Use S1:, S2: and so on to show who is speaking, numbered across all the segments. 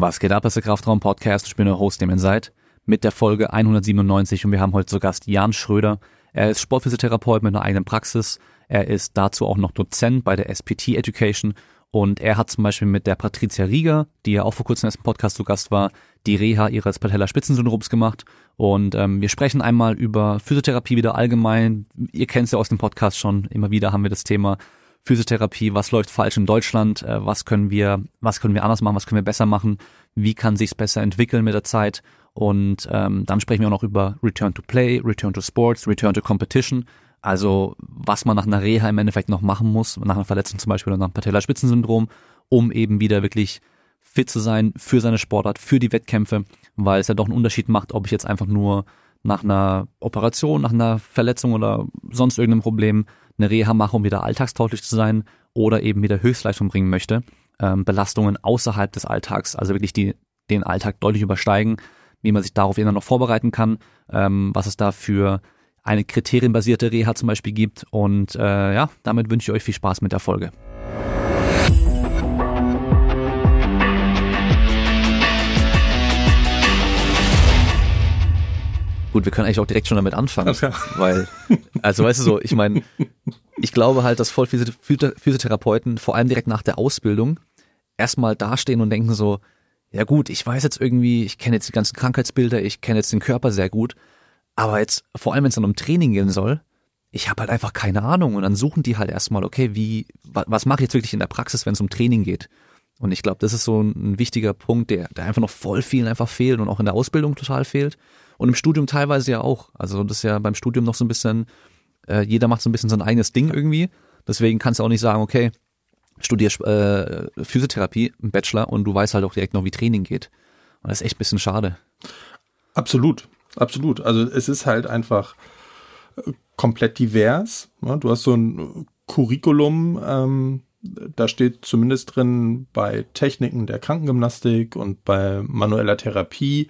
S1: Was geht ab, das ist der Kraftraum Podcast. Ich bin der Host, dem ihr seid, mit der Folge 197 und wir haben heute zu Gast Jan Schröder. Er ist Sportphysiotherapeut mit einer eigenen Praxis. Er ist dazu auch noch Dozent bei der SPT Education und er hat zum Beispiel mit der Patricia Rieger, die ja auch vor kurzem erst im Podcast zu Gast war, die Reha ihres Patellaspitzensyndroms gemacht. Und ähm, wir sprechen einmal über Physiotherapie wieder allgemein. Ihr kennt es ja aus dem Podcast schon. Immer wieder haben wir das Thema Physiotherapie. Was läuft falsch in Deutschland? Äh, was können wir, was können wir anders machen? Was können wir besser machen? Wie kann sich's besser entwickeln mit der Zeit? Und ähm, dann sprechen wir auch noch über Return to Play, Return to Sports, Return to Competition. Also was man nach einer Reha im Endeffekt noch machen muss, nach einer Verletzung zum Beispiel oder nach einem Patellaspitzensyndrom, um eben wieder wirklich fit zu sein für seine Sportart, für die Wettkämpfe, weil es ja doch einen Unterschied macht, ob ich jetzt einfach nur nach einer Operation, nach einer Verletzung oder sonst irgendeinem Problem eine Reha mache, um wieder alltagstauglich zu sein oder eben wieder Höchstleistung bringen möchte. Ähm, Belastungen außerhalb des Alltags, also wirklich die den Alltag deutlich übersteigen, wie man sich darauf eben noch vorbereiten kann, ähm, was es da für eine kriterienbasierte Reha zum Beispiel gibt. Und äh, ja, damit wünsche ich euch viel Spaß mit der Folge. Gut, wir können eigentlich auch direkt schon damit anfangen, okay. weil, also weißt du so, ich meine, ich glaube halt, dass voll Physiotherapeuten vor allem direkt nach der Ausbildung erstmal dastehen und denken so, ja gut, ich weiß jetzt irgendwie, ich kenne jetzt die ganzen Krankheitsbilder, ich kenne jetzt den Körper sehr gut, aber jetzt, vor allem wenn es dann um Training gehen soll, ich habe halt einfach keine Ahnung. Und dann suchen die halt erstmal, okay, wie, was mache ich jetzt wirklich in der Praxis, wenn es um Training geht? Und ich glaube, das ist so ein, wichtiger Punkt, der, der einfach noch voll vielen einfach fehlt und auch in der Ausbildung total fehlt. Und im Studium teilweise ja auch. Also das ist ja beim Studium noch so ein bisschen, äh, jeder macht so ein bisschen sein eigenes Ding irgendwie. Deswegen kannst du auch nicht sagen, okay, studier äh, Physiotherapie im Bachelor und du weißt halt auch direkt noch, wie Training geht. Und das ist echt ein bisschen schade.
S2: Absolut absolut. Also es ist halt einfach äh, komplett divers. Du hast so ein Curriculum, ähm, da steht zumindest drin bei Techniken der Krankengymnastik und bei manueller Therapie,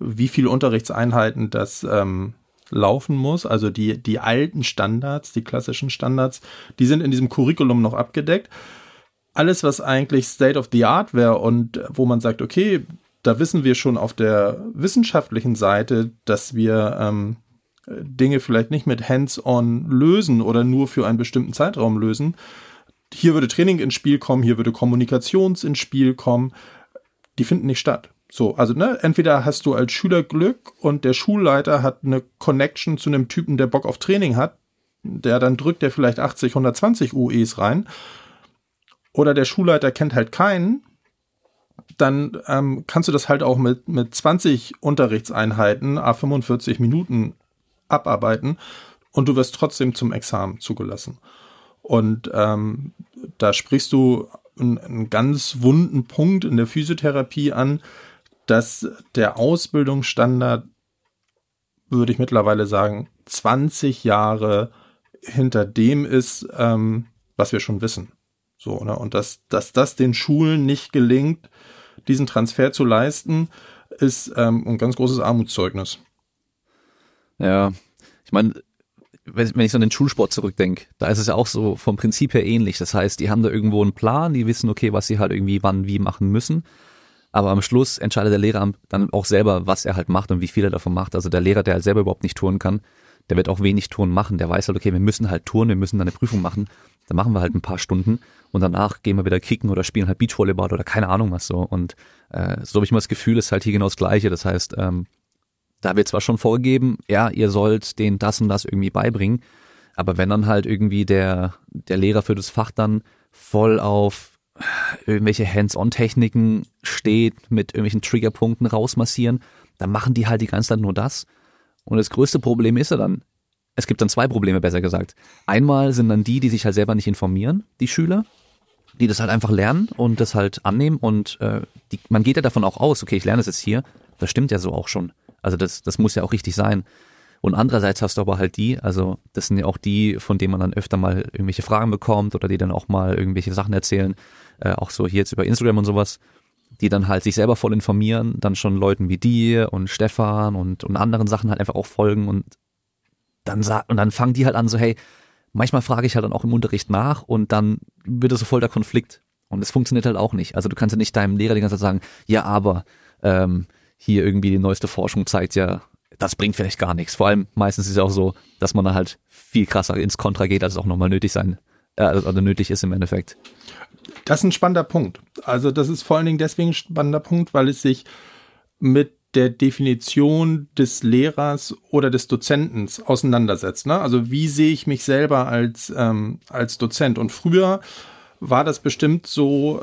S2: wie viele Unterrichtseinheiten das ähm, laufen muss. Also die, die alten Standards, die klassischen Standards, die sind in diesem Curriculum noch abgedeckt. Alles, was eigentlich State of the Art wäre und wo man sagt, okay, da wissen wir schon auf der wissenschaftlichen Seite, dass wir ähm, Dinge vielleicht nicht mit Hands-on lösen oder nur für einen bestimmten Zeitraum lösen. Hier würde Training ins Spiel kommen, hier würde Kommunikations ins Spiel kommen. Die finden nicht statt. So, also ne, entweder hast du als Schüler Glück und der Schulleiter hat eine Connection zu einem Typen, der Bock auf Training hat, der dann drückt der vielleicht 80, 120 UEs rein. Oder der Schulleiter kennt halt keinen dann ähm, kannst du das halt auch mit, mit 20 Unterrichtseinheiten, a 45 Minuten abarbeiten und du wirst trotzdem zum Examen zugelassen. Und ähm, da sprichst du einen, einen ganz wunden Punkt in der Physiotherapie an, dass der Ausbildungsstandard, würde ich mittlerweile sagen, 20 Jahre hinter dem ist, ähm, was wir schon wissen. So, ne? Und dass, dass das den Schulen nicht gelingt, diesen Transfer zu leisten, ist ähm, ein ganz großes Armutszeugnis.
S1: Ja, ich meine, wenn ich so an den Schulsport zurückdenke, da ist es ja auch so vom Prinzip her ähnlich. Das heißt, die haben da irgendwo einen Plan, die wissen, okay, was sie halt irgendwie wann wie machen müssen. Aber am Schluss entscheidet der Lehrer dann auch selber, was er halt macht und wie viel er davon macht. Also der Lehrer, der halt selber überhaupt nicht touren kann, der wird auch wenig Touren machen. Der weiß halt, okay, wir müssen halt touren, wir müssen dann eine Prüfung machen. Dann machen wir halt ein paar Stunden und danach gehen wir wieder kicken oder spielen halt Beachvolleyball oder keine Ahnung was so. Und äh, so habe ich mal das Gefühl, ist halt hier genau das Gleiche. Das heißt, ähm, da wird zwar schon vorgegeben, ja, ihr sollt den das und das irgendwie beibringen, aber wenn dann halt irgendwie der, der Lehrer für das Fach dann voll auf irgendwelche Hands-on-Techniken steht, mit irgendwelchen Triggerpunkten rausmassieren, dann machen die halt die ganze Zeit nur das. Und das größte Problem ist ja dann, es gibt dann zwei Probleme, besser gesagt. Einmal sind dann die, die sich halt selber nicht informieren, die Schüler, die das halt einfach lernen und das halt annehmen und äh, die, man geht ja davon auch aus, okay, ich lerne es jetzt hier, das stimmt ja so auch schon. Also das, das muss ja auch richtig sein. Und andererseits hast du aber halt die, also das sind ja auch die, von denen man dann öfter mal irgendwelche Fragen bekommt oder die dann auch mal irgendwelche Sachen erzählen, äh, auch so hier jetzt über Instagram und sowas, die dann halt sich selber voll informieren, dann schon Leuten wie dir und Stefan und, und anderen Sachen halt einfach auch folgen und dann und dann fangen die halt an so, hey, manchmal frage ich halt dann auch im Unterricht nach und dann wird es so voll der Konflikt. Und es funktioniert halt auch nicht. Also du kannst ja nicht deinem Lehrer die ganze Zeit sagen, ja, aber ähm, hier irgendwie die neueste Forschung zeigt ja, das bringt vielleicht gar nichts. Vor allem meistens ist es auch so, dass man da halt viel krasser ins Kontra geht, als es auch nochmal nötig sein, äh, also nötig ist im Endeffekt.
S2: Das ist ein spannender Punkt. Also das ist vor allen Dingen deswegen ein spannender Punkt, weil es sich mit der Definition des Lehrers oder des Dozenten auseinandersetzt. Ne? Also wie sehe ich mich selber als, ähm, als Dozent? Und früher war das bestimmt so,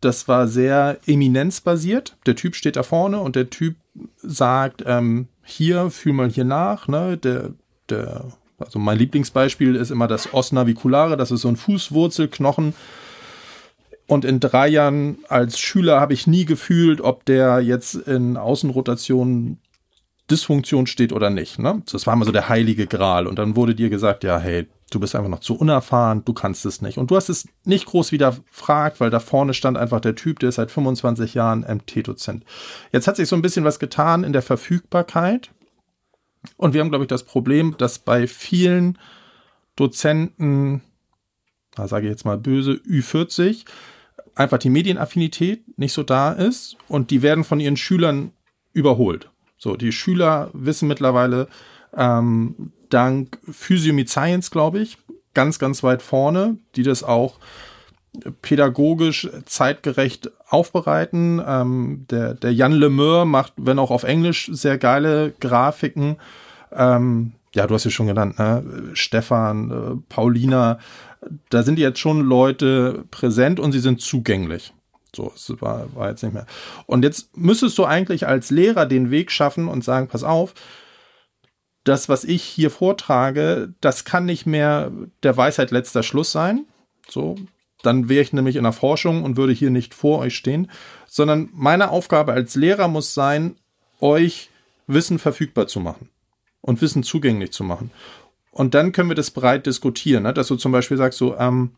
S2: das war sehr eminenzbasiert. Der Typ steht da vorne und der Typ sagt, ähm, hier, fühl mal hier nach, ne, der, der, also mein Lieblingsbeispiel ist immer das Os naviculare, das ist so ein Fußwurzelknochen. Und in drei Jahren als Schüler habe ich nie gefühlt, ob der jetzt in Außenrotation Dysfunktion steht oder nicht. Ne? Das war immer so der heilige Gral. Und dann wurde dir gesagt, ja, hey, du bist einfach noch zu unerfahren, du kannst es nicht. Und du hast es nicht groß wieder fragt, weil da vorne stand einfach der Typ, der ist seit 25 Jahren MT-Dozent. Jetzt hat sich so ein bisschen was getan in der Verfügbarkeit. Und wir haben, glaube ich, das Problem, dass bei vielen Dozenten, da sage ich jetzt mal böse, Ü40, einfach die Medienaffinität nicht so da ist und die werden von ihren Schülern überholt. So, die Schüler wissen mittlerweile, ähm, dank Physiomid Science, glaube ich, ganz, ganz weit vorne, die das auch pädagogisch zeitgerecht aufbereiten. Ähm, der, der Jan Lemeur macht, wenn auch auf Englisch, sehr geile Grafiken. Ähm, ja, du hast ja schon genannt, ne? Stefan, äh, Paulina, da sind jetzt schon Leute präsent und sie sind zugänglich. So, es war, war jetzt nicht mehr. Und jetzt müsstest du eigentlich als Lehrer den Weg schaffen und sagen, pass auf, das, was ich hier vortrage, das kann nicht mehr der Weisheit letzter Schluss sein. So, dann wäre ich nämlich in der Forschung und würde hier nicht vor euch stehen, sondern meine Aufgabe als Lehrer muss sein, euch Wissen verfügbar zu machen und Wissen zugänglich zu machen. Und dann können wir das breit diskutieren, ne? dass du zum Beispiel sagst, so, ähm,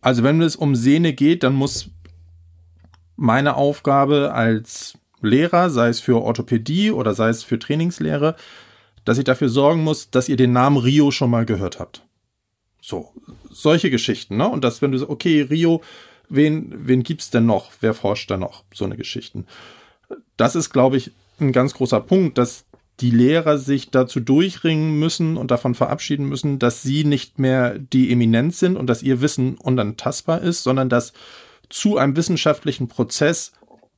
S2: also wenn es um Sehne geht, dann muss meine Aufgabe als Lehrer, sei es für Orthopädie oder sei es für Trainingslehre, dass ich dafür sorgen muss, dass ihr den Namen Rio schon mal gehört habt. So, solche Geschichten, ne? Und dass, wenn du sagst, okay, Rio, wen, wen gibt's denn noch? Wer forscht da noch? So eine Geschichten. Das ist, glaube ich, ein ganz großer Punkt, dass die Lehrer sich dazu durchringen müssen und davon verabschieden müssen, dass sie nicht mehr die Eminenz sind und dass ihr Wissen unantastbar ist, sondern dass zu einem wissenschaftlichen Prozess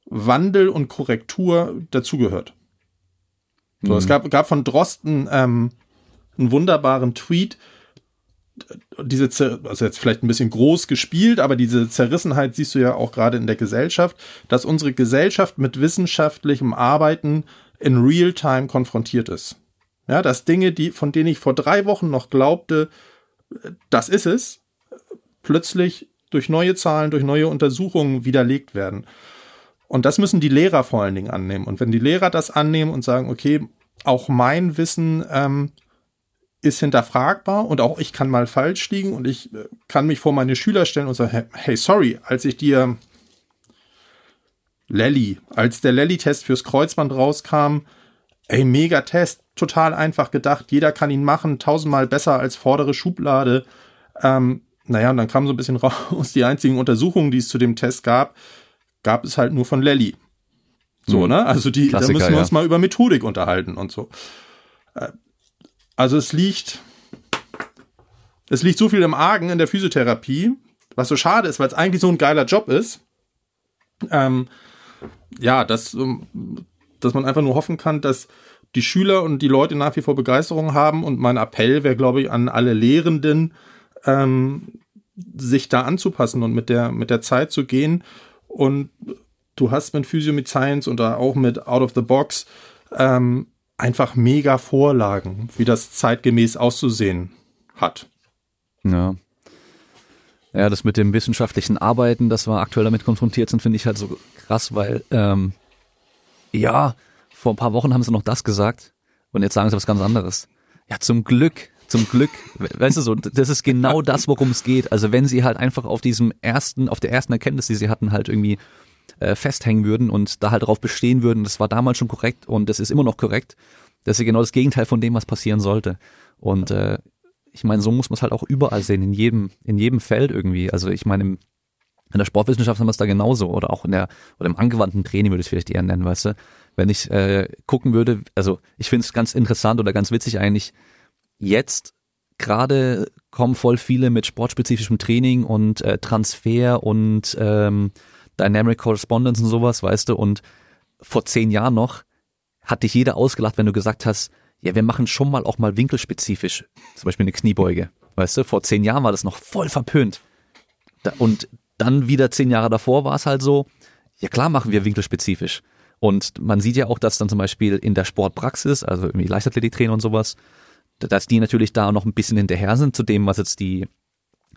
S2: Wandel und Korrektur dazugehört. So, mhm. Es gab, gab von Drosten ähm, einen wunderbaren Tweet, diese, also jetzt vielleicht ein bisschen groß gespielt, aber diese Zerrissenheit siehst du ja auch gerade in der Gesellschaft, dass unsere Gesellschaft mit wissenschaftlichem Arbeiten in Real-Time konfrontiert ist. Ja, dass Dinge, die, von denen ich vor drei Wochen noch glaubte, das ist es, plötzlich durch neue Zahlen, durch neue Untersuchungen widerlegt werden. Und das müssen die Lehrer vor allen Dingen annehmen. Und wenn die Lehrer das annehmen und sagen, okay, auch mein Wissen ähm, ist hinterfragbar und auch ich kann mal falsch liegen und ich äh, kann mich vor meine Schüler stellen und sagen, hey, sorry, als ich dir Lelly, als der Lelly-Test fürs Kreuzband rauskam, ey, mega Test, total einfach gedacht, jeder kann ihn machen, tausendmal besser als vordere Schublade. Ähm, naja, und dann kam so ein bisschen raus, die einzigen Untersuchungen, die es zu dem Test gab, gab es halt nur von Lelly. So, hm. ne? Also die, Klassiker, da müssen wir ja. uns mal über Methodik unterhalten und so. Äh, also es liegt, es liegt so viel im Argen in der Physiotherapie, was so schade ist, weil es eigentlich so ein geiler Job ist. Ähm, ja, dass, ähm, dass man einfach nur hoffen kann, dass die Schüler und die Leute nach wie vor Begeisterung haben. Und mein Appell wäre, glaube ich, an alle Lehrenden, ähm, sich da anzupassen und mit der, mit der Zeit zu gehen. Und du hast mit Physio, mit Science und auch mit Out of the Box ähm, einfach mega Vorlagen, wie das zeitgemäß auszusehen hat.
S1: Ja. Ja, das mit dem wissenschaftlichen Arbeiten, dass wir aktuell damit konfrontiert sind, finde ich halt so krass, weil ähm, ja, vor ein paar Wochen haben sie noch das gesagt und jetzt sagen sie was ganz anderes. Ja, zum Glück, zum Glück, weißt du so, das ist genau das, worum es geht. Also wenn sie halt einfach auf diesem ersten, auf der ersten Erkenntnis, die sie hatten, halt irgendwie äh, festhängen würden und da halt drauf bestehen würden, das war damals schon korrekt und das ist immer noch korrekt, das ist genau das Gegenteil von dem, was passieren sollte. Und äh, ich meine, so muss man es halt auch überall sehen, in jedem, in jedem Feld irgendwie. Also ich meine, im, In der Sportwissenschaft haben wir es da genauso oder auch in der oder im angewandten Training würde ich es vielleicht eher nennen, weißt du. Wenn ich äh, gucken würde, also ich finde es ganz interessant oder ganz witzig eigentlich, jetzt gerade kommen voll viele mit sportspezifischem Training und äh, Transfer und ähm, Dynamic Correspondence und sowas, weißt du, und vor zehn Jahren noch hat dich jeder ausgelacht, wenn du gesagt hast, ja, wir machen schon mal auch mal winkelspezifisch, zum Beispiel eine Kniebeuge. Weißt du, vor zehn Jahren war das noch voll verpönt. und dann wieder zehn Jahre davor war es halt so, ja klar machen wir winkelspezifisch. Und man sieht ja auch, dass dann zum Beispiel in der Sportpraxis, also irgendwie Leichtathletiktrainer und sowas, dass die natürlich da noch ein bisschen hinterher sind zu dem, was jetzt die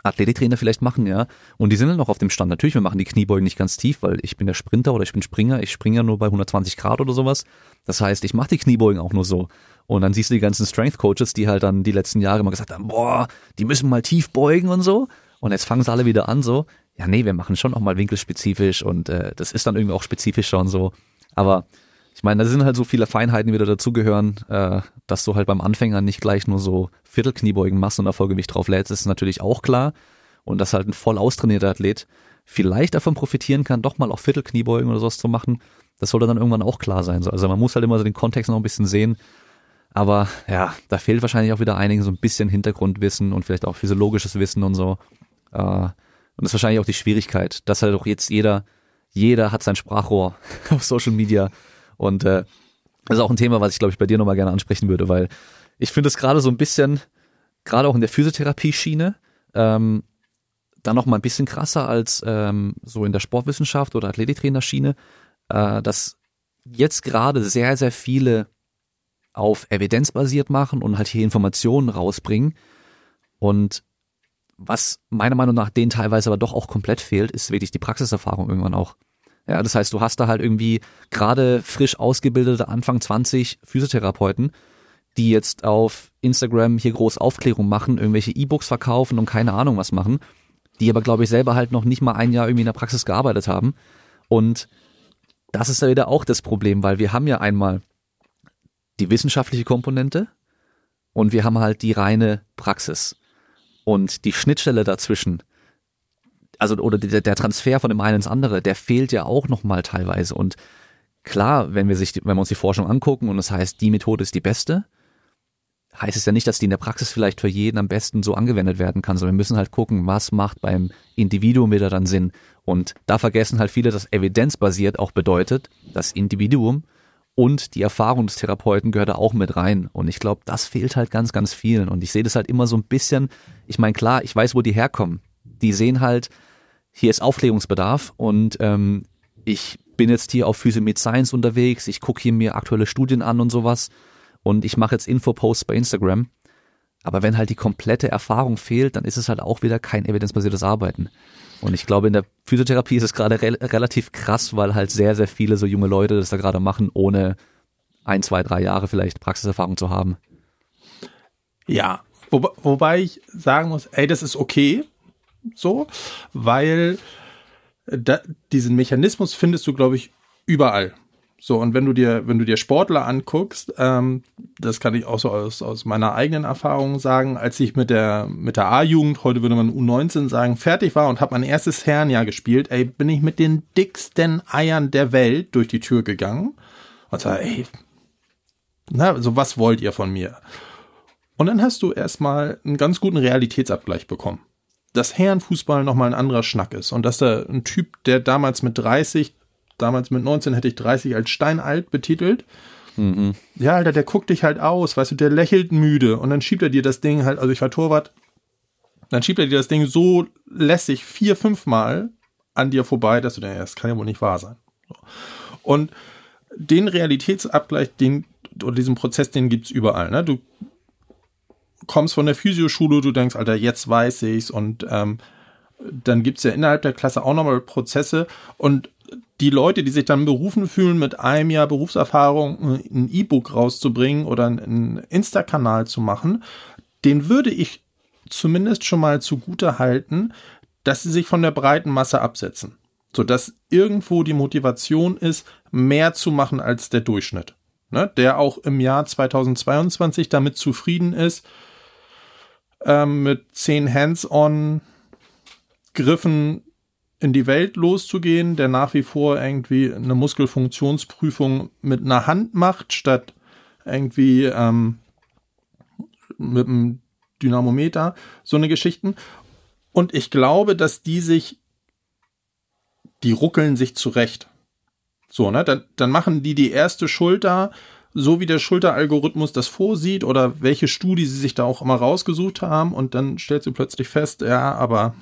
S1: Athletiktrainer vielleicht machen, ja. Und die sind dann noch auf dem Stand. Natürlich, wir machen die Kniebeugen nicht ganz tief, weil ich bin der Sprinter oder ich bin Springer. Ich springe ja nur bei 120 Grad oder sowas. Das heißt, ich mache die Kniebeugen auch nur so. Und dann siehst du die ganzen Strength Coaches, die halt dann die letzten Jahre immer gesagt haben, boah, die müssen mal tief beugen und so. Und jetzt fangen sie alle wieder an so, ja nee, wir machen schon auch mal winkelspezifisch und äh, das ist dann irgendwie auch spezifischer und so. Aber ich meine, da sind halt so viele Feinheiten, die wieder dazugehören, äh, dass du halt beim Anfänger nicht gleich nur so Viertelkniebeugen machst und da Vollgewicht drauf lädst, ist natürlich auch klar. Und dass halt ein voll austrainierter Athlet vielleicht davon profitieren kann, doch mal auch Viertelkniebeugen oder sowas zu machen, das sollte dann irgendwann auch klar sein. Also man muss halt immer so den Kontext noch ein bisschen sehen. Aber ja, da fehlt wahrscheinlich auch wieder einigen so ein bisschen Hintergrundwissen und vielleicht auch physiologisches Wissen und so. Äh, und das ist wahrscheinlich auch die Schwierigkeit, dass halt auch jetzt jeder, jeder hat sein Sprachrohr auf Social Media und äh, das ist auch ein Thema, was ich glaube ich bei dir nochmal gerne ansprechen würde, weil ich finde es gerade so ein bisschen, gerade auch in der Physiotherapie-Schiene, ähm, dann noch mal ein bisschen krasser als ähm, so in der Sportwissenschaft oder Athletiktrainerschiene, äh, dass jetzt gerade sehr, sehr viele auf Evidenz basiert machen und halt hier Informationen rausbringen. Und was meiner Meinung nach denen teilweise aber doch auch komplett fehlt, ist wirklich die Praxiserfahrung irgendwann auch. Ja, das heißt, du hast da halt irgendwie gerade frisch ausgebildete Anfang 20 Physiotherapeuten, die jetzt auf Instagram hier groß Aufklärung machen, irgendwelche E-Books verkaufen und keine Ahnung was machen, die aber glaube ich selber halt noch nicht mal ein Jahr irgendwie in der Praxis gearbeitet haben. Und das ist da wieder auch das Problem, weil wir haben ja einmal die wissenschaftliche Komponente und wir haben halt die reine Praxis. Und die Schnittstelle dazwischen, also oder der, der Transfer von dem einen ins andere, der fehlt ja auch nochmal teilweise. Und klar, wenn wir sich, wenn wir uns die Forschung angucken und das heißt, die Methode ist die beste, heißt es ja nicht, dass die in der Praxis vielleicht für jeden am besten so angewendet werden kann, sondern wir müssen halt gucken, was macht beim Individuum wieder dann Sinn. Und da vergessen halt viele, dass evidenzbasiert auch bedeutet, das Individuum und die Erfahrung des Therapeuten gehört da auch mit rein. Und ich glaube, das fehlt halt ganz, ganz vielen. Und ich sehe das halt immer so ein bisschen, ich meine, klar, ich weiß, wo die herkommen. Die sehen halt, hier ist Aufklärungsbedarf und ähm, ich bin jetzt hier auf Physio Med Science unterwegs, ich gucke hier mir aktuelle Studien an und sowas und ich mache jetzt Infoposts bei Instagram. Aber wenn halt die komplette Erfahrung fehlt, dann ist es halt auch wieder kein evidenzbasiertes Arbeiten. Und ich glaube, in der Physiotherapie ist es gerade re relativ krass, weil halt sehr, sehr viele so junge Leute das da gerade machen, ohne ein, zwei, drei Jahre vielleicht Praxiserfahrung zu haben.
S2: Ja, wo, wobei ich sagen muss, ey, das ist okay, so, weil da, diesen Mechanismus findest du, glaube ich, überall. So, und wenn du dir, wenn du dir Sportler anguckst, ähm, das kann ich auch so aus, aus meiner eigenen Erfahrung sagen, als ich mit der, mit der A-Jugend, heute würde man U19 sagen, fertig war und habe mein erstes Herrenjahr gespielt, ey, bin ich mit den dicksten Eiern der Welt durch die Tür gegangen und sag, ey, na, so was wollt ihr von mir? Und dann hast du erstmal einen ganz guten Realitätsabgleich bekommen. Dass Herrenfußball nochmal ein anderer Schnack ist und dass da ein Typ, der damals mit 30 damals mit 19 hätte ich 30 als steinalt betitelt. Mhm. Ja, Alter, der guckt dich halt aus, weißt du, der lächelt müde und dann schiebt er dir das Ding halt, also ich war Torwart, dann schiebt er dir das Ding so lässig vier, fünf Mal an dir vorbei, dass du denkst, das kann ja wohl nicht wahr sein. Und den Realitätsabgleich, den, oder diesen Prozess, den gibt's überall, ne? Du kommst von der Physioschule, du denkst, Alter, jetzt weiß ich's und ähm, dann gibt's ja innerhalb der Klasse auch nochmal Prozesse und die Leute, die sich dann berufen fühlen, mit einem Jahr Berufserfahrung ein E-Book rauszubringen oder einen Insta-Kanal zu machen, den würde ich zumindest schon mal zugute halten, dass sie sich von der breiten Masse absetzen. Sodass irgendwo die Motivation ist, mehr zu machen als der Durchschnitt. Ne? Der auch im Jahr 2022 damit zufrieden ist, ähm, mit zehn Hands-on Griffen in die Welt loszugehen, der nach wie vor irgendwie eine Muskelfunktionsprüfung mit einer Hand macht, statt irgendwie ähm, mit einem Dynamometer, so eine Geschichten. Und ich glaube, dass die sich, die ruckeln sich zurecht. So, ne, dann, dann machen die die erste Schulter, so wie der Schulteralgorithmus das vorsieht oder welche Studie sie sich da auch immer rausgesucht haben und dann stellt sie plötzlich fest, ja, aber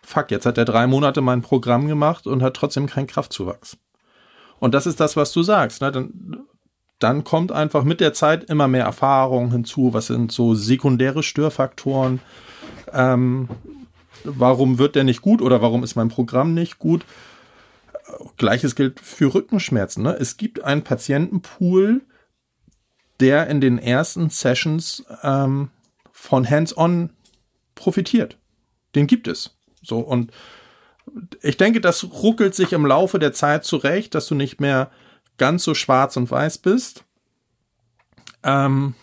S2: fuck, jetzt hat er drei Monate mein Programm gemacht und hat trotzdem keinen Kraftzuwachs. Und das ist das, was du sagst. Ne? Dann, dann kommt einfach mit der Zeit immer mehr Erfahrung hinzu. Was sind so sekundäre Störfaktoren? Ähm, warum wird der nicht gut oder warum ist mein Programm nicht gut? Gleiches gilt für Rückenschmerzen. Ne? Es gibt einen Patientenpool, der in den ersten Sessions ähm, von Hands-on profitiert. Den gibt es. So, und ich denke, das ruckelt sich im Laufe der Zeit zurecht, dass du nicht mehr ganz so schwarz und weiß bist. Ähm,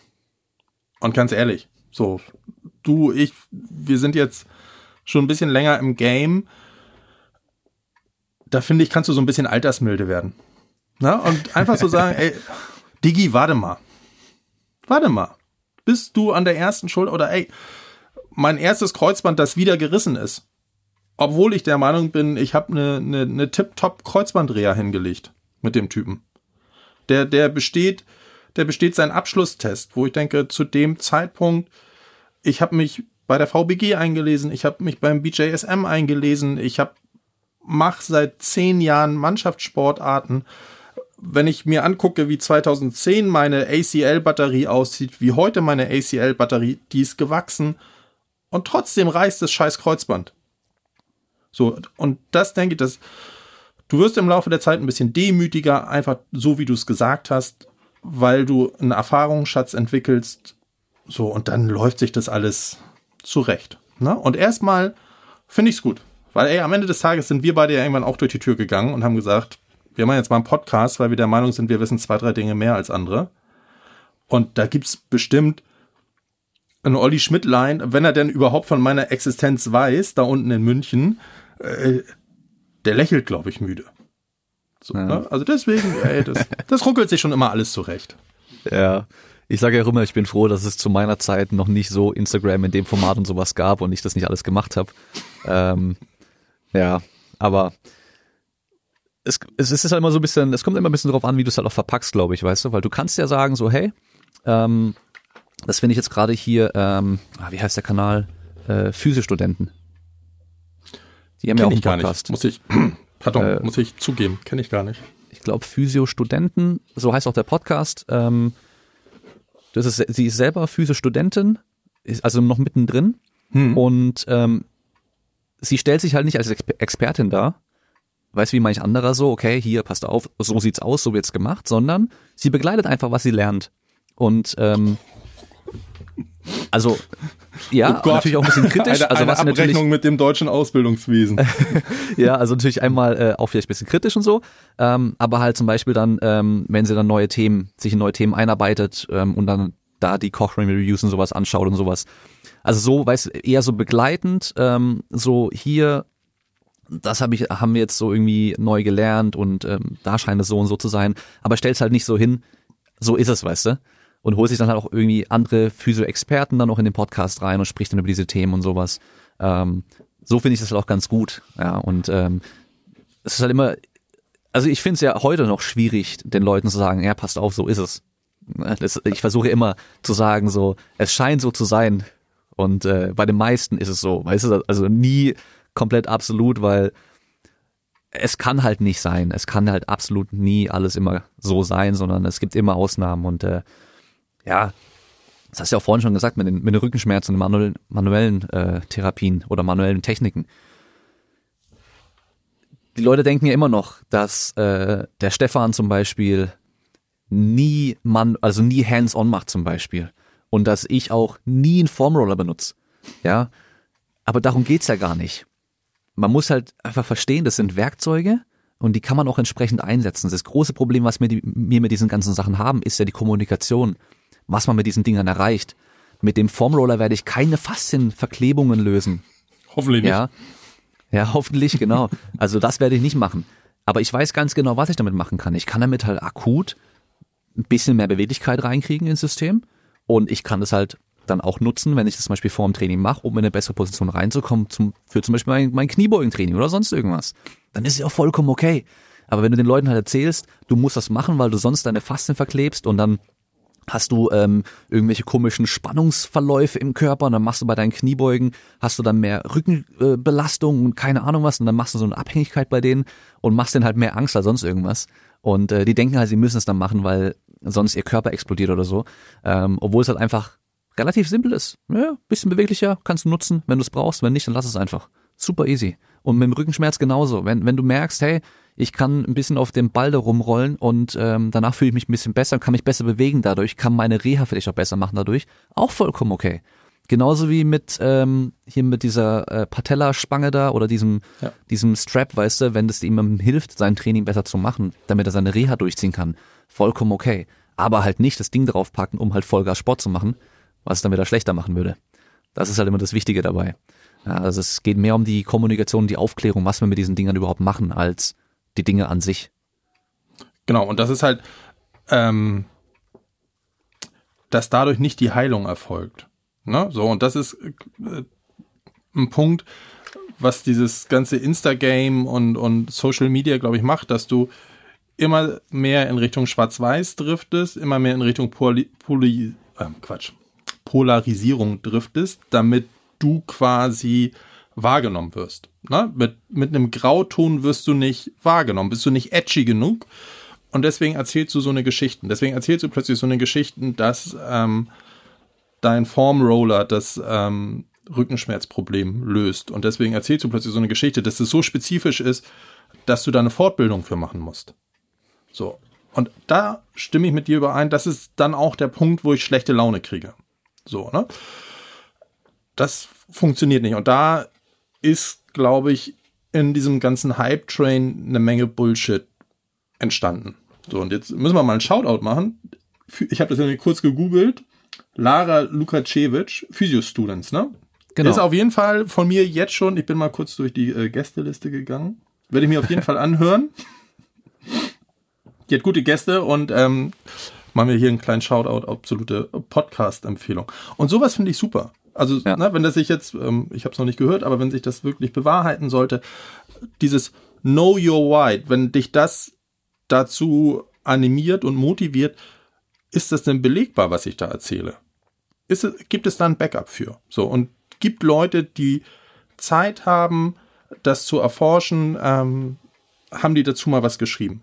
S2: und ganz ehrlich, so, du, ich, wir sind jetzt schon ein bisschen länger im Game. Da finde ich, kannst du so ein bisschen altersmilde werden. Na? Und einfach so sagen, ey, Digi, warte mal. Warte mal. Bist du an der ersten Schuld oder ey, mein erstes Kreuzband, das wieder gerissen ist obwohl ich der Meinung bin, ich habe eine, eine, eine tip-top Kreuzbandreha hingelegt mit dem Typen. Der, der besteht, der besteht seinen Abschlusstest, wo ich denke, zu dem Zeitpunkt, ich habe mich bei der VBG eingelesen, ich habe mich beim BJSM eingelesen, ich habe mach seit zehn Jahren Mannschaftssportarten. Wenn ich mir angucke, wie 2010 meine ACL-Batterie aussieht, wie heute meine ACL-Batterie, die ist gewachsen und trotzdem reißt das scheiß Kreuzband. So, und das denke ich, dass du wirst im Laufe der Zeit ein bisschen demütiger, einfach so wie du es gesagt hast, weil du einen Erfahrungsschatz entwickelst. So, und dann läuft sich das alles zurecht. Ne? Und erstmal finde ich es gut. Weil, ey, am Ende des Tages sind wir beide ja irgendwann auch durch die Tür gegangen und haben gesagt, wir machen jetzt mal einen Podcast, weil wir der Meinung sind, wir wissen zwei, drei Dinge mehr als andere. Und da gibt's bestimmt einen Olli Schmidtlein, wenn er denn überhaupt von meiner Existenz weiß, da unten in München, äh, der lächelt, glaube ich, müde. So, ja. ne? Also deswegen, ey, das, das ruckelt sich schon immer alles zurecht.
S1: Ja. Ich sage ja immer, ich bin froh, dass es zu meiner Zeit noch nicht so Instagram in dem Format und sowas gab und ich das nicht alles gemacht habe. Ähm, ja, aber es, es ist halt immer so ein bisschen, es kommt immer ein bisschen drauf an, wie du es halt auch verpackst, glaube ich, weißt du, weil du kannst ja sagen so, hey, ähm, das finde ich jetzt gerade hier, ähm, ah, wie heißt der Kanal? Äh, Physiostudenten.
S2: Die haben Kenn ja auch einen Podcast. Muss ich, pardon, äh, muss ich zugeben, kenne ich gar nicht.
S1: Ich glaube Physio-Studenten, so heißt auch der Podcast. Ähm, das ist, sie ist selber Physio-Studentin, ist also noch mittendrin hm. und ähm, sie stellt sich halt nicht als Exper Expertin dar, weiß wie manch anderer so, okay, hier passt auf, so sieht's aus, so wird's gemacht, sondern sie begleitet einfach, was sie lernt. Und ähm, also ja, oh natürlich auch ein bisschen kritisch.
S2: Eine,
S1: also
S2: eine was Abrechnung mit dem deutschen Ausbildungswesen.
S1: ja, also natürlich einmal äh, auch vielleicht ein bisschen kritisch und so, ähm, aber halt zum Beispiel dann, ähm, wenn sie dann neue Themen, sich in neue Themen einarbeitet ähm, und dann da die Cochrane Reviews und sowas anschaut und sowas. Also so, weißt eher so begleitend, ähm, so hier, das hab ich, haben wir jetzt so irgendwie neu gelernt und ähm, da scheint es so und so zu sein, aber stell's halt nicht so hin, so ist es, weißt du? und holt sich dann halt auch irgendwie andere Physio-Experten dann noch in den Podcast rein und spricht dann über diese Themen und sowas. Ähm, so finde ich das halt auch ganz gut. Ja, und ähm, es ist halt immer, also ich finde es ja heute noch schwierig, den Leuten zu sagen, ja, passt auf, so ist es. Das, ich versuche immer zu sagen, so, es scheint so zu sein. Und äh, bei den meisten ist es so, weißt du, also nie komplett absolut, weil es kann halt nicht sein. Es kann halt absolut nie alles immer so sein, sondern es gibt immer Ausnahmen und äh, ja, das hast du ja auch vorhin schon gesagt, mit den, mit den Rückenschmerzen und manuellen, manuellen äh, Therapien oder manuellen Techniken. Die Leute denken ja immer noch, dass äh, der Stefan zum Beispiel nie man, also nie hands-on macht zum Beispiel. Und dass ich auch nie einen Formroller benutze. Ja. Aber darum geht's ja gar nicht. Man muss halt einfach verstehen, das sind Werkzeuge und die kann man auch entsprechend einsetzen. Das große Problem, was wir, die, wir mit diesen ganzen Sachen haben, ist ja die Kommunikation was man mit diesen Dingern erreicht. Mit dem Formroller werde ich keine Faszienverklebungen lösen.
S2: Hoffentlich nicht.
S1: Ja. Ja, hoffentlich, genau. Also das werde ich nicht machen. Aber ich weiß ganz genau, was ich damit machen kann. Ich kann damit halt akut ein bisschen mehr Beweglichkeit reinkriegen ins System und ich kann das halt dann auch nutzen, wenn ich das zum Beispiel vor dem Training mache, um in eine bessere Position reinzukommen, zum, für zum Beispiel mein, mein Kniebeugentraining oder sonst irgendwas. Dann ist es ja auch vollkommen okay. Aber wenn du den Leuten halt erzählst, du musst das machen, weil du sonst deine Faszien verklebst und dann hast du ähm, irgendwelche komischen Spannungsverläufe im Körper und dann machst du bei deinen Kniebeugen, hast du dann mehr Rückenbelastung äh, und keine Ahnung was und dann machst du so eine Abhängigkeit bei denen und machst denen halt mehr Angst als sonst irgendwas. Und äh, die denken halt, sie müssen es dann machen, weil sonst ihr Körper explodiert oder so. Ähm, obwohl es halt einfach relativ simpel ist. Ja, bisschen beweglicher, kannst du nutzen, wenn du es brauchst. Wenn nicht, dann lass es einfach. Super easy. Und mit dem Rückenschmerz genauso. Wenn, wenn du merkst, hey, ich kann ein bisschen auf dem Ball da rumrollen und ähm, danach fühle ich mich ein bisschen besser, kann mich besser bewegen dadurch, kann meine Reha vielleicht auch besser machen dadurch, auch vollkommen okay. Genauso wie mit ähm, hier mit dieser äh, Patella-Spange da oder diesem, ja. diesem Strap, weißt du, wenn das ihm hilft, sein Training besser zu machen, damit er seine Reha durchziehen kann, vollkommen okay. Aber halt nicht das Ding draufpacken, um halt Vollgas Sport zu machen, was es dann wieder schlechter machen würde. Das ist halt immer das Wichtige dabei. Ja, also es geht mehr um die Kommunikation, die Aufklärung, was wir mit diesen Dingern überhaupt machen, als die Dinge an sich.
S2: Genau, und das ist halt, ähm, dass dadurch nicht die Heilung erfolgt. Ne? So, und das ist äh, ein Punkt, was dieses ganze Instagame und, und Social Media, glaube ich, macht, dass du immer mehr in Richtung Schwarz-Weiß driftest, immer mehr in Richtung Poli, Poli äh, Quatsch, Polarisierung driftest, damit du quasi wahrgenommen wirst. Ne? Mit, mit einem Grauton wirst du nicht wahrgenommen, bist du nicht edgy genug. Und deswegen erzählst du so eine Geschichten. Deswegen erzählst du plötzlich so eine Geschichten, dass ähm, dein Formroller das ähm, Rückenschmerzproblem löst. Und deswegen erzählst du plötzlich so eine Geschichte, dass es so spezifisch ist, dass du da eine Fortbildung für machen musst. So. Und da stimme ich mit dir überein, das ist dann auch der Punkt, wo ich schlechte Laune kriege. So, ne? Das funktioniert nicht. Und da ist, glaube ich, in diesem ganzen Hype-Train eine Menge Bullshit entstanden. So, und jetzt müssen wir mal einen Shoutout machen. Ich habe das irgendwie kurz gegoogelt. Lara Lukacevic, Physio-Students, ne? Genau. Ist auf jeden Fall von mir jetzt schon, ich bin mal kurz durch die äh, Gästeliste gegangen. Werde ich mir auf jeden Fall anhören. Die hat gute Gäste und ähm, machen wir hier einen kleinen Shoutout, absolute Podcast-Empfehlung. Und sowas finde ich super. Also, ja. ne, wenn das sich jetzt, ähm, ich habe es noch nicht gehört, aber wenn sich das wirklich bewahrheiten sollte, dieses Know Your Why, wenn dich das dazu animiert und motiviert, ist das denn belegbar, was ich da erzähle? Ist gibt es da ein Backup für? So, und gibt Leute, die Zeit haben, das zu erforschen, ähm, haben die dazu mal was geschrieben.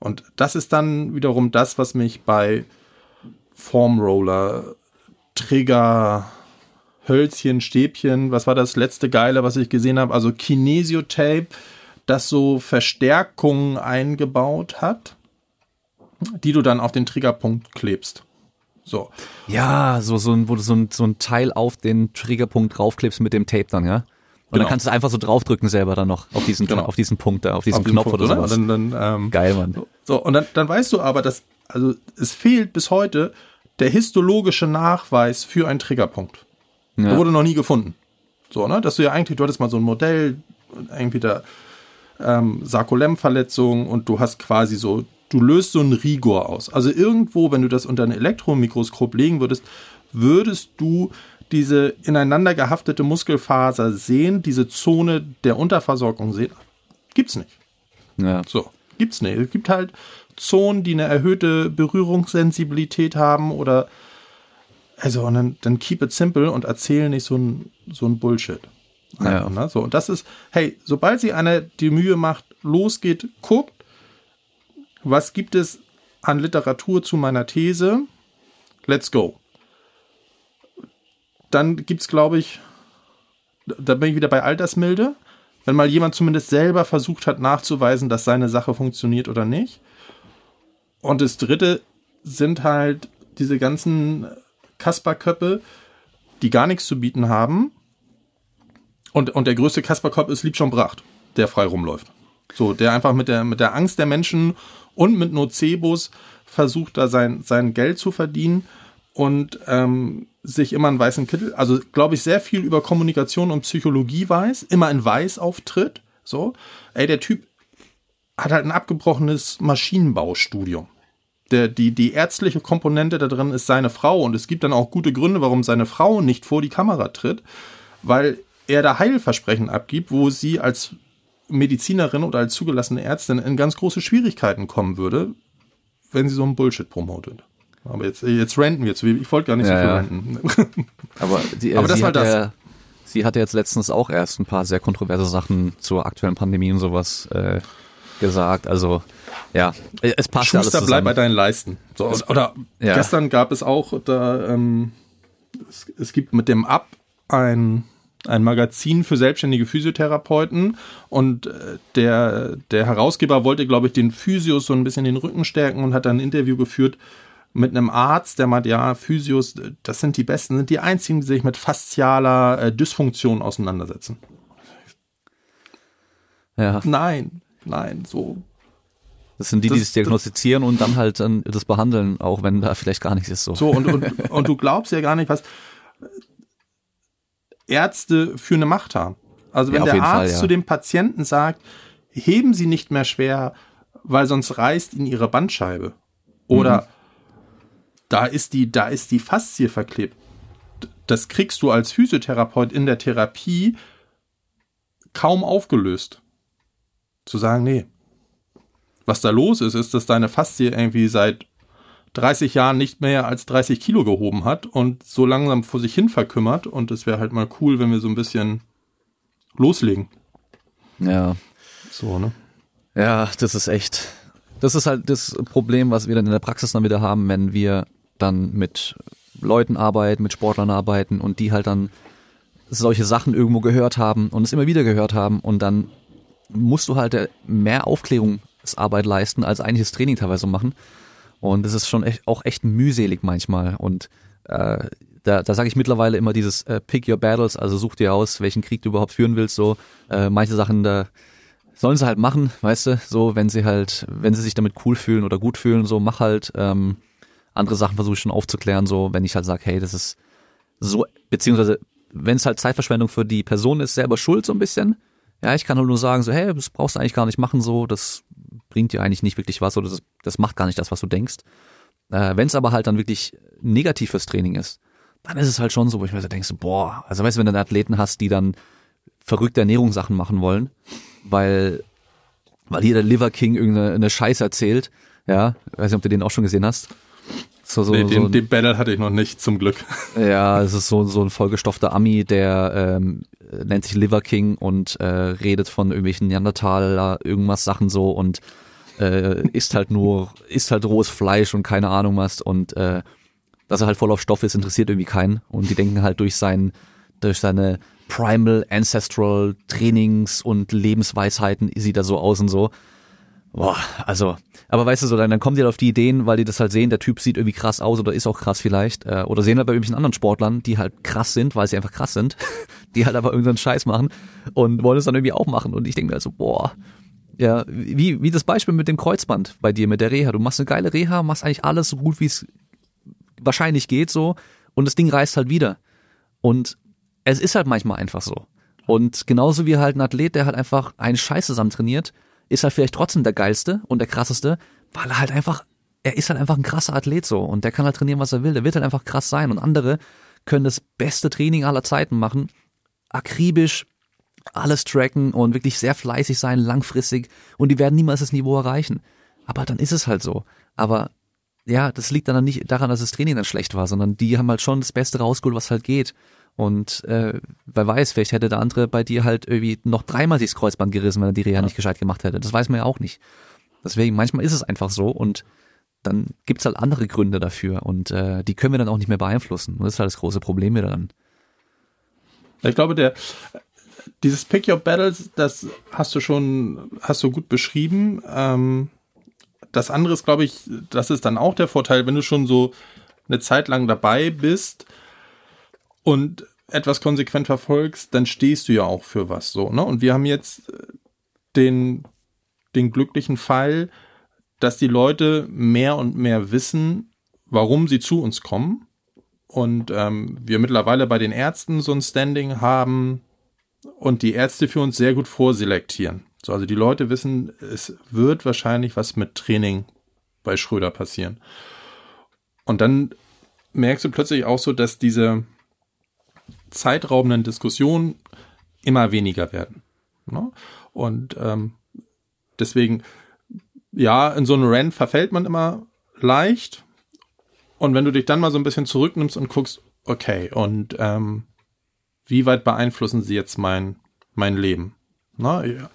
S2: Und das ist dann wiederum das, was mich bei Formroller, Trigger, Hölzchen, Stäbchen, was war das letzte Geile, was ich gesehen habe? Also Kinesiotape, das so Verstärkungen eingebaut hat, die du dann auf den Triggerpunkt klebst. So.
S1: Ja, so, so ein, wo du so ein, so ein Teil auf den Triggerpunkt draufklebst mit dem Tape dann, ja? Und genau. dann kannst du einfach so draufdrücken selber dann noch auf diesen, genau. auf diesen Punkt da, auf diesen auf Knopf Punkt, oder, sowas. Dann, dann, ähm, Geil, Mann.
S2: So, und dann, dann weißt du aber, dass, also es fehlt bis heute der histologische Nachweis für einen Triggerpunkt. Ja. wurde noch nie gefunden. So, ne? Dass du ja eigentlich, du hattest mal so ein Modell, irgendwie da ähm, Sarkolem-Verletzung und du hast quasi so, du löst so einen Rigor aus. Also irgendwo, wenn du das unter ein Elektromikroskop legen würdest, würdest du diese ineinander gehaftete Muskelfaser sehen, diese Zone der Unterversorgung sehen. Gibt's nicht. Ja. So, gibt's nicht. Es gibt halt Zonen, die eine erhöhte Berührungssensibilität haben oder also, und dann, dann keep it simple und erzähl nicht so ein, so ein Bullshit. Ja. Ne? So, und das ist, hey, sobald sie einer die Mühe macht, losgeht, guckt, was gibt es an Literatur zu meiner These? Let's go. Dann gibt's, glaube ich, da bin ich wieder bei Altersmilde. Wenn mal jemand zumindest selber versucht hat nachzuweisen, dass seine Sache funktioniert oder nicht. Und das dritte sind halt diese ganzen Kasperköppe, die gar nichts zu bieten haben. Und, und der größte Kasperkopf ist Liebscher Bracht, der frei rumläuft. So, der einfach mit der, mit der Angst der Menschen und mit Nocebos versucht, da sein, sein Geld zu verdienen. Und ähm, sich immer einen weißen Kittel, also glaube ich sehr viel über Kommunikation und Psychologie weiß, immer in weiß auftritt. So, ey, der Typ hat halt ein abgebrochenes Maschinenbaustudium. Der, die, die ärztliche Komponente da drin ist seine Frau und es gibt dann auch gute Gründe, warum seine Frau nicht vor die Kamera tritt, weil er da Heilversprechen abgibt, wo sie als Medizinerin oder als zugelassene Ärztin in ganz große Schwierigkeiten kommen würde, wenn sie so einen Bullshit promotet. Aber jetzt, jetzt ranten wir zu. Ich wollte gar nicht ja, so viel ja. ranten.
S1: Aber, die, Aber das war das. Ja, sie hatte jetzt letztens auch erst ein paar sehr kontroverse Sachen zur aktuellen Pandemie und sowas äh, gesagt. Also ja, es passt
S2: Schuster, alles zusammen. bleib bei deinen Leisten. So, oder ja. gestern gab es auch da, ähm, es, es gibt mit dem Ab ein ein Magazin für selbstständige Physiotherapeuten und äh, der, der Herausgeber wollte, glaube ich, den Physios so ein bisschen den Rücken stärken und hat dann ein Interview geführt mit einem Arzt, der meint, ja, Physios, das sind die Besten, sind die einzigen, die sich mit faszialer äh, Dysfunktion auseinandersetzen.
S1: Ja.
S2: Nein, nein, so.
S1: Das sind die, das, die es diagnostizieren und dann halt dann das behandeln, auch wenn da vielleicht gar nichts ist so.
S2: So, und, und, und du glaubst ja gar nicht, was Ärzte für eine Macht haben. Also wenn ja, der Arzt Fall, ja. zu dem Patienten sagt, heben Sie nicht mehr schwer, weil sonst reißt Ihnen Ihre Bandscheibe. Oder mhm. Da ist die, da ist die Faszie verklebt. Das kriegst du als Physiotherapeut in der Therapie kaum aufgelöst. Zu sagen, nee. Was da los ist, ist, dass deine Faszie irgendwie seit 30 Jahren nicht mehr als 30 Kilo gehoben hat und so langsam vor sich hin verkümmert. Und es wäre halt mal cool, wenn wir so ein bisschen loslegen.
S1: Ja.
S2: So, ne?
S1: Ja, das ist echt. Das ist halt das Problem, was wir dann in der Praxis dann wieder haben, wenn wir dann mit Leuten arbeiten, mit Sportlern arbeiten und die halt dann solche Sachen irgendwo gehört haben und es immer wieder gehört haben und dann musst du halt mehr Aufklärungsarbeit leisten, als eigentlich das Training teilweise machen. Und es ist schon echt, auch echt mühselig manchmal. Und äh, da, da sage ich mittlerweile immer dieses äh, Pick your battles, also such dir aus, welchen Krieg du überhaupt führen willst. So äh, manche Sachen da sollen sie halt machen, weißt du, so wenn sie halt, wenn sie sich damit cool fühlen oder gut fühlen, so mach halt. Ähm, andere Sachen versuche ich schon aufzuklären, so wenn ich halt sage, hey, das ist so, beziehungsweise wenn es halt Zeitverschwendung für die Person ist, selber schuld so ein bisschen. Ja, ich kann halt nur sagen, so, hey, das brauchst du eigentlich gar nicht machen, so, das bringt dir eigentlich nicht wirklich was oder das, das macht gar nicht das, was du denkst. Äh, Wenn es aber halt dann wirklich negativ fürs Training ist, dann ist es halt schon so, wo ich mir so denke, boah, also weißt du, wenn du Athleten hast, die dann verrückte Ernährungssachen machen wollen, weil, weil hier der Liver King irgendeine eine Scheiße erzählt, ja, weiß nicht, ob du den auch schon gesehen hast.
S2: So, so, nee, den, so ein, den Battle hatte ich noch nicht, zum Glück.
S1: Ja, es ist so, so ein vollgestopfter Ami, der ähm, nennt sich Liver King und äh, redet von irgendwelchen Neandertaler, irgendwas Sachen so und äh, isst halt nur, isst halt rohes Fleisch und keine Ahnung was und äh, dass er halt voll auf Stoff ist, interessiert irgendwie keinen und die denken halt durch sein, durch seine Primal Ancestral Trainings und Lebensweisheiten sieht er so aus und so. Boah, also, aber weißt du so, dann, dann kommen die halt auf die Ideen, weil die das halt sehen, der Typ sieht irgendwie krass aus oder ist auch krass vielleicht. Äh, oder sehen halt bei irgendwelchen anderen Sportlern, die halt krass sind, weil sie einfach krass sind, die halt aber irgendeinen Scheiß machen und wollen es dann irgendwie auch machen. Und ich denke mir also, boah, ja, wie, wie das Beispiel mit dem Kreuzband bei dir, mit der Reha. Du machst eine geile Reha, machst eigentlich alles so gut, wie es wahrscheinlich geht so und das Ding reißt halt wieder. Und es ist halt manchmal einfach so. Und genauso wie halt ein Athlet, der halt einfach einen Scheiß zusammen trainiert, ist halt vielleicht trotzdem der geilste und der krasseste, weil er halt einfach, er ist halt einfach ein krasser Athlet so und der kann halt trainieren, was er will. Der wird halt einfach krass sein und andere können das beste Training aller Zeiten machen, akribisch alles tracken und wirklich sehr fleißig sein, langfristig und die werden niemals das Niveau erreichen. Aber dann ist es halt so. Aber ja, das liegt dann nicht daran, dass das Training dann schlecht war, sondern die haben halt schon das Beste rausgeholt, was halt geht. Und äh, wer weiß, vielleicht hätte der andere bei dir halt irgendwie noch dreimal sich das Kreuzband gerissen, wenn er die Reha ja. nicht gescheit gemacht hätte. Das weiß man ja auch nicht. Deswegen, manchmal ist es einfach so und dann gibt's halt andere Gründe dafür und äh, die können wir dann auch nicht mehr beeinflussen. Und das ist halt das große Problem wieder dann.
S2: Ich glaube, der dieses Pick Your Battles, das hast du schon, hast du gut beschrieben. Ähm, das andere ist, glaube ich, das ist dann auch der Vorteil, wenn du schon so eine Zeit lang dabei bist und etwas konsequent verfolgst, dann stehst du ja auch für was so, ne? Und wir haben jetzt äh, den, den glücklichen Fall, dass die Leute mehr und mehr wissen, warum sie zu uns kommen und ähm, wir mittlerweile bei den Ärzten so ein Standing haben und die Ärzte für uns sehr gut vorselektieren. So, also die Leute wissen, es wird wahrscheinlich was mit Training bei Schröder passieren. Und dann merkst du plötzlich auch so, dass diese zeitraubenden Diskussionen immer weniger werden. Ne? Und ähm, deswegen, ja, in so einen Rant verfällt man immer leicht. Und wenn du dich dann mal so ein bisschen zurücknimmst und guckst, okay, und ähm, wie weit beeinflussen sie jetzt mein, mein Leben? Na, ja.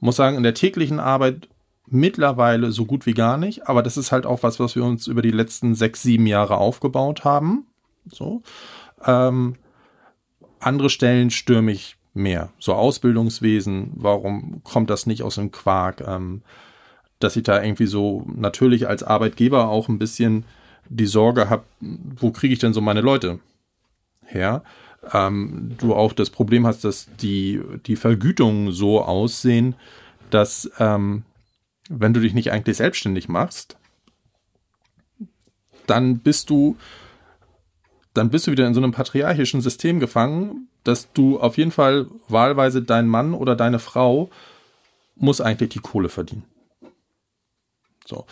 S2: Muss sagen, in der täglichen Arbeit mittlerweile so gut wie gar nicht, aber das ist halt auch was, was wir uns über die letzten sechs, sieben Jahre aufgebaut haben. So. Ähm, andere Stellen stürme ich mehr. So Ausbildungswesen, warum kommt das nicht aus dem Quark? Ähm, dass ich da irgendwie so natürlich als Arbeitgeber auch ein bisschen die Sorge habe, wo kriege ich denn so meine Leute her? Ähm, du auch das Problem hast, dass die, die Vergütungen so aussehen, dass ähm, wenn du dich nicht eigentlich selbstständig machst, dann bist du, dann bist du wieder in so einem patriarchischen System gefangen, dass du auf jeden Fall wahlweise dein Mann oder deine Frau muss eigentlich die Kohle verdienen. So.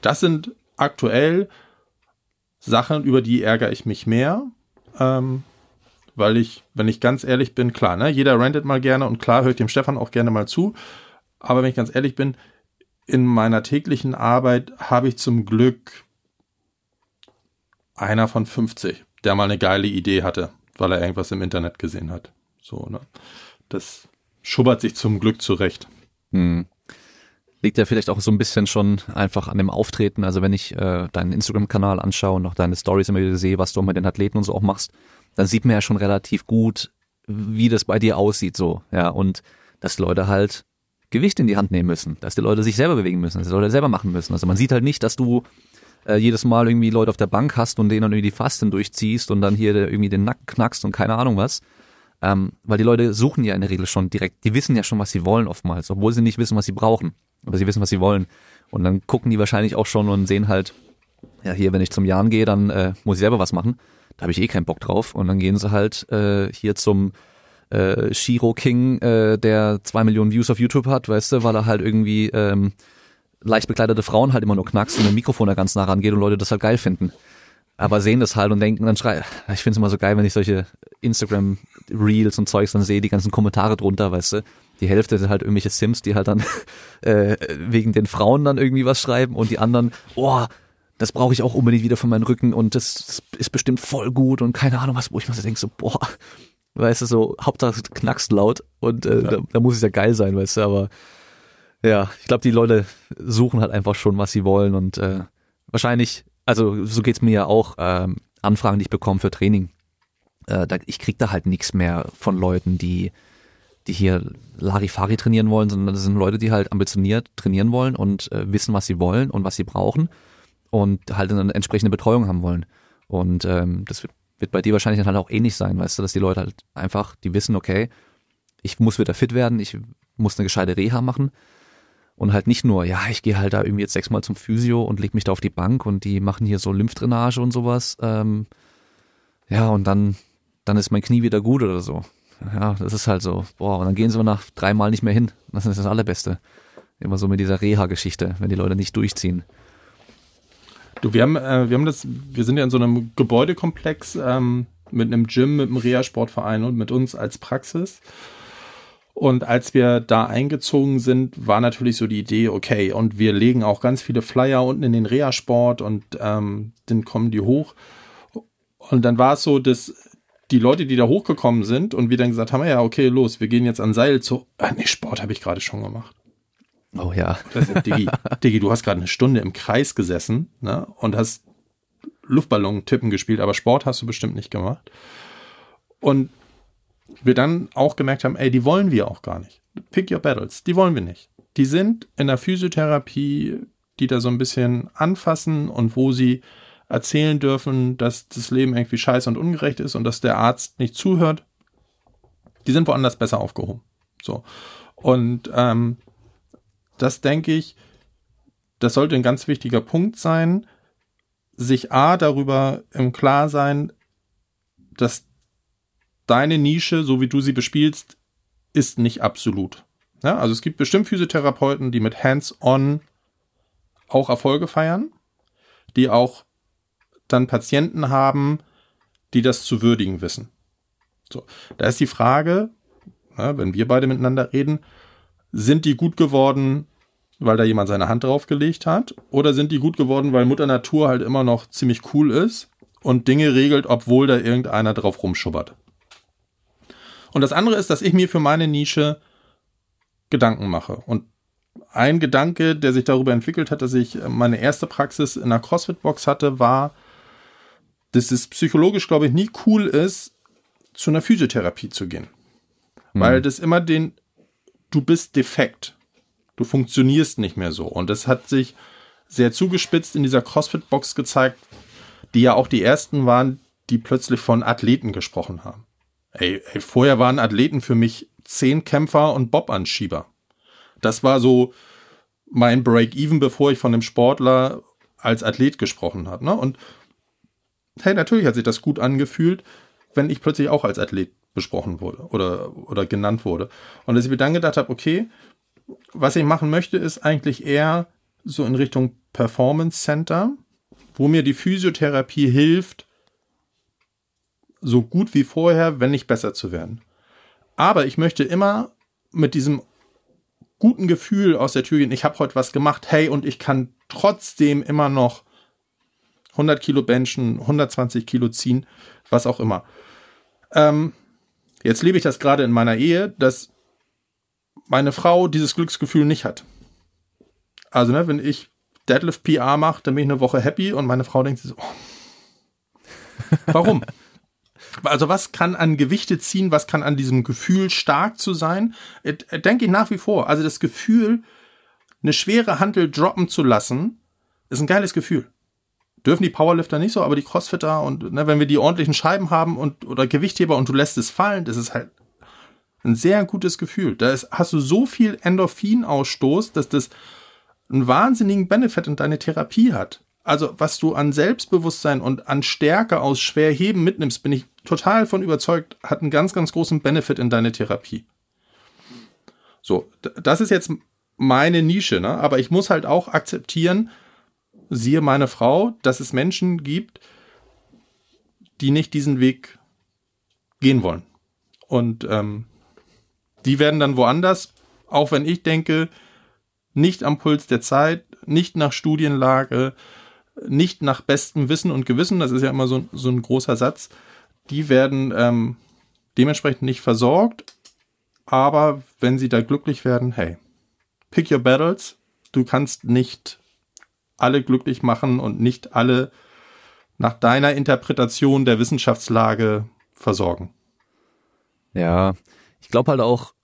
S2: Das sind aktuell Sachen, über die ärgere ich mich mehr, ähm, weil ich, wenn ich ganz ehrlich bin, klar, ne, jeder rentet mal gerne und klar höre ich dem Stefan auch gerne mal zu, aber wenn ich ganz ehrlich bin, in meiner täglichen Arbeit habe ich zum Glück einer von 50, der mal eine geile Idee hatte, weil er irgendwas im Internet gesehen hat. So, ne? Das schubbert sich zum Glück zurecht. Hm.
S1: Liegt ja vielleicht auch so ein bisschen schon einfach an dem Auftreten. Also wenn ich äh, deinen Instagram-Kanal anschaue und auch deine Stories immer wieder sehe, was du mit den Athleten und so auch machst, dann sieht man ja schon relativ gut, wie das bei dir aussieht, so, ja, und dass Leute halt Gewicht in die Hand nehmen müssen, dass die Leute sich selber bewegen müssen, dass die Leute selber machen müssen. Also man sieht halt nicht, dass du äh, jedes Mal irgendwie Leute auf der Bank hast und denen dann irgendwie die Fasten durchziehst und dann hier irgendwie den Nacken knackst und keine Ahnung was. Ähm, weil die Leute suchen ja in der Regel schon direkt, die wissen ja schon, was sie wollen oftmals, obwohl sie nicht wissen, was sie brauchen. Aber sie wissen, was sie wollen. Und dann gucken die wahrscheinlich auch schon und sehen halt, ja, hier, wenn ich zum Jahren gehe, dann äh, muss ich selber was machen. Da habe ich eh keinen Bock drauf. Und dann gehen sie halt äh, hier zum äh, Shiro King, äh, der zwei Millionen Views auf YouTube hat, weißt du, weil er halt irgendwie ähm, leicht bekleidete Frauen halt immer nur knackst und ein Mikrofon da ganz nah rangeht und Leute das halt geil finden. Aber sehen das halt und denken dann schrei, ich finde es immer so geil, wenn ich solche Instagram Reels und Zeugs dann sehe, die ganzen Kommentare drunter, weißt du. Die Hälfte sind halt irgendwelche Sims, die halt dann äh, wegen den Frauen dann irgendwie was schreiben und die anderen, boah, das brauche ich auch unbedingt wieder von meinem Rücken und das ist bestimmt voll gut und keine Ahnung was, wo ich mir so denke, so, boah, weißt du, so Hauptsache knackst laut und äh, ja. da, da, muss es ja geil sein, weißt du, aber ja, ich glaube, die Leute suchen halt einfach schon, was sie wollen und äh, wahrscheinlich, also so geht's mir ja auch, ähm, Anfragen, die ich bekomme für Training, äh, da, ich krieg da halt nichts mehr von Leuten, die die hier Larifari trainieren wollen, sondern das sind Leute, die halt ambitioniert trainieren wollen und äh, wissen, was sie wollen und was sie brauchen und halt eine entsprechende Betreuung haben wollen. Und ähm, das wird wird bei dir wahrscheinlich dann halt auch ähnlich sein, weißt du, dass die Leute halt einfach, die wissen, okay, ich muss wieder fit werden, ich muss eine gescheite Reha machen und halt nicht nur, ja, ich gehe halt da irgendwie jetzt sechsmal zum Physio und leg mich da auf die Bank und die machen hier so Lymphdrainage und sowas, ähm, ja, und dann, dann ist mein Knie wieder gut oder so. Ja, das ist halt so, boah, und dann gehen sie nach dreimal nicht mehr hin. Das ist das Allerbeste. Immer so mit dieser Reha-Geschichte, wenn die Leute nicht durchziehen.
S2: Du, wir haben, äh, wir haben das, wir sind ja in so einem Gebäudekomplex ähm, mit einem Gym, mit einem Reha-Sportverein und mit uns als Praxis. Und als wir da eingezogen sind, war natürlich so die Idee, okay, und wir legen auch ganz viele Flyer unten in den Reha-Sport und ähm, dann kommen die hoch. Und dann war es so, dass die Leute, die da hochgekommen sind und wir dann gesagt haben, ja, okay, los, wir gehen jetzt an Seil zu. Ah, nee, Sport habe ich gerade schon gemacht.
S1: Oh ja.
S2: Digi, Digi, du hast gerade eine Stunde im Kreis gesessen ne, und hast Luftballon-Tippen gespielt, aber Sport hast du bestimmt nicht gemacht. Und wir dann auch gemerkt haben, ey, die wollen wir auch gar nicht. Pick your battles, die wollen wir nicht. Die sind in der Physiotherapie, die da so ein bisschen anfassen und wo sie erzählen dürfen, dass das Leben irgendwie scheiße und ungerecht ist und dass der Arzt nicht zuhört. Die sind woanders besser aufgehoben. So. Und ähm, das denke ich, das sollte ein ganz wichtiger Punkt sein, sich A darüber im Klar sein, dass deine Nische, so wie du sie bespielst, ist nicht absolut. Ja, also es gibt bestimmt Physiotherapeuten, die mit Hands-on auch Erfolge feiern, die auch dann Patienten haben, die das zu würdigen wissen. So, da ist die Frage, ja, wenn wir beide miteinander reden, sind die gut geworden, weil da jemand seine Hand draufgelegt hat? Oder sind die gut geworden, weil Mutter Natur halt immer noch ziemlich cool ist und Dinge regelt, obwohl da irgendeiner drauf rumschubbert? Und das andere ist, dass ich mir für meine Nische Gedanken mache. Und ein Gedanke, der sich darüber entwickelt hat, dass ich meine erste Praxis in einer CrossFit-Box hatte, war, dass es psychologisch, glaube ich, nie cool ist, zu einer Physiotherapie zu gehen. Mhm. Weil das immer den, du bist defekt. Du funktionierst nicht mehr so. Und das hat sich sehr zugespitzt in dieser CrossFit-Box gezeigt, die ja auch die ersten waren, die plötzlich von Athleten gesprochen haben. Ey, ey vorher waren Athleten für mich Zehnkämpfer und Bob-Anschieber. Das war so mein Break-Even, bevor ich von einem Sportler als Athlet gesprochen habe. Ne? Und hey, natürlich hat sich das gut angefühlt, wenn ich plötzlich auch als Athlet besprochen wurde oder, oder genannt wurde. Und dass ich mir dann gedacht habe, okay, was ich machen möchte, ist eigentlich eher so in Richtung Performance Center, wo mir die Physiotherapie hilft, so gut wie vorher, wenn nicht besser zu werden. Aber ich möchte immer mit diesem guten Gefühl aus der Tür gehen, ich habe heute was gemacht, hey, und ich kann trotzdem immer noch 100 Kilo benchen, 120 Kilo ziehen, was auch immer. Ähm, jetzt lebe ich das gerade in meiner Ehe, dass meine Frau dieses Glücksgefühl nicht hat. Also, ne, wenn ich Deadlift PR mache, dann bin ich eine Woche happy und meine Frau denkt sich so, oh. warum? Also was kann an Gewichte ziehen, was kann an diesem Gefühl stark zu sein? Äh, denke ich nach wie vor. Also das Gefühl, eine schwere Handel droppen zu lassen, ist ein geiles Gefühl. Dürfen die Powerlifter nicht so, aber die Crossfitter und ne, wenn wir die ordentlichen Scheiben haben und oder Gewichtheber und du lässt es fallen, das ist halt ein sehr gutes Gefühl. Da ist, hast du so viel Endorphinausstoß, dass das einen wahnsinnigen Benefit in deine Therapie hat. Also was du an Selbstbewusstsein und an Stärke aus Schwerheben mitnimmst, bin ich total von überzeugt, hat einen ganz, ganz großen Benefit in deine Therapie. So, das ist jetzt meine Nische, ne? aber ich muss halt auch akzeptieren, siehe meine Frau, dass es Menschen gibt, die nicht diesen Weg gehen wollen. Und ähm, die werden dann woanders, auch wenn ich denke, nicht am Puls der Zeit, nicht nach Studienlage, nicht nach bestem Wissen und Gewissen, das ist ja immer so, so ein großer Satz, die werden ähm, dementsprechend nicht versorgt, aber wenn sie da glücklich werden, hey, pick your battles, du kannst nicht alle glücklich machen und nicht alle nach deiner Interpretation der Wissenschaftslage versorgen.
S1: Ja, ich glaube halt auch,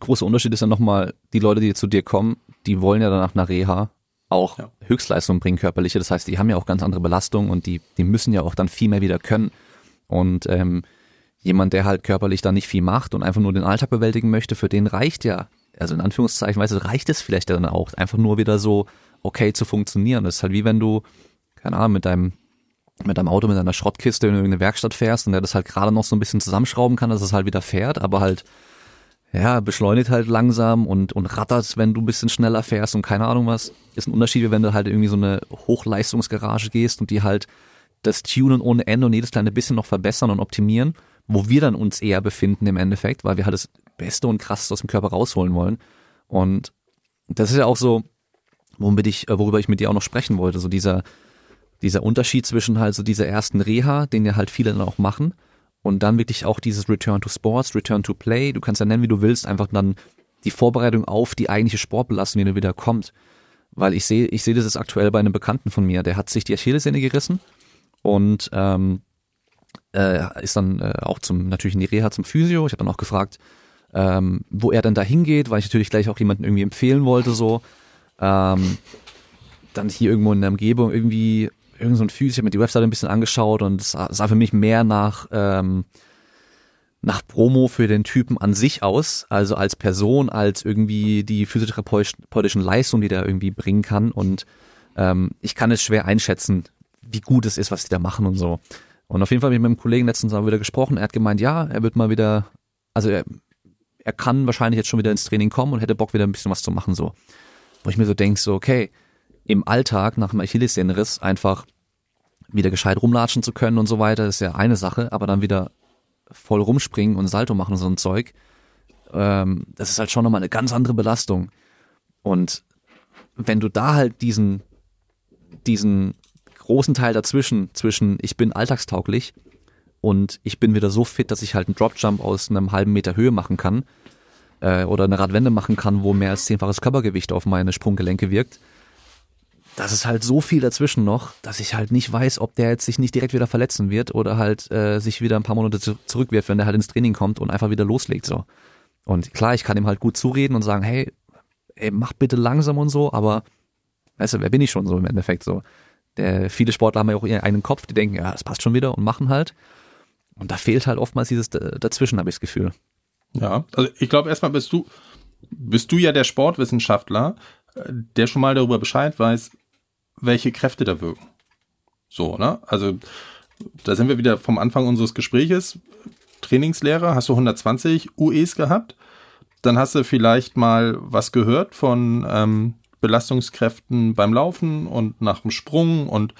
S1: großer Unterschied ist ja nochmal, die Leute, die zu dir kommen, die wollen ja danach nach Reha auch ja. Höchstleistungen bringen, körperliche. Das heißt, die haben ja auch ganz andere Belastungen und die, die müssen ja auch dann viel mehr wieder können. Und ähm, jemand, der halt körperlich dann nicht viel macht und einfach nur den Alltag bewältigen möchte, für den reicht ja, also in Anführungszeichen, weißt du, reicht es vielleicht dann auch, einfach nur wieder so okay zu funktionieren. Das ist halt wie wenn du, keine Ahnung, mit deinem mit deinem Auto mit deiner Schrottkiste in irgendeine Werkstatt fährst und der das halt gerade noch so ein bisschen zusammenschrauben kann, dass es halt wieder fährt, aber halt ja, beschleunigt halt langsam und, und rattert, wenn du ein bisschen schneller fährst und keine Ahnung was. Ist ein Unterschied, wie wenn du halt irgendwie so eine Hochleistungsgarage gehst und die halt das Tunen ohne Ende und jedes kleine bisschen noch verbessern und optimieren, wo wir dann uns eher befinden im Endeffekt, weil wir halt das Beste und Krasseste aus dem Körper rausholen wollen. Und das ist ja auch so, womit ich, äh, worüber ich mit dir auch noch sprechen wollte, so dieser, dieser Unterschied zwischen halt so dieser ersten Reha, den ja halt viele dann auch machen, und dann wirklich auch dieses Return to Sports, Return to Play, du kannst ja nennen, wie du willst, einfach dann die Vorbereitung auf die eigentliche Sportbelastung, die dann wieder kommt. Weil ich sehe, ich sehe das jetzt aktuell bei einem Bekannten von mir, der hat sich die Achillessehne gerissen und ähm, äh, ist dann äh, auch zum natürlich in die Reha zum Physio. Ich habe dann auch gefragt, ähm, wo er dann da hingeht, weil ich natürlich gleich auch jemanden irgendwie empfehlen wollte so. Ähm, dann hier irgendwo in der Umgebung irgendwie irgend so ein habe mir die Webseite ein bisschen angeschaut und es sah, für mich mehr nach ähm, nach Promo für den Typen an sich aus, also als Person, als irgendwie die physiotherapeutischen Leistungen, die der irgendwie bringen kann. Und ähm, ich kann es schwer einschätzen, wie gut es ist, was die da machen und so. Und auf jeden Fall habe ich mit einem Kollegen letztens mal wieder gesprochen. Er hat gemeint, ja, er wird mal wieder, also er, er kann wahrscheinlich jetzt schon wieder ins Training kommen und hätte Bock wieder ein bisschen was zu machen so. Wo ich mir so denke, so okay, im Alltag nach dem Achillessehnenriss einfach wieder gescheit rumlatschen zu können und so weiter, ist ja eine Sache, aber dann wieder voll rumspringen und Salto machen so ein Zeug, ähm, das ist halt schon nochmal eine ganz andere Belastung. Und wenn du da halt diesen, diesen großen Teil dazwischen, zwischen ich bin alltagstauglich und ich bin wieder so fit, dass ich halt einen Dropjump aus einem halben Meter Höhe machen kann äh, oder eine Radwende machen kann, wo mehr als zehnfaches Körpergewicht auf meine Sprunggelenke wirkt, das ist halt so viel dazwischen noch, dass ich halt nicht weiß, ob der jetzt sich nicht direkt wieder verletzen wird oder halt äh, sich wieder ein paar Monate zu zurückwirft, wenn der halt ins Training kommt und einfach wieder loslegt so. Und klar, ich kann ihm halt gut zureden und sagen, hey, ey, mach bitte langsam und so, aber weißt du, wer bin ich schon so im Endeffekt so? Der, viele Sportler haben ja auch ihren eigenen Kopf, die denken, ja, das passt schon wieder und machen halt. Und da fehlt halt oftmals dieses dazwischen, habe ich das Gefühl.
S2: Ja, also ich glaube erstmal bist du, bist du ja der Sportwissenschaftler, äh, der schon mal darüber Bescheid weiß, welche Kräfte da wirken. So, ne? Also da sind wir wieder vom Anfang unseres Gespräches. Trainingslehrer, hast du 120 UEs gehabt? Dann hast du vielleicht mal was gehört von ähm, Belastungskräften beim Laufen und nach dem Sprung und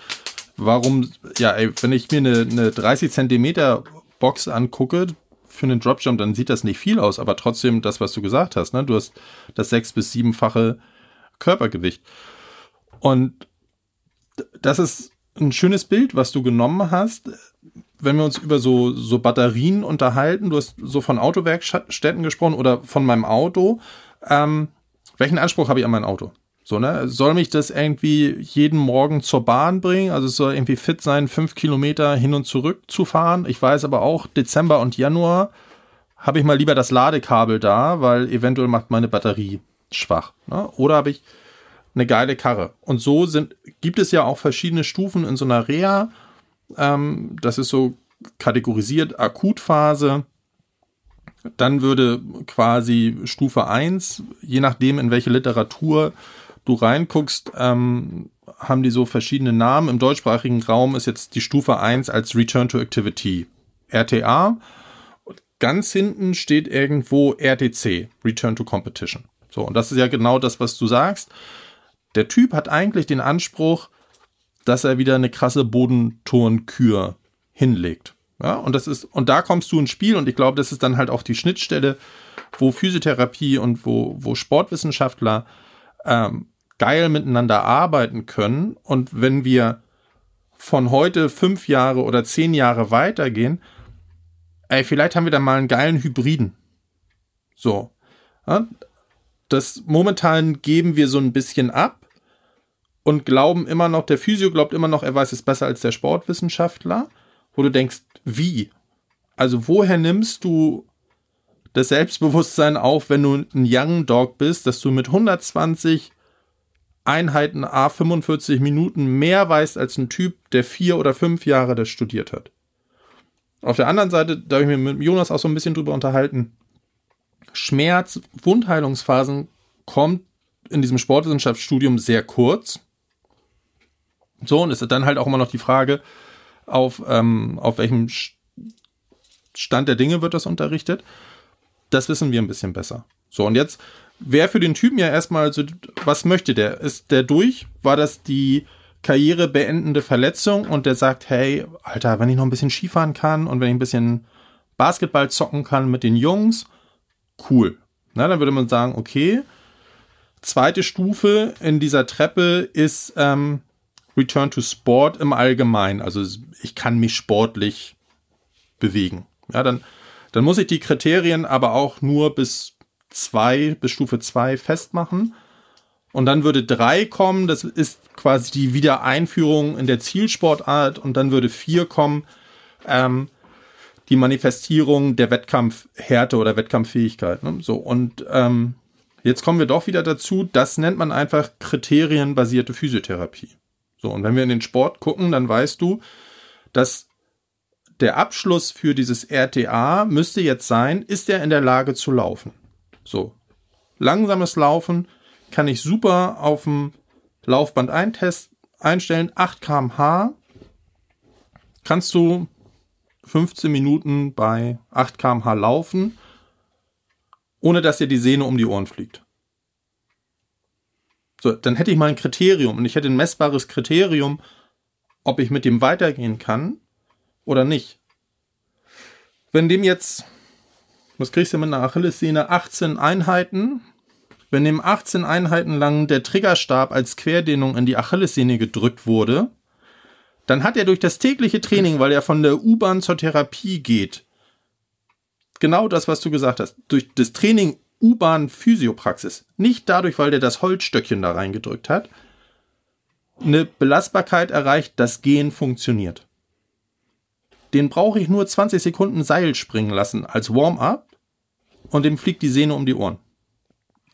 S2: warum, ja, ey, wenn ich mir eine, eine 30 Zentimeter Box angucke für einen Dropjump, dann sieht das nicht viel aus, aber trotzdem das, was du gesagt hast, ne? Du hast das sechs- bis siebenfache Körpergewicht. Und das ist ein schönes Bild, was du genommen hast. Wenn wir uns über so, so Batterien unterhalten, du hast so von Autowerkstätten gesprochen oder von meinem Auto. Ähm, welchen Anspruch habe ich an mein Auto? So, ne? Soll mich das irgendwie jeden Morgen zur Bahn bringen? Also es soll irgendwie fit sein, fünf Kilometer hin und zurück zu fahren. Ich weiß aber auch, Dezember und Januar habe ich mal lieber das Ladekabel da, weil eventuell macht meine Batterie schwach. Ne? Oder habe ich eine geile Karre. Und so sind, gibt es ja auch verschiedene Stufen in so einer Reha. Ähm, das ist so kategorisiert Akutphase. Dann würde quasi Stufe 1, je nachdem in welche Literatur du reinguckst, ähm, haben die so verschiedene Namen. Im deutschsprachigen Raum ist jetzt die Stufe 1 als Return to Activity RTA. Ganz hinten steht irgendwo RTC, Return to Competition. So, und das ist ja genau das, was du sagst. Der Typ hat eigentlich den Anspruch, dass er wieder eine krasse Bodentonkür hinlegt. Ja, und das ist, und da kommst du ins Spiel und ich glaube, das ist dann halt auch die Schnittstelle, wo Physiotherapie und wo, wo Sportwissenschaftler ähm, geil miteinander arbeiten können. Und wenn wir von heute fünf Jahre oder zehn Jahre weitergehen, ey, vielleicht haben wir da mal einen geilen Hybriden. So. Ja, das momentan geben wir so ein bisschen ab und glauben immer noch, der Physio glaubt immer noch, er weiß es besser als der Sportwissenschaftler, wo du denkst, wie? Also woher nimmst du das Selbstbewusstsein auf, wenn du ein Young Dog bist, dass du mit 120 Einheiten A 45 Minuten mehr weißt als ein Typ, der vier oder fünf Jahre das studiert hat. Auf der anderen Seite, da habe ich mir mit Jonas auch so ein bisschen drüber unterhalten, Schmerz, Wundheilungsphasen kommt in diesem Sportwissenschaftsstudium sehr kurz. So, und es ist dann halt auch immer noch die Frage, auf, ähm, auf welchem Stand der Dinge wird das unterrichtet. Das wissen wir ein bisschen besser. So, und jetzt wäre für den Typen ja erstmal so, was möchte der? Ist der durch? War das die Karriere beendende Verletzung und der sagt, hey, Alter, wenn ich noch ein bisschen Skifahren kann und wenn ich ein bisschen Basketball zocken kann mit den Jungs, cool. Na, dann würde man sagen, okay, zweite Stufe in dieser Treppe ist ähm, Return to Sport im Allgemeinen. Also ich kann mich sportlich bewegen. Ja, dann, dann muss ich die Kriterien aber auch nur bis zwei, bis Stufe zwei festmachen. Und dann würde drei kommen, das ist quasi die Wiedereinführung in der Zielsportart. Und dann würde vier kommen, ähm, die Manifestierung der Wettkampfhärte oder Wettkampffähigkeit. Ne? So, und ähm, jetzt kommen wir doch wieder dazu, das nennt man einfach kriterienbasierte Physiotherapie. So, und wenn wir in den Sport gucken, dann weißt du, dass der Abschluss für dieses RTA müsste jetzt sein, ist er in der Lage zu laufen. So, langsames Laufen kann ich super auf dem Laufband einstellen, 8 kmh, kannst du 15 Minuten bei 8 kmh laufen, ohne dass dir die Sehne um die Ohren fliegt. So, dann hätte ich mal ein Kriterium und ich hätte ein messbares Kriterium, ob ich mit dem weitergehen kann oder nicht. Wenn dem jetzt, was kriegst du mit einer Achillessehne? 18 Einheiten. Wenn dem 18 Einheiten lang der Triggerstab als Querdehnung in die Achillessehne gedrückt wurde, dann hat er durch das tägliche Training, weil er von der U-Bahn zur Therapie geht, genau das, was du gesagt hast, durch das Training U-Bahn Physiopraxis, nicht dadurch, weil der das Holzstöckchen da reingedrückt hat, eine Belastbarkeit erreicht, das Gehen funktioniert. Den brauche ich nur 20 Sekunden Seil springen lassen als Warm-up und dem fliegt die Sehne um die Ohren.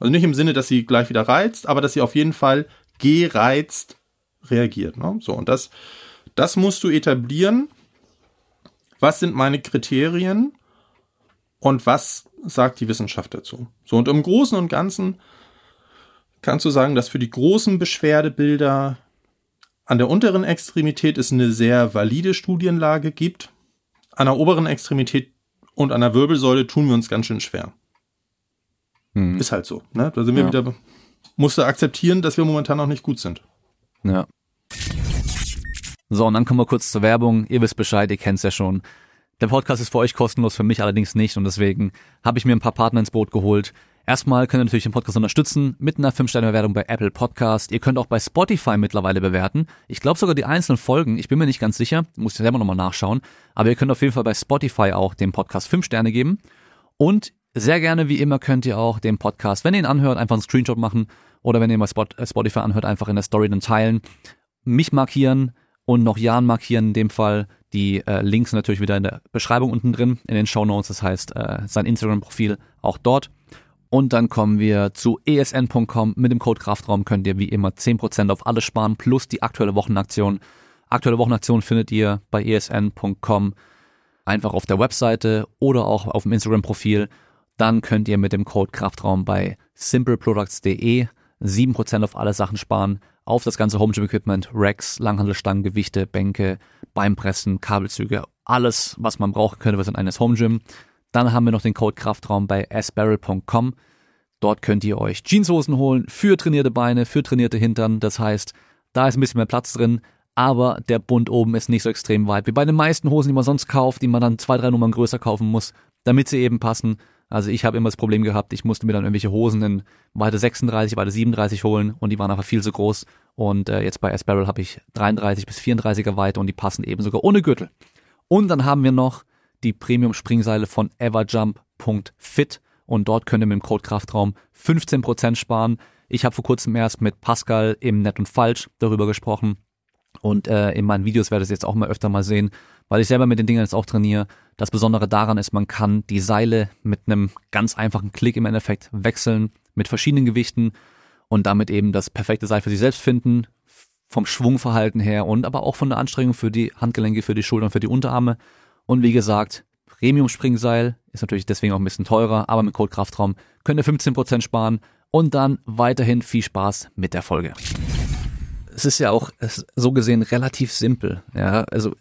S2: Also nicht im Sinne, dass sie gleich wieder reizt, aber dass sie auf jeden Fall gereizt reagiert. Ne? So, und das, das musst du etablieren. Was sind meine Kriterien und was sagt die Wissenschaft dazu? So, und im Großen und Ganzen kannst du sagen, dass für die großen Beschwerdebilder an der unteren Extremität es eine sehr valide Studienlage gibt. An der oberen Extremität und an der Wirbelsäule tun wir uns ganz schön schwer. Hm. Ist halt so. Ne? Da sind wir ja. wieder, musst du akzeptieren, dass wir momentan noch nicht gut sind.
S1: Ja. So, und dann kommen wir kurz zur Werbung. Ihr wisst Bescheid, ihr kennt's ja schon. Der Podcast ist für euch kostenlos, für mich allerdings nicht und deswegen habe ich mir ein paar Partner ins Boot geholt. Erstmal könnt ihr natürlich den Podcast unterstützen mit einer 5-Sterne-Bewertung bei Apple Podcast. Ihr könnt auch bei Spotify mittlerweile bewerten. Ich glaube sogar die einzelnen Folgen, ich bin mir nicht ganz sicher, muss ich selber nochmal nachschauen. Aber ihr könnt auf jeden Fall bei Spotify auch dem Podcast 5 Sterne geben. Und sehr gerne, wie immer, könnt ihr auch den Podcast, wenn ihr ihn anhört, einfach einen Screenshot machen oder wenn ihr mal äh, Spotify anhört, einfach in der Story dann teilen. Mich markieren, und noch Jan markieren in dem Fall. Die äh, Links natürlich wieder in der Beschreibung unten drin, in den Show Notes, das heißt äh, sein Instagram-Profil auch dort. Und dann kommen wir zu esn.com. Mit dem Code Kraftraum könnt ihr wie immer 10% auf alles sparen, plus die aktuelle Wochenaktion. Aktuelle Wochenaktion findet ihr bei esn.com einfach auf der Webseite oder auch auf dem Instagram-Profil. Dann könnt ihr mit dem Code Kraftraum bei simpleproducts.de 7% auf alle Sachen sparen auf das ganze Home Gym Equipment, Racks, Langhandelstangen, Gewichte, Bänke, Beinpressen, Kabelzüge, alles, was man brauchen könnte für sein eines Home Gym. Dann haben wir noch den Code Kraftraum bei sbarrel.com. Dort könnt ihr euch Jeanshosen holen für trainierte Beine, für trainierte Hintern. Das heißt, da ist ein bisschen mehr Platz drin, aber der Bund oben ist nicht so extrem weit wie bei den meisten Hosen, die man sonst kauft, die man dann zwei, drei Nummern größer kaufen muss, damit sie eben passen. Also ich habe immer das Problem gehabt, ich musste mir dann irgendwelche Hosen in Weite 36, Weite 37 holen und die waren einfach viel zu groß. Und äh, jetzt bei Asparrel habe ich 33 bis 34er Weite und die passen eben sogar ohne Gürtel. Und dann haben wir noch die Premium-Springseile von everjump.fit und dort könnt ihr mit dem Code Kraftraum 15% sparen. Ich habe vor kurzem erst mit Pascal im Nett und Falsch darüber gesprochen und äh, in meinen Videos werdet ihr es jetzt auch mal öfter mal sehen, weil ich selber mit den Dingern jetzt auch trainiere. Das Besondere daran ist, man kann die Seile mit einem ganz einfachen Klick im Endeffekt wechseln mit verschiedenen Gewichten und damit eben das perfekte Seil für sich selbst finden, vom Schwungverhalten her und aber auch von der Anstrengung für die Handgelenke, für die Schultern, für die Unterarme. Und wie gesagt, Premium-Springseil ist natürlich deswegen auch ein bisschen teurer, aber mit Code Kraftraum könnt ihr 15% sparen und dann weiterhin viel Spaß mit der Folge. Es ist ja auch so gesehen relativ simpel. Ja, also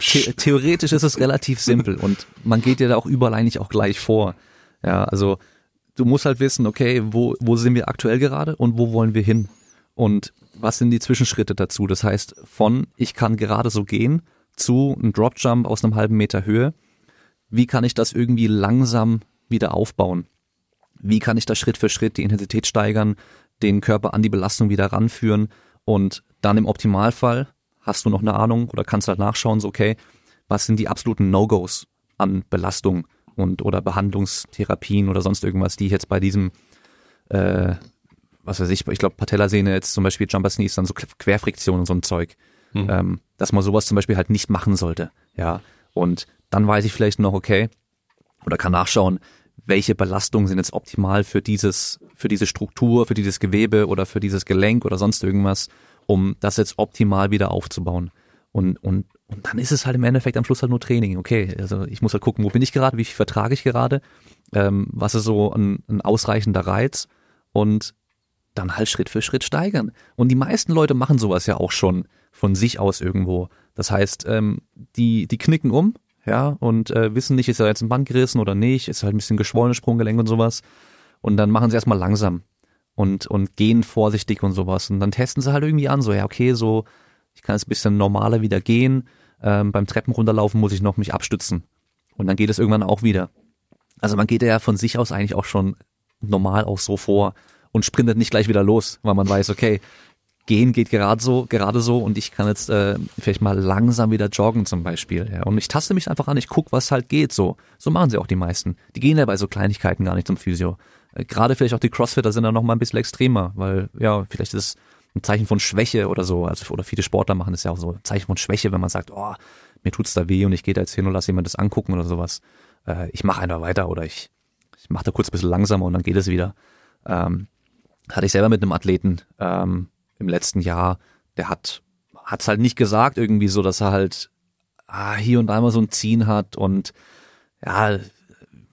S1: The theoretisch ist es relativ simpel und man geht ja da auch überall eigentlich auch gleich vor. Ja, also du musst halt wissen, okay, wo, wo sind wir aktuell gerade und wo wollen wir hin? Und was sind die Zwischenschritte dazu? Das heißt, von ich kann gerade so gehen zu ein Dropjump aus einem halben Meter Höhe. Wie kann ich das irgendwie langsam wieder aufbauen? Wie kann ich da Schritt für Schritt die Intensität steigern, den Körper an die Belastung wieder ranführen und dann im Optimalfall hast du noch eine Ahnung oder kannst halt nachschauen, so okay, was sind die absoluten No-Gos an Belastung und oder Behandlungstherapien oder sonst irgendwas, die ich jetzt bei diesem, äh, was weiß ich, ich glaube Patellasehne jetzt zum Beispiel Jumper Sneeze, dann so Querfriktion und so ein Zeug, mhm. ähm, dass man sowas zum Beispiel halt nicht machen sollte, ja. Und dann weiß ich vielleicht noch, okay, oder kann nachschauen, welche Belastungen sind jetzt optimal für dieses, für diese Struktur, für dieses Gewebe oder für dieses Gelenk oder sonst irgendwas um das jetzt optimal wieder aufzubauen. Und, und, und dann ist es halt im Endeffekt am Schluss halt nur Training. Okay, also ich muss halt gucken, wo bin ich gerade, wie viel vertrage ich gerade, ähm, was ist so ein, ein ausreichender Reiz und dann halt Schritt für Schritt steigern. Und die meisten Leute machen sowas ja auch schon von sich aus irgendwo. Das heißt, ähm, die, die knicken um, ja, und äh, wissen nicht, ist er jetzt ein Band gerissen oder nicht, ist halt ein bisschen geschwollenes Sprunggelenk und sowas. Und dann machen sie erstmal langsam und, und gehen vorsichtig und sowas. Und dann testen sie halt irgendwie an, so, ja, okay, so, ich kann jetzt ein bisschen normaler wieder gehen. Ähm, beim Treppen runterlaufen muss ich noch mich abstützen. Und dann geht es irgendwann auch wieder. Also man geht ja von sich aus eigentlich auch schon normal auch so vor und sprintet nicht gleich wieder los, weil man weiß, okay, gehen geht gerade so, gerade so und ich kann jetzt äh, vielleicht mal langsam wieder joggen zum Beispiel. Ja. Und ich taste mich einfach an, ich guck, was halt geht. So, so machen sie auch die meisten. Die gehen ja bei so Kleinigkeiten gar nicht zum Physio. Äh, gerade vielleicht auch die Crossfitter sind da noch mal ein bisschen extremer, weil ja vielleicht ist es ein Zeichen von Schwäche oder so. Also oder viele Sportler machen das ja auch so, ein Zeichen von Schwäche, wenn man sagt, oh, mir tut's da weh und ich gehe da jetzt hin und lasse jemand das angucken oder sowas. Äh, ich mache einfach weiter oder ich ich mache da kurz ein bisschen langsamer und dann geht es wieder. Ähm, hatte ich selber mit einem Athleten ähm, im letzten Jahr, der hat hat's halt nicht gesagt irgendwie so, dass er halt ah, hier und da mal so ein Ziehen hat und ja,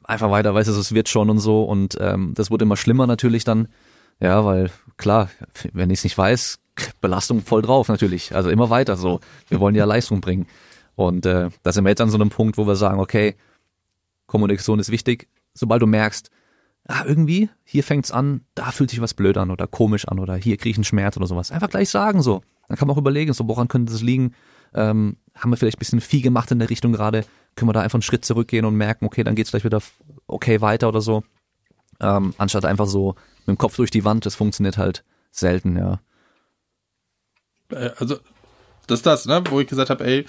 S1: einfach weiter, weißt du, es wird schon und so und ähm, das wurde immer schlimmer natürlich dann, ja, weil klar, wenn ich es nicht weiß, Belastung voll drauf natürlich, also immer weiter so, wir wollen ja Leistung bringen und äh, da sind wir jetzt an so einem Punkt, wo wir sagen, okay, Kommunikation ist wichtig, sobald du merkst, ah, irgendwie, hier fängt's an, da fühlt sich was blöd an oder komisch an oder hier kriege ich einen Schmerz oder sowas. Einfach gleich sagen so. Dann kann man auch überlegen, so woran könnte das liegen? Ähm, haben wir vielleicht ein bisschen viel gemacht in der Richtung gerade? Können wir da einfach einen Schritt zurückgehen und merken, okay, dann geht's gleich wieder okay weiter oder so. Ähm, anstatt einfach so mit dem Kopf durch die Wand, das funktioniert halt selten, ja.
S2: Äh, also, das ist das, ne, wo ich gesagt habe, ey,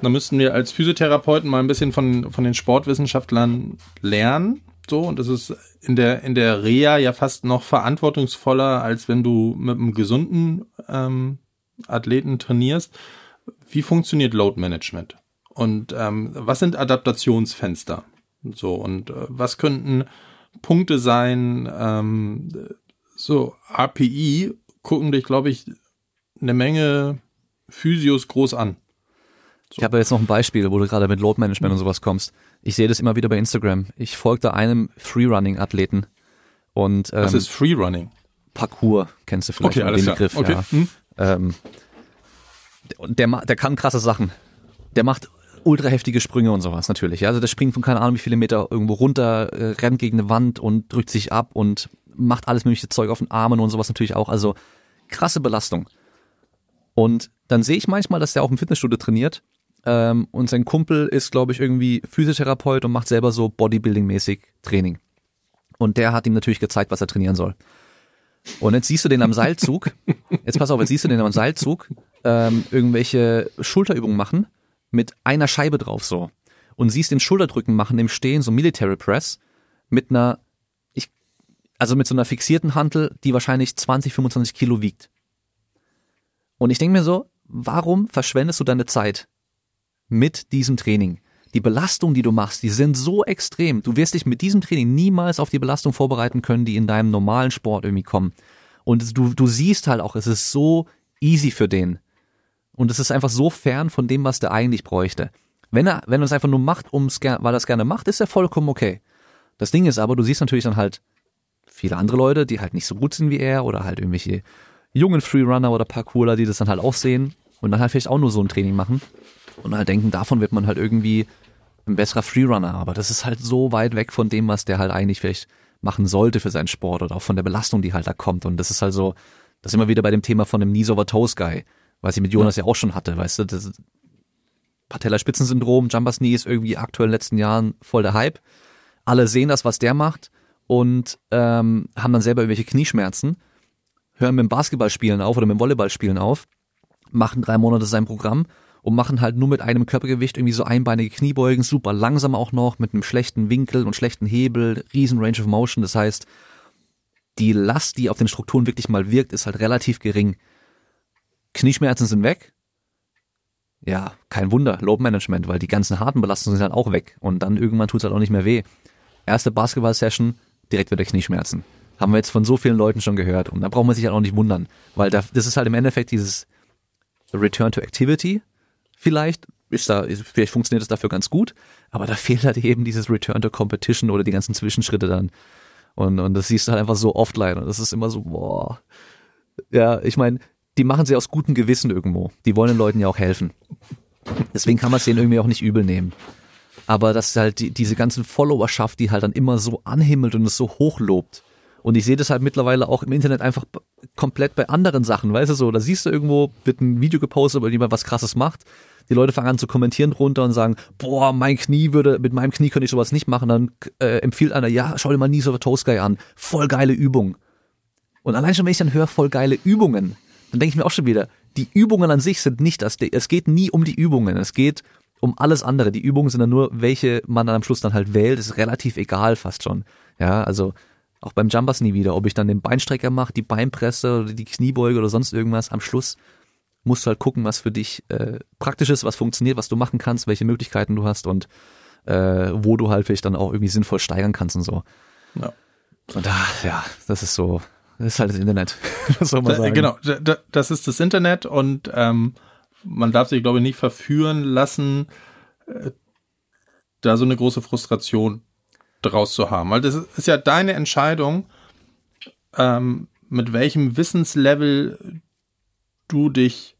S2: da müssten wir als Physiotherapeuten mal ein bisschen von, von den Sportwissenschaftlern lernen. So, und das ist in der, in der Reha ja fast noch verantwortungsvoller, als wenn du mit einem gesunden ähm, Athleten trainierst. Wie funktioniert Load Management? Und ähm, was sind Adaptationsfenster? So, und äh, was könnten Punkte sein? Ähm, so, API gucken dich, glaube ich, eine Menge Physios groß an.
S1: So. Ich habe jetzt noch ein Beispiel, wo du gerade mit Load Management und sowas kommst. Ich sehe das immer wieder bei Instagram. Ich folge da einem Freerunning-Athleten und
S2: ähm, Was ist Freerunning?
S1: Parkour, kennst du vielleicht
S2: okay, den
S1: Begriff, okay. ja. Hm? Ähm, der, der kann krasse Sachen. Der macht ultra heftige Sprünge und sowas natürlich. Also der springt von keine Ahnung wie viele Meter irgendwo runter, äh, rennt gegen eine Wand und drückt sich ab und macht alles mögliche Zeug auf den Armen und sowas natürlich auch. Also krasse Belastung. Und dann sehe ich manchmal, dass der auch im Fitnessstudio trainiert ähm, und sein Kumpel ist, glaube ich, irgendwie Physiotherapeut und macht selber so Bodybuilding-mäßig Training. Und der hat ihm natürlich gezeigt, was er trainieren soll. Und jetzt siehst du den am Seilzug, jetzt pass auf, jetzt siehst du den am Seilzug ähm, irgendwelche Schulterübungen machen mit einer Scheibe drauf so. Und siehst den Schulterdrücken machen im Stehen, so Military Press, mit einer, ich, also mit so einer fixierten Hantel, die wahrscheinlich 20, 25 Kilo wiegt. Und ich denke mir so, warum verschwendest du deine Zeit mit diesem Training. Die Belastung, die du machst, die sind so extrem. Du wirst dich mit diesem Training niemals auf die Belastung vorbereiten können, die in deinem normalen Sport irgendwie kommen. Und du, du siehst halt auch, es ist so easy für den. Und es ist einfach so fern von dem, was der eigentlich bräuchte. Wenn er, wenn er es einfach nur macht, um's, weil er es gerne macht, ist er vollkommen okay. Das Ding ist aber, du siehst natürlich dann halt viele andere Leute, die halt nicht so gut sind wie er oder halt irgendwelche jungen Freerunner oder Parkourer, die das dann halt auch sehen und dann halt vielleicht auch nur so ein Training machen und halt denken, davon wird man halt irgendwie ein besserer Freerunner. Aber das ist halt so weit weg von dem, was der halt eigentlich vielleicht machen sollte für seinen Sport oder auch von der Belastung, die halt da kommt. Und das ist halt so, das ist immer wieder bei dem Thema von dem Knees over Toes Guy, was ich mit Jonas ja, ja auch schon hatte, weißt du, das Patellaspitzensyndrom, Jumpers Knee ist irgendwie aktuell in den letzten Jahren voll der Hype. Alle sehen das, was der macht und ähm, haben dann selber irgendwelche Knieschmerzen, hören mit dem Basketballspielen auf oder mit dem Volleyballspielen auf, machen drei Monate sein Programm und machen halt nur mit einem Körpergewicht irgendwie so einbeinige Kniebeugen, super langsam auch noch, mit einem schlechten Winkel und schlechten Hebel, riesen Range of Motion. Das heißt, die Last, die auf den Strukturen wirklich mal wirkt, ist halt relativ gering. Knieschmerzen sind weg. Ja, kein Wunder, Load Management, weil die ganzen harten Belastungen sind halt auch weg und dann irgendwann tut es halt auch nicht mehr weh. Erste Basketball-Session, direkt wieder Knieschmerzen. Haben wir jetzt von so vielen Leuten schon gehört und da braucht man sich halt auch nicht wundern, weil das ist halt im Endeffekt dieses Return to Activity, vielleicht ist da, vielleicht funktioniert es dafür ganz gut, aber da fehlt halt eben dieses Return to Competition oder die ganzen Zwischenschritte dann. Und, und das siehst du halt einfach so offline und das ist immer so, boah. Ja, ich meine, die machen sie aus gutem Gewissen irgendwo. Die wollen den Leuten ja auch helfen. Deswegen kann man es denen irgendwie auch nicht übel nehmen. Aber dass halt die, diese ganzen Followerschaft, die halt dann immer so anhimmelt und es so hochlobt. Und ich sehe das halt mittlerweile auch im Internet einfach komplett bei anderen Sachen, weißt du so, da siehst du irgendwo, wird ein Video gepostet, weil jemand was krasses macht. Die Leute fangen an zu kommentieren drunter und sagen, boah, mein Knie würde, mit meinem Knie könnte ich sowas nicht machen. Dann äh, empfiehlt einer, ja, schau dir mal Knees a Toast Guy an. Voll geile Übung. Und allein schon, wenn ich dann höre, voll geile Übungen, dann denke ich mir auch schon wieder, die Übungen an sich sind nicht das, es geht nie um die Übungen, es geht um alles andere. Die Übungen sind dann nur, welche man dann am Schluss dann halt wählt, ist relativ egal fast schon. Ja, also auch beim Jumpers nie wieder, ob ich dann den Beinstrecker mache, die Beinpresse oder die Kniebeuge oder sonst irgendwas, am Schluss musst du halt gucken, was für dich äh, praktisch ist, was funktioniert, was du machen kannst, welche Möglichkeiten du hast und äh, wo du halt vielleicht dann auch irgendwie sinnvoll steigern kannst und so. Ja. Und da, ja, das ist so, das ist halt das Internet.
S2: das soll man sagen. Genau, das ist das Internet und ähm, man darf sich, glaube ich, nicht verführen lassen, äh, da so eine große Frustration draus zu haben. Weil das ist ja deine Entscheidung, ähm, mit welchem Wissenslevel du dich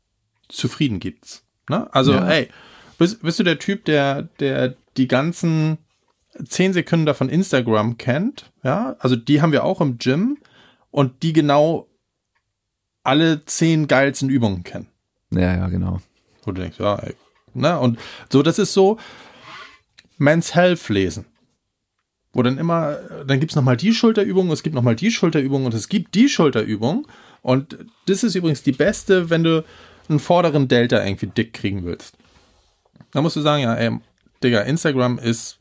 S2: zufrieden gibst. Ne? Also, ja. ey, bist, bist du der Typ, der, der die ganzen zehn Sekunden davon Instagram kennt? Ja, also die haben wir auch im Gym und die genau alle zehn geilsten Übungen kennen.
S1: Ja, ja, genau.
S2: Wo du denkst, ja, ey, ne? Und so, das ist so Men's Health lesen. Wo dann immer, dann gibt's nochmal die Schulterübung, es gibt nochmal die Schulterübung und es gibt die Schulterübung. Und das ist übrigens die beste, wenn du einen vorderen Delta irgendwie dick kriegen willst. Da musst du sagen, ja, ey, Digga, Instagram ist,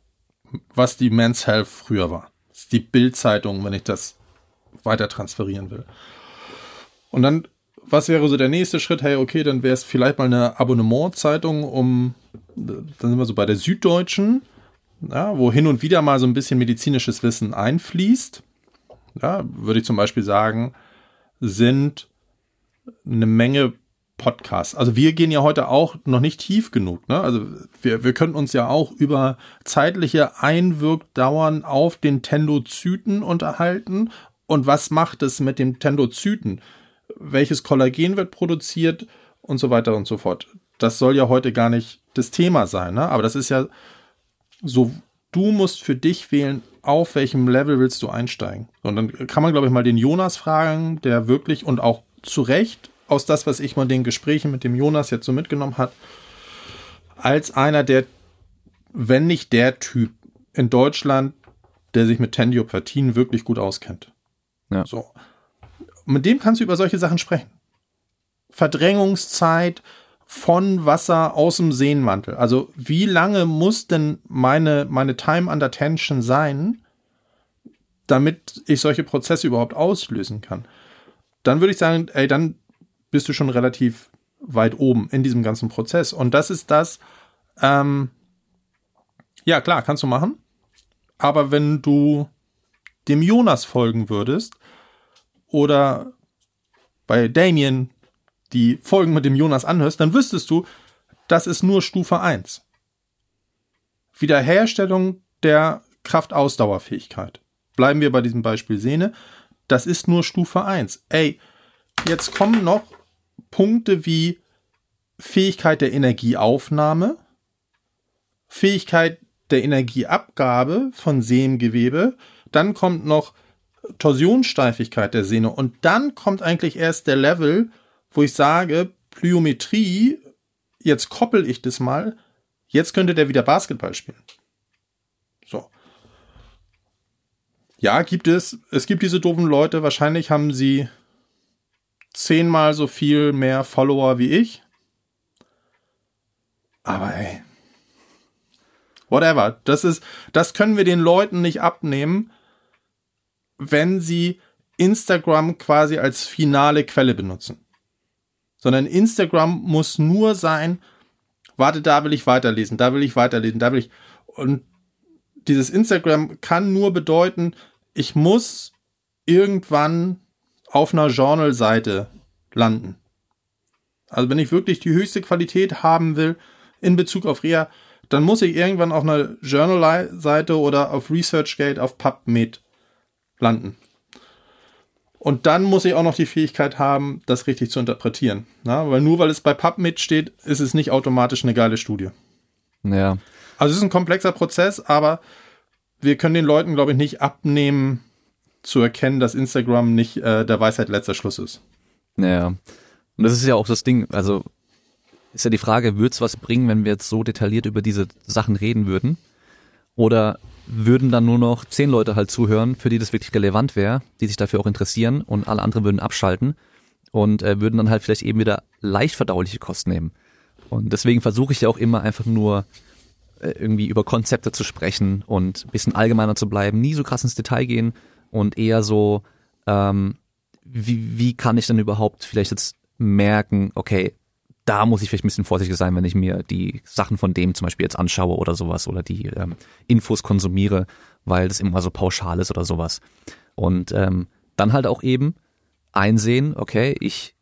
S2: was die Men's Health früher war. Das ist die Bildzeitung, wenn ich das weiter transferieren will. Und dann, was wäre so der nächste Schritt? Hey, okay, dann wäre es vielleicht mal eine Abonnementzeitung um, dann sind wir so bei der Süddeutschen, ja, wo hin und wieder mal so ein bisschen medizinisches Wissen einfließt. Ja, würde ich zum Beispiel sagen, sind eine Menge Podcasts. Also wir gehen ja heute auch noch nicht tief genug. Ne? Also wir, wir können uns ja auch über zeitliche Einwirkdauern auf den Tendozyten unterhalten. Und was macht es mit dem Tendozyten? Welches Kollagen wird produziert und so weiter und so fort. Das soll ja heute gar nicht das Thema sein. Ne? Aber das ist ja so, du musst für dich wählen, auf welchem Level willst du einsteigen. Und dann kann man, glaube ich, mal den Jonas fragen, der wirklich und auch zu Recht aus das, was ich mal den Gesprächen mit dem Jonas jetzt so mitgenommen hat, als einer der, wenn nicht der Typ in Deutschland, der sich mit Tendiopathien wirklich gut auskennt. Ja. So. Mit dem kannst du über solche Sachen sprechen. Verdrängungszeit von Wasser aus dem Sehnenmantel. Also wie lange muss denn meine, meine Time under Tension sein, damit ich solche Prozesse überhaupt auslösen kann? Dann würde ich sagen, ey, dann bist du schon relativ weit oben in diesem ganzen Prozess. Und das ist das, ähm, ja klar, kannst du machen. Aber wenn du dem Jonas folgen würdest oder bei Damien die Folgen mit dem Jonas anhörst, dann wüsstest du, das ist nur Stufe 1. Wiederherstellung der Kraftausdauerfähigkeit. Bleiben wir bei diesem Beispiel Sehne. Das ist nur Stufe 1. Ey, jetzt kommen noch Punkte wie Fähigkeit der Energieaufnahme, Fähigkeit der Energieabgabe von Sehngewebe, dann kommt noch Torsionssteifigkeit der Sehne und dann kommt eigentlich erst der Level, wo ich sage, Plyometrie, jetzt koppel ich das mal, jetzt könnte der wieder Basketball spielen. So. Ja, gibt es, es gibt diese doofen Leute, wahrscheinlich haben sie zehnmal so viel mehr Follower wie ich. Aber ey. Whatever. Das ist, das können wir den Leuten nicht abnehmen, wenn sie Instagram quasi als finale Quelle benutzen. Sondern Instagram muss nur sein, warte, da will ich weiterlesen, da will ich weiterlesen, da will ich. Und dieses Instagram kann nur bedeuten, ich muss irgendwann auf einer Journal-Seite landen. Also wenn ich wirklich die höchste Qualität haben will in Bezug auf Reha, dann muss ich irgendwann auf einer Journal-Seite oder auf ResearchGate, auf PubMed landen. Und dann muss ich auch noch die Fähigkeit haben, das richtig zu interpretieren. Na, weil nur weil es bei PubMed steht, ist es nicht automatisch eine geile Studie.
S1: Ja.
S2: Also es ist ein komplexer Prozess, aber wir können den Leuten, glaube ich, nicht abnehmen, zu erkennen, dass Instagram nicht äh, der Weisheit letzter Schluss ist.
S1: Ja. Und das ist ja auch das Ding, also ist ja die Frage, würde es was bringen, wenn wir jetzt so detailliert über diese Sachen reden würden? Oder würden dann nur noch zehn Leute halt zuhören, für die das wirklich relevant wäre, die sich dafür auch interessieren und alle anderen würden abschalten und äh, würden dann halt vielleicht eben wieder leicht verdauliche Kosten nehmen. Und deswegen versuche ich ja auch immer einfach nur äh, irgendwie über Konzepte zu sprechen und ein bisschen allgemeiner zu bleiben, nie so krass ins Detail gehen und eher so, ähm, wie, wie kann ich denn überhaupt vielleicht jetzt merken, okay, da muss ich vielleicht ein bisschen vorsichtig sein, wenn ich mir die Sachen von dem zum Beispiel jetzt anschaue oder sowas oder die ähm, Infos konsumiere, weil das immer so pauschal ist oder sowas. Und ähm, dann halt auch eben einsehen, okay, ich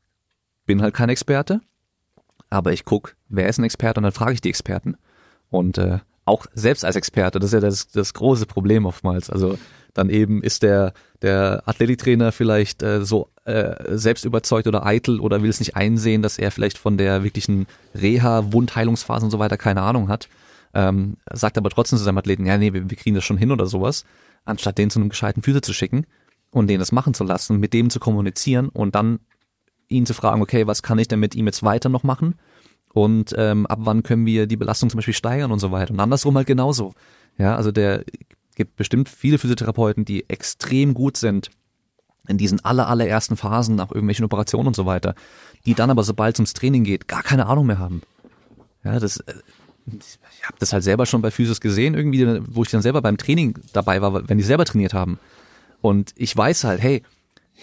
S1: bin halt kein Experte, aber ich guck, wer ist ein Experte und dann frage ich die Experten. Und äh, auch selbst als Experte, das ist ja das, das große Problem oftmals. Also dann eben ist der, der Athletiktrainer vielleicht äh, so äh, selbst überzeugt oder eitel oder will es nicht einsehen, dass er vielleicht von der wirklichen Reha, Wundheilungsphase und so weiter keine Ahnung hat. Ähm, sagt aber trotzdem zu seinem Athleten, ja, nee, wir, wir kriegen das schon hin oder sowas, anstatt den zu einem gescheiten Füße zu schicken und den das machen zu lassen, mit dem zu kommunizieren und dann ihn zu fragen, okay, was kann ich denn mit ihm jetzt weiter noch machen? Und ähm, ab wann können wir die Belastung zum Beispiel steigern und so weiter. Und andersrum halt genauso. Ja, also der gibt bestimmt viele Physiotherapeuten, die extrem gut sind in diesen aller, allerersten Phasen nach irgendwelchen Operationen und so weiter, die dann aber, sobald es ums Training geht, gar keine Ahnung mehr haben. Ja, das, äh, ich habe das halt selber schon bei Physios gesehen, irgendwie, wo ich dann selber beim Training dabei war, wenn die selber trainiert haben. Und ich weiß halt, hey,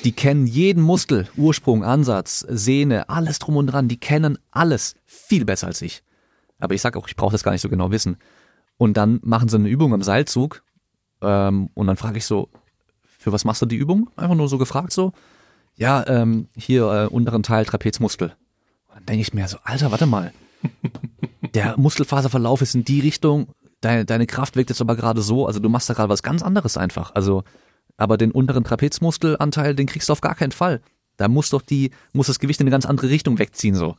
S1: die kennen jeden Muskel, Ursprung, Ansatz, Sehne, alles drum und dran, die kennen alles viel besser als ich. Aber ich sag auch, ich brauche das gar nicht so genau wissen. Und dann machen sie eine Übung am Seilzug ähm, und dann frage ich so, für was machst du die Übung? Einfach nur so gefragt so. Ja, ähm, hier äh, unteren Teil Trapezmuskel. Und dann denke ich mir so, Alter, warte mal. Der Muskelfaserverlauf ist in die Richtung, deine, deine Kraft wirkt jetzt aber gerade so, also du machst da gerade was ganz anderes einfach. Also, aber den unteren Trapezmuskelanteil, den kriegst du auf gar keinen Fall. Da muss doch die, muss das Gewicht in eine ganz andere Richtung wegziehen so.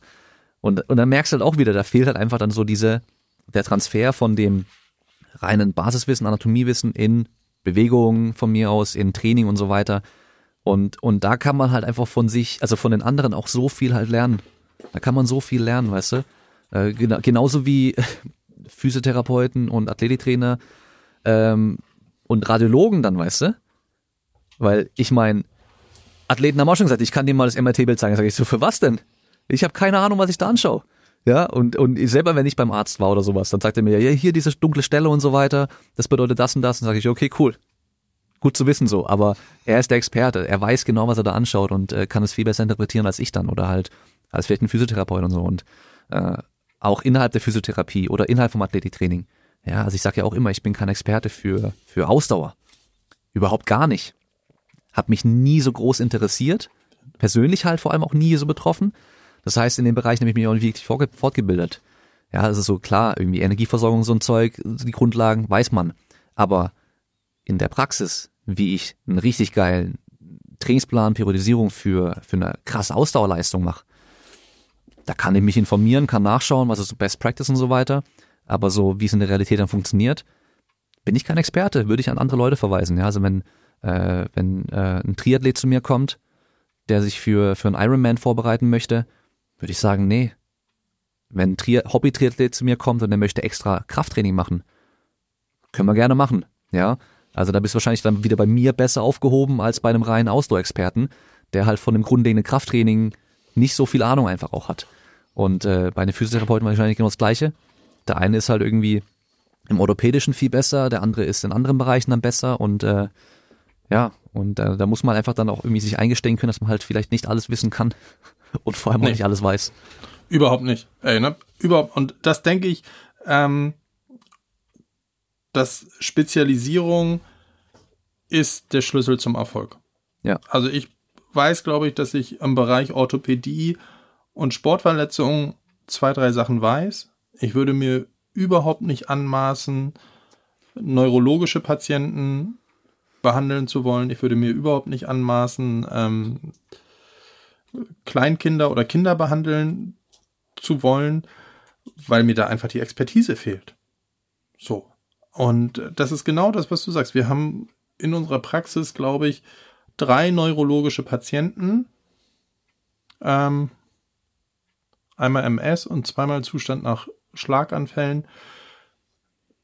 S1: Und, und dann merkst du halt auch wieder, da fehlt halt einfach dann so diese, der Transfer von dem reinen Basiswissen, Anatomiewissen in Bewegung von mir aus, in Training und so weiter. Und, und da kann man halt einfach von sich, also von den anderen auch so viel halt lernen. Da kann man so viel lernen, weißt du? Äh, genau, genauso wie Physiotherapeuten und Athletiktrainer ähm, und Radiologen dann, weißt du? Weil ich meine, Athleten haben auch schon gesagt, ich kann dir mal das MRT-Bild zeigen. Sag ich so, für was denn? Ich habe keine Ahnung, was ich da anschaue. Ja, und, und selber, wenn ich beim Arzt war oder sowas, dann sagt er mir, ja, hier diese dunkle Stelle und so weiter, das bedeutet das und das. Und sage ich, okay, cool. Gut zu wissen so, aber er ist der Experte, er weiß genau, was er da anschaut und äh, kann es viel besser interpretieren als ich dann oder halt als vielleicht ein Physiotherapeut und so. Und äh, auch innerhalb der Physiotherapie oder innerhalb vom Athletiktraining. Ja, also ich sage ja auch immer, ich bin kein Experte für, für Ausdauer. Überhaupt gar nicht. Hab mich nie so groß interessiert. Persönlich halt vor allem auch nie so betroffen. Das heißt, in dem Bereich habe ich mich auch nicht wirklich fortgebildet. Ja, also so klar, irgendwie Energieversorgung, so ein Zeug, die Grundlagen weiß man. Aber in der Praxis, wie ich einen richtig geilen Trainingsplan, Periodisierung für, für eine krasse Ausdauerleistung mache, da kann ich mich informieren, kann nachschauen, was ist so Best Practice und so weiter. Aber so, wie es in der Realität dann funktioniert, bin ich kein Experte, würde ich an andere Leute verweisen. Ja, also wenn, äh, wenn äh, ein Triathlet zu mir kommt, der sich für, für einen Ironman vorbereiten möchte, würde ich sagen, nee. Wenn ein Tri Hobby-Triathlet zu mir kommt und der möchte extra Krafttraining machen, können wir gerne machen, ja. Also da bist du wahrscheinlich dann wieder bei mir besser aufgehoben als bei einem reinen Ausdauerexperten, der halt von dem grundlegenden Krafttraining nicht so viel Ahnung einfach auch hat. Und äh, bei einem Physiotherapeuten wahrscheinlich genau das Gleiche. Der eine ist halt irgendwie im Orthopädischen viel besser, der andere ist in anderen Bereichen dann besser und äh, ja, und äh, da muss man einfach dann auch irgendwie sich eingestehen können, dass man halt vielleicht nicht alles wissen kann und vor allem nee. auch nicht alles weiß.
S2: Überhaupt nicht. Ey, ne? Überhaupt. Und das denke ich, ähm, dass Spezialisierung ist der Schlüssel zum Erfolg.
S1: Ja.
S2: Also ich weiß, glaube ich, dass ich im Bereich Orthopädie und Sportverletzungen zwei, drei Sachen weiß. Ich würde mir überhaupt nicht anmaßen, neurologische Patienten behandeln zu wollen. Ich würde mir überhaupt nicht anmaßen, ähm, Kleinkinder oder Kinder behandeln zu wollen, weil mir da einfach die Expertise fehlt. So. Und das ist genau das, was du sagst. Wir haben in unserer Praxis, glaube ich, drei neurologische Patienten. Ähm, einmal MS und zweimal Zustand nach Schlaganfällen,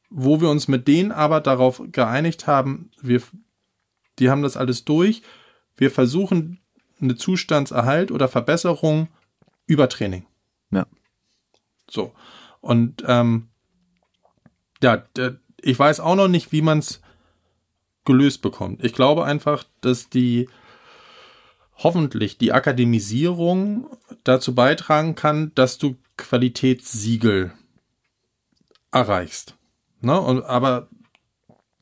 S2: wo wir uns mit denen aber darauf geeinigt haben, wir, die haben das alles durch. Wir versuchen eine Zustandserhalt oder Verbesserung über Training.
S1: Ja.
S2: So. Und ähm, ja, ich weiß auch noch nicht, wie man es gelöst bekommt. Ich glaube einfach, dass die hoffentlich die Akademisierung dazu beitragen kann, dass du Qualitätssiegel erreichst. Ne? Und, aber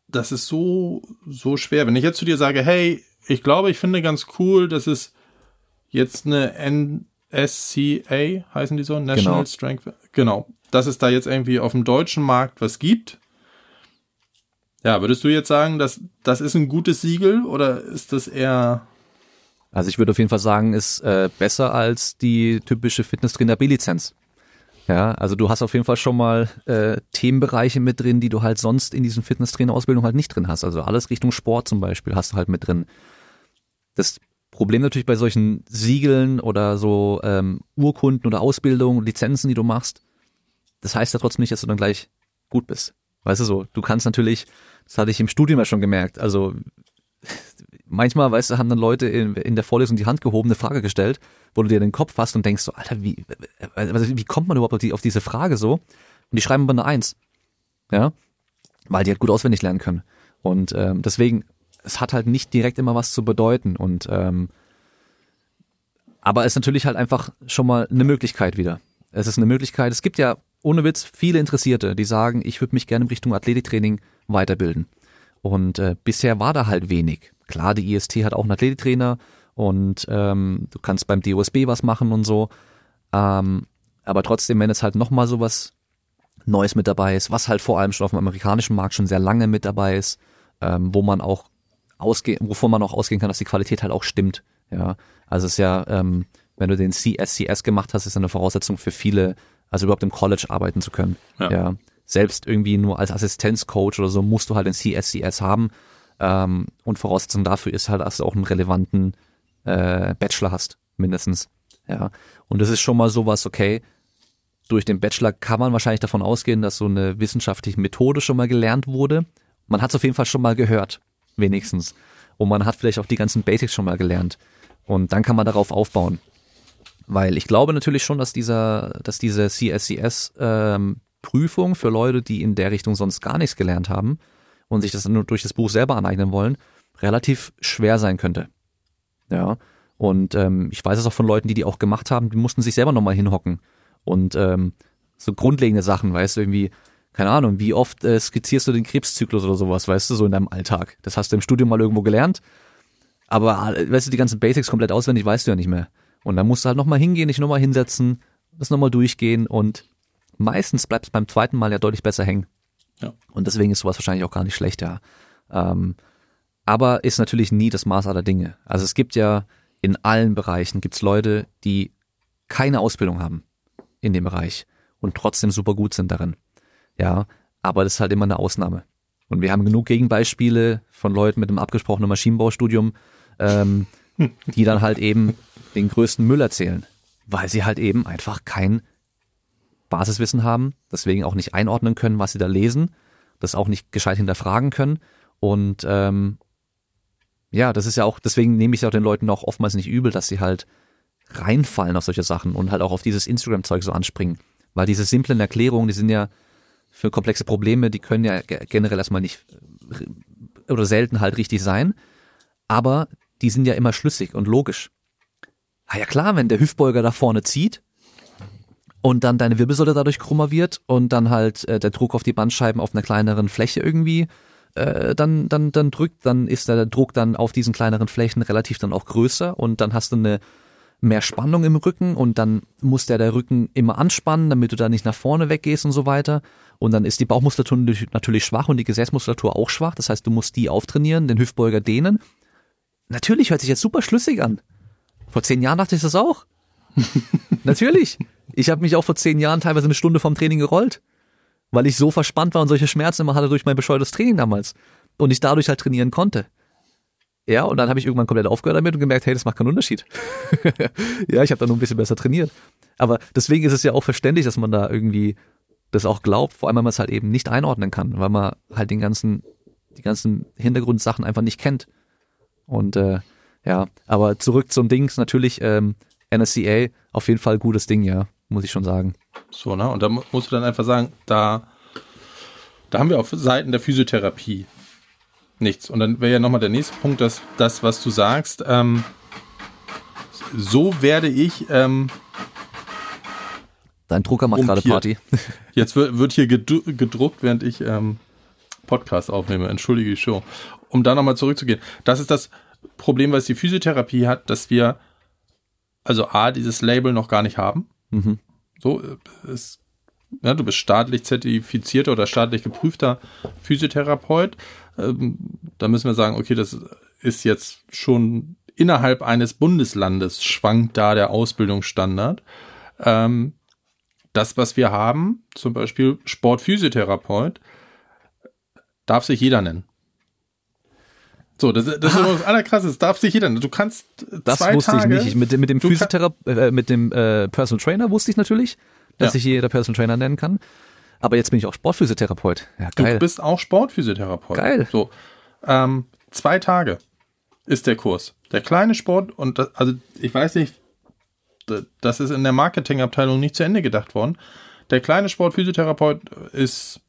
S2: das ist so, so schwer. Wenn ich jetzt zu dir sage, hey, ich glaube, ich finde ganz cool, dass es jetzt eine NSCA, heißen die so, National
S1: Genau.
S2: Strength, genau, dass es da jetzt irgendwie auf dem deutschen Markt was gibt. Ja, würdest du jetzt sagen, dass das ist ein gutes Siegel oder ist das eher
S1: Also ich würde auf jeden Fall sagen, ist äh, besser als die typische Fitnesstrainer B-Lizenz. Ja, also du hast auf jeden Fall schon mal äh, Themenbereiche mit drin, die du halt sonst in diesen Fitnesstrainer-Ausbildung halt nicht drin hast. Also alles Richtung Sport zum Beispiel hast du halt mit drin. Das Problem natürlich bei solchen Siegeln oder so ähm, Urkunden oder Ausbildungen, Lizenzen, die du machst, das heißt ja trotzdem nicht, dass du dann gleich gut bist. Weißt du so, du kannst natürlich, das hatte ich im Studium ja schon gemerkt, also manchmal, weißt du, haben dann Leute in, in der Vorlesung die Hand gehoben, eine Frage gestellt, wo du dir den Kopf fasst und denkst so, Alter, wie, also wie kommt man überhaupt auf, die, auf diese Frage so? Und die schreiben aber eine Eins. Ja, weil die halt gut auswendig lernen können. Und ähm, deswegen, es hat halt nicht direkt immer was zu bedeuten. Und ähm, aber es ist natürlich halt einfach schon mal eine Möglichkeit wieder. Es ist eine Möglichkeit. Es gibt ja ohne Witz viele Interessierte, die sagen, ich würde mich gerne in Richtung Athletiktraining weiterbilden. Und äh, bisher war da halt wenig. Klar, die IST hat auch einen Athletiktrainer und ähm, du kannst beim DOSB was machen und so. Ähm, aber trotzdem, wenn es halt nochmal so was Neues mit dabei ist, was halt vor allem schon auf dem amerikanischen Markt schon sehr lange mit dabei ist, ähm, wo man auch ausgehen, wovon man auch ausgehen kann, dass die Qualität halt auch stimmt. Ja, also es ist ja, ähm, wenn du den CSCS gemacht hast, ist eine Voraussetzung für viele, also überhaupt im College arbeiten zu können.
S2: Ja.
S1: ja. Selbst irgendwie nur als Assistenzcoach oder so musst du halt den CSCS haben. Ähm, und Voraussetzung dafür ist halt, dass du auch einen relevanten äh, Bachelor hast, mindestens. Ja. Und das ist schon mal sowas, okay, durch den Bachelor kann man wahrscheinlich davon ausgehen, dass so eine wissenschaftliche Methode schon mal gelernt wurde. Man hat es auf jeden Fall schon mal gehört, wenigstens. Und man hat vielleicht auch die ganzen Basics schon mal gelernt. Und dann kann man darauf aufbauen. Weil ich glaube natürlich schon, dass dieser, dass diese CSCS ähm, für Leute, die in der Richtung sonst gar nichts gelernt haben und sich das nur durch das Buch selber aneignen wollen, relativ schwer sein könnte. Ja. Und ähm, ich weiß es auch von Leuten, die die auch gemacht haben, die mussten sich selber nochmal hinhocken. Und ähm, so grundlegende Sachen, weißt du, irgendwie, keine Ahnung, wie oft äh, skizzierst du den Krebszyklus oder sowas, weißt du, so in deinem Alltag. Das hast du im Studium mal irgendwo gelernt, aber äh, weißt du, die ganzen Basics komplett auswendig weißt du ja nicht mehr. Und dann musst du halt nochmal hingehen, dich nochmal hinsetzen, das nochmal durchgehen und meistens bleibt es beim zweiten Mal ja deutlich besser hängen.
S2: Ja.
S1: Und deswegen ist sowas wahrscheinlich auch gar nicht schlecht, ja. Ähm, aber ist natürlich nie das Maß aller Dinge. Also es gibt ja in allen Bereichen gibt's Leute, die keine Ausbildung haben in dem Bereich und trotzdem super gut sind darin. Ja, aber das ist halt immer eine Ausnahme. Und wir haben genug Gegenbeispiele von Leuten mit einem abgesprochenen Maschinenbaustudium, ähm, die dann halt eben den größten Müll erzählen, weil sie halt eben einfach kein Basiswissen haben, deswegen auch nicht einordnen können, was sie da lesen, das auch nicht gescheit hinterfragen können und ähm, ja, das ist ja auch, deswegen nehme ich es auch den Leuten auch oftmals nicht übel, dass sie halt reinfallen auf solche Sachen und halt auch auf dieses Instagram-Zeug so anspringen. Weil diese simplen Erklärungen, die sind ja für komplexe Probleme, die können ja ge- generell erstmal nicht äh, oder selten halt richtig sein, aber die sind ja immer schlüssig und logisch. Ah ja klar, wenn der Hüftbeuger da vorne zieht und dann deine Wirbelsäule dadurch krummer wird und dann halt äh, der Druck auf die Bandscheiben auf einer kleineren Fläche irgendwie äh, dann, dann, dann drückt, dann ist der Druck dann auf diesen kleineren Flächen relativ dann auch größer und dann hast du eine mehr Spannung im Rücken und dann muss der der Rücken immer anspannen, damit du da nicht nach vorne weggehst und so weiter. Und dann ist die Bauchmuskulatur natürlich schwach und die Gesäßmuskulatur auch schwach. Das heißt, du musst die auftrainieren, den Hüftbeuger dehnen. Natürlich hört sich jetzt super schlüssig an. Vor zehn Jahren dachte ich das auch. natürlich. Ich habe mich auch vor zehn Jahren teilweise eine Stunde vom Training gerollt, weil ich so verspannt war und solche Schmerzen immer hatte durch mein bescheuertes Training damals und ich dadurch halt trainieren konnte. Ja, und dann habe ich irgendwann komplett aufgehört damit und gemerkt, hey, das macht keinen Unterschied. ja, ich habe da nur ein bisschen besser trainiert. Aber deswegen ist es ja auch verständlich, dass man da irgendwie das auch glaubt, vor allem wenn man es halt eben nicht einordnen kann, weil man halt den ganzen, die ganzen Hintergrundsachen einfach nicht kennt. Und äh, ja, aber zurück zum Dings, natürlich ähm, NSCA, auf jeden Fall gutes Ding, ja, muss ich schon sagen.
S2: So, ne? Und da musst du dann einfach sagen, da, da haben wir auf Seiten der Physiotherapie nichts. Und dann wäre ja nochmal der nächste Punkt, dass das, was du sagst, ähm, so werde ich. Ähm,
S1: Dein Drucker macht gerade Party.
S2: Jetzt wird, wird hier gedruckt, während ich ähm, Podcast aufnehme. Entschuldige die Show. Um da nochmal zurückzugehen. Das ist das Problem, was die Physiotherapie hat, dass wir also A, dieses Label noch gar nicht haben. Mhm. So, es, ja, du bist staatlich zertifizierter oder staatlich geprüfter Physiotherapeut. Ähm, da müssen wir sagen, okay, das ist jetzt schon innerhalb eines Bundeslandes schwankt da der Ausbildungsstandard. Ähm, das, was wir haben, zum Beispiel Sportphysiotherapeut, darf sich jeder nennen. So, das, das ah. ist das Allerkrasseste. Das darf sich jeder. Du kannst
S1: Das wusste Tage, ich nicht. Mit, mit dem Physiotherapeut, äh, mit dem äh, Personal Trainer wusste ich natürlich, dass ja. sich jeder Personal Trainer nennen kann. Aber jetzt bin ich auch Sportphysiotherapeut. Ja, geil.
S2: Du bist auch Sportphysiotherapeut.
S1: Geil.
S2: So, ähm, zwei Tage ist der Kurs. Der kleine Sport und das, also ich weiß nicht, das ist in der Marketingabteilung nicht zu Ende gedacht worden. Der kleine Sportphysiotherapeut ist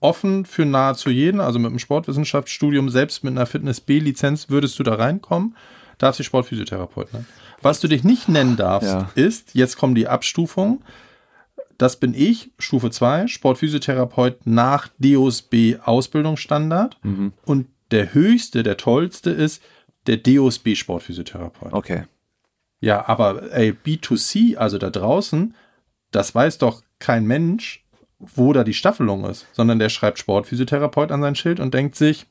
S2: offen für nahezu jeden, also mit einem Sportwissenschaftsstudium, selbst mit einer Fitness B-Lizenz würdest du da reinkommen, darfst du Sportphysiotherapeut nennen. Was du dich nicht nennen darfst, ja. ist, jetzt kommen die Abstufungen, das bin ich, Stufe 2, Sportphysiotherapeut nach DOSB Ausbildungsstandard mhm. und der höchste, der tollste ist der DOSB Sportphysiotherapeut.
S1: Okay.
S2: Ja, aber ey, B2C, also da draußen, das weiß doch kein Mensch, wo da die Staffelung ist, sondern der schreibt Sportphysiotherapeut an sein Schild und denkt sich,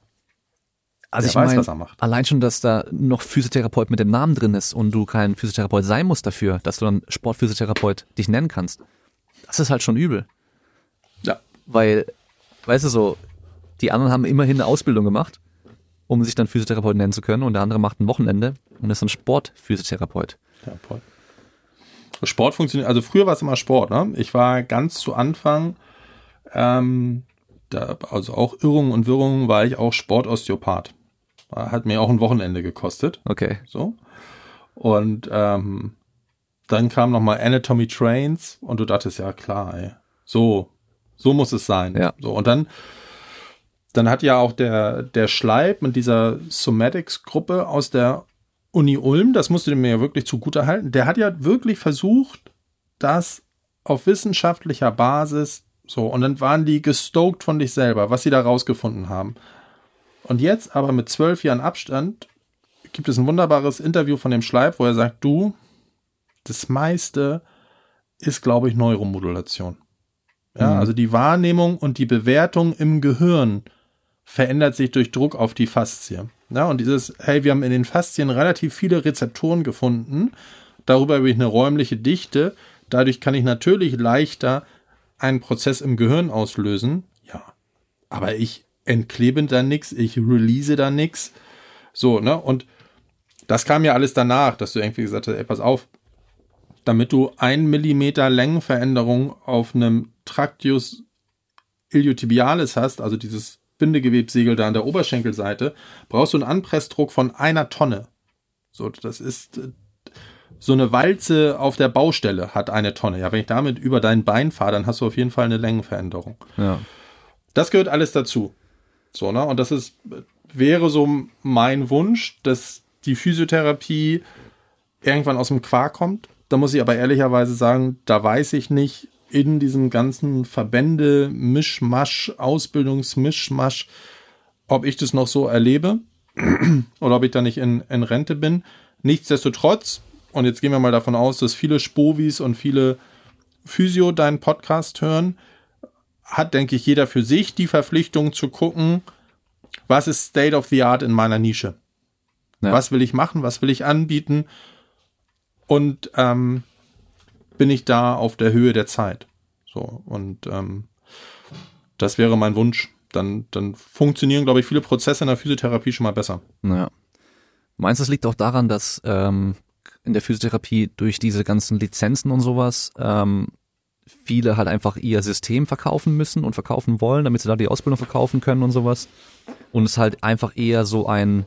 S1: also ich weiß, mein, was er macht. Allein schon, dass da noch Physiotherapeut mit dem Namen drin ist und du kein Physiotherapeut sein musst dafür, dass du dann Sportphysiotherapeut dich nennen kannst. Das ist halt schon übel.
S2: Ja.
S1: Weil, weißt du so, die anderen haben immerhin eine Ausbildung gemacht, um sich dann Physiotherapeut nennen zu können und der andere macht ein Wochenende und ist dann Sportphysiotherapeut. Voll.
S2: Sport funktioniert, also früher war es immer Sport, ne? Ich war ganz zu Anfang, ähm, da, also auch Irrungen und Wirrungen, war ich auch Sportosteopath. Hat mir auch ein Wochenende gekostet.
S1: Okay.
S2: So. Und ähm, dann kam nochmal Anatomy Trains und du dachtest, ja klar, ey, so, so muss es sein.
S1: Ja.
S2: So, und dann, dann hat ja auch der, der Schleib mit dieser Somatics-Gruppe aus der Uni Ulm, das musst du mir ja wirklich zugute halten, der hat ja wirklich versucht, das auf wissenschaftlicher Basis so, und dann waren die gestoked von dich selber, was sie da rausgefunden haben. Und jetzt aber mit zwölf Jahren Abstand gibt es ein wunderbares Interview von dem Schleib, wo er sagt, du, das meiste ist, glaube ich, Neuromodulation. Ja, mhm. also die Wahrnehmung und die Bewertung im Gehirn verändert sich durch Druck auf die Faszie. Ja, und dieses, hey, wir haben in den Faszien relativ viele Rezeptoren gefunden. Darüber habe ich eine räumliche Dichte. Dadurch kann ich natürlich leichter einen Prozess im Gehirn auslösen. Ja. Aber ich entklebe da nichts, ich release da nichts. So, ne? Und das kam ja alles danach, dass du irgendwie gesagt hast, ey, pass auf, damit du ein Millimeter Längenveränderung auf einem Tractus iliotibialis hast, also dieses Bindegewebsegel da an der Oberschenkelseite, brauchst du einen Anpressdruck von einer Tonne. So, das ist äh, so eine Walze auf der Baustelle hat eine Tonne. Ja, wenn ich damit über dein Bein fahre, dann hast du auf jeden Fall eine Längenveränderung.
S1: Ja.
S2: Das gehört alles dazu. So, ne? Und das ist, wäre so mein Wunsch, dass die Physiotherapie irgendwann aus dem Quark kommt. Da muss ich aber ehrlicherweise sagen, da weiß ich nicht, in diesem ganzen Verbände, Mischmasch, Ausbildungsmischmasch, ob ich das noch so erlebe oder ob ich da nicht in, in Rente bin. Nichtsdestotrotz, und jetzt gehen wir mal davon aus, dass viele Spovis und viele Physio deinen Podcast hören, hat, denke ich, jeder für sich die Verpflichtung zu gucken, was ist State of the Art in meiner Nische? Ja. Was will ich machen? Was will ich anbieten? Und ähm, bin ich da auf der Höhe der Zeit? So, und ähm, das wäre mein Wunsch. Dann, dann funktionieren, glaube ich, viele Prozesse in der Physiotherapie schon mal besser.
S1: Naja. Meinst du, es liegt auch daran, dass ähm, in der Physiotherapie durch diese ganzen Lizenzen und sowas ähm, viele halt einfach ihr System verkaufen müssen und verkaufen wollen, damit sie da die Ausbildung verkaufen können und sowas. Und es halt einfach eher so ein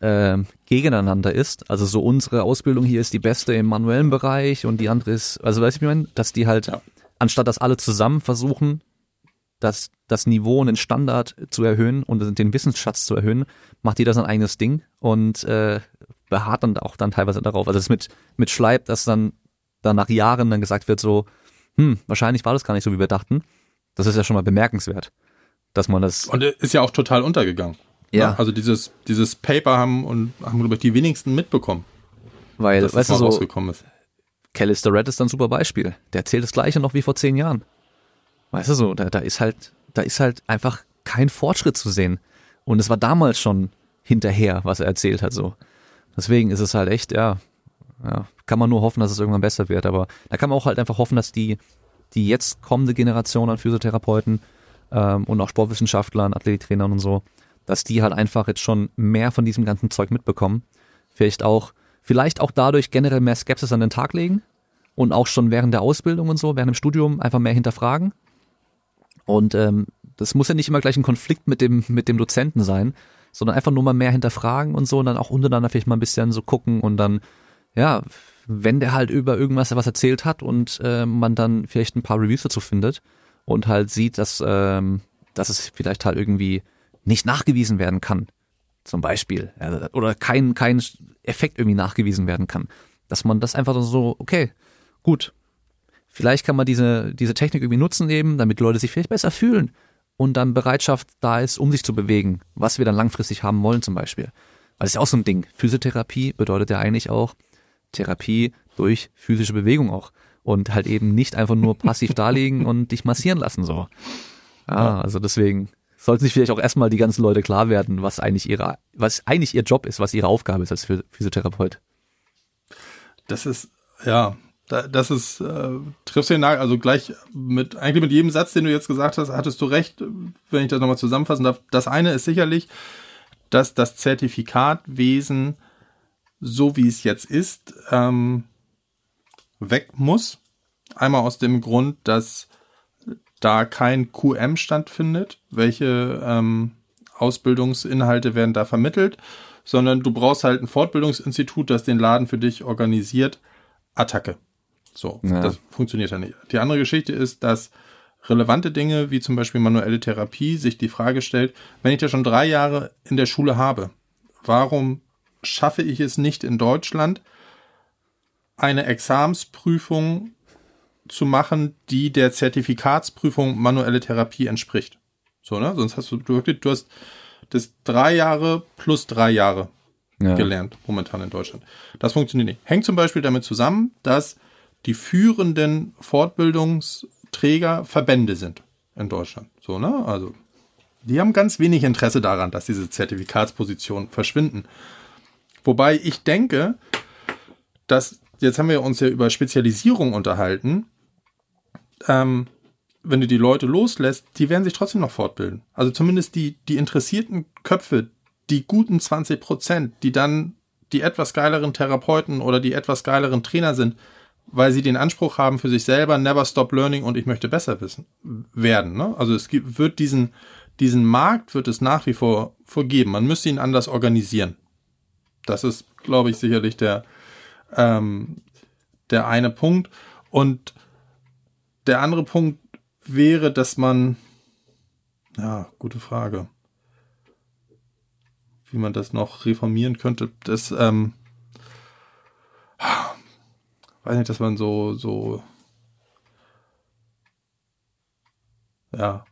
S1: äh, gegeneinander ist. Also so unsere Ausbildung hier ist die beste im manuellen Bereich und die andere ist, also weißt du, ich meine, dass die halt, ja. anstatt dass alle zusammen versuchen, das, das Niveau und den Standard zu erhöhen und den Wissensschatz zu erhöhen, macht jeder sein eigenes Ding und äh, beharrt dann auch dann teilweise darauf. Also es ist mit, mit Schleib, dass dann, dann nach Jahren dann gesagt wird so, hm, wahrscheinlich war das gar nicht so, wie wir dachten. Das ist ja schon mal bemerkenswert, dass man das.
S2: Und ist ja auch total untergegangen. Ja. Also dieses, dieses Paper haben und haben, glaube ich, die wenigsten mitbekommen.
S1: Weil, dass weißt du, so, rausgekommen ist. Callister Red ist ein super Beispiel. Der erzählt das gleiche noch wie vor zehn Jahren. Weißt du so, da, da ist halt, da ist halt einfach kein Fortschritt zu sehen. Und es war damals schon hinterher, was er erzählt hat, so. Deswegen ist es halt echt, ja, ja, kann man nur hoffen, dass es irgendwann besser wird. Aber da kann man auch halt einfach hoffen, dass die, die jetzt kommende Generation an Physiotherapeuten ähm, und auch Sportwissenschaftlern, Athletiktrainern und so, dass die halt einfach jetzt schon mehr von diesem ganzen Zeug mitbekommen. Vielleicht auch, vielleicht auch dadurch generell mehr Skepsis an den Tag legen und auch schon während der Ausbildung und so, während dem Studium einfach mehr hinterfragen. Und ähm, das muss ja nicht immer gleich ein Konflikt mit dem, mit dem Dozenten sein, sondern einfach nur mal mehr hinterfragen und so und dann auch untereinander vielleicht mal ein bisschen so gucken und dann ja, wenn der halt über irgendwas was erzählt hat und äh, man dann vielleicht ein paar Reviews dazu findet und halt sieht, dass, ähm, dass es vielleicht halt irgendwie nicht nachgewiesen werden kann, zum Beispiel, also, oder kein, kein Effekt irgendwie nachgewiesen werden kann, dass man das einfach so, okay, gut, vielleicht kann man diese, diese Technik irgendwie nutzen eben, damit Leute sich vielleicht besser fühlen und dann Bereitschaft da ist, um sich zu bewegen, was wir dann langfristig haben wollen zum Beispiel. Weil das ist ja auch so ein Ding. Physiotherapie bedeutet ja eigentlich auch, Therapie durch physische Bewegung auch. Und halt eben nicht einfach nur passiv darlegen und dich massieren lassen, so. Ja, also deswegen sollten sich vielleicht auch erstmal die ganzen Leute klar werden, was eigentlich ihre, was eigentlich ihr Job ist, was ihre Aufgabe ist als Physiotherapeut.
S2: Das ist, ja, das ist, äh, triffst du den Nagel, also gleich mit, eigentlich mit jedem Satz, den du jetzt gesagt hast, hattest du recht, wenn ich das nochmal zusammenfassen darf. Das eine ist sicherlich, dass das Zertifikatwesen so wie es jetzt ist, ähm, weg muss. Einmal aus dem Grund, dass da kein QM stattfindet, welche ähm, Ausbildungsinhalte werden da vermittelt, sondern du brauchst halt ein Fortbildungsinstitut, das den Laden für dich organisiert. Attacke. So, ja. das funktioniert ja nicht. Die andere Geschichte ist, dass relevante Dinge wie zum Beispiel manuelle Therapie sich die Frage stellt, wenn ich das schon drei Jahre in der Schule habe, warum schaffe ich es nicht in Deutschland, eine Examsprüfung zu machen, die der Zertifikatsprüfung manuelle Therapie entspricht. So, ne? Sonst hast du wirklich, du hast das drei Jahre plus drei Jahre ja. gelernt, momentan in Deutschland. Das funktioniert nicht. Hängt zum Beispiel damit zusammen, dass die führenden Fortbildungsträger Verbände sind in Deutschland. So, ne? Also, die haben ganz wenig Interesse daran, dass diese Zertifikatspositionen verschwinden. Wobei ich denke, dass, jetzt haben wir uns ja über Spezialisierung unterhalten, ähm, wenn du die Leute loslässt, die werden sich trotzdem noch fortbilden. Also zumindest die, die interessierten Köpfe, die guten 20 Prozent, die dann die etwas geileren Therapeuten oder die etwas geileren Trainer sind, weil sie den Anspruch haben für sich selber, never stop learning und ich möchte besser wissen, werden. Ne? Also es gibt, wird diesen, diesen Markt wird es nach wie vor, vor geben. Man müsste ihn anders organisieren. Das ist, glaube ich, sicherlich der, ähm, der eine Punkt. Und der andere Punkt wäre, dass man, ja, gute Frage, wie man das noch reformieren könnte. Das, ähm, weiß nicht, dass man so, so, ja,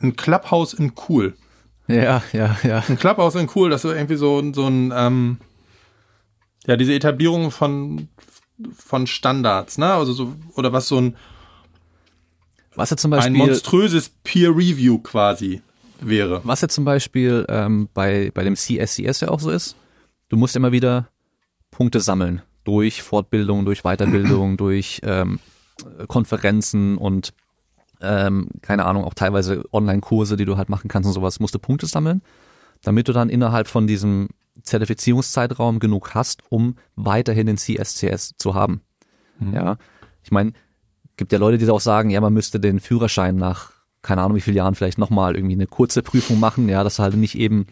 S2: ein Clubhouse in cool.
S1: Ja, ja, ja.
S2: Ein Clubhouse in cool, dass du irgendwie so, so ein, ähm, ja, diese Etablierung von, von Standards, ne? Also so, oder was so ein,
S1: was ja zum Beispiel,
S2: ein monströses Peer Review quasi wäre.
S1: Was ja zum Beispiel ähm, bei, bei dem CSCS ja auch so ist, du musst immer wieder Punkte sammeln durch Fortbildung, durch Weiterbildung, durch ähm, Konferenzen und ähm, keine Ahnung, auch teilweise Online-Kurse, die du halt machen kannst und sowas, musst du Punkte sammeln, damit du dann innerhalb von diesem Zertifizierungszeitraum genug hast, um weiterhin den CSCS zu haben. Mhm. Ja, ich meine, gibt ja Leute, die auch sagen, ja, man müsste den Führerschein nach keine Ahnung wie viele Jahren vielleicht nochmal irgendwie eine kurze Prüfung machen, ja, dass halt nicht eben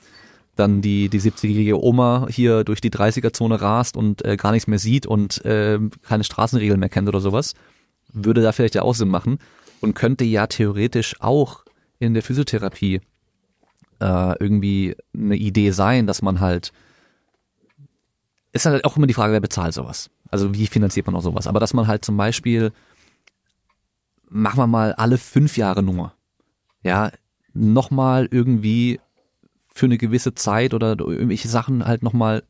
S1: dann die, die 70-jährige Oma hier durch die 30er-Zone rast und äh, gar nichts mehr sieht und äh, keine Straßenregeln mehr kennt oder sowas, würde da vielleicht ja auch Sinn machen und könnte ja theoretisch auch in der Physiotherapie äh, irgendwie eine Idee sein, dass man halt ist halt auch immer die Frage, wer bezahlt sowas. Also wie finanziert man auch sowas? Aber dass man halt zum Beispiel, machen wir mal alle fünf Jahre nur, ja, nochmal irgendwie für eine gewisse Zeit oder irgendwelche Sachen halt nochmal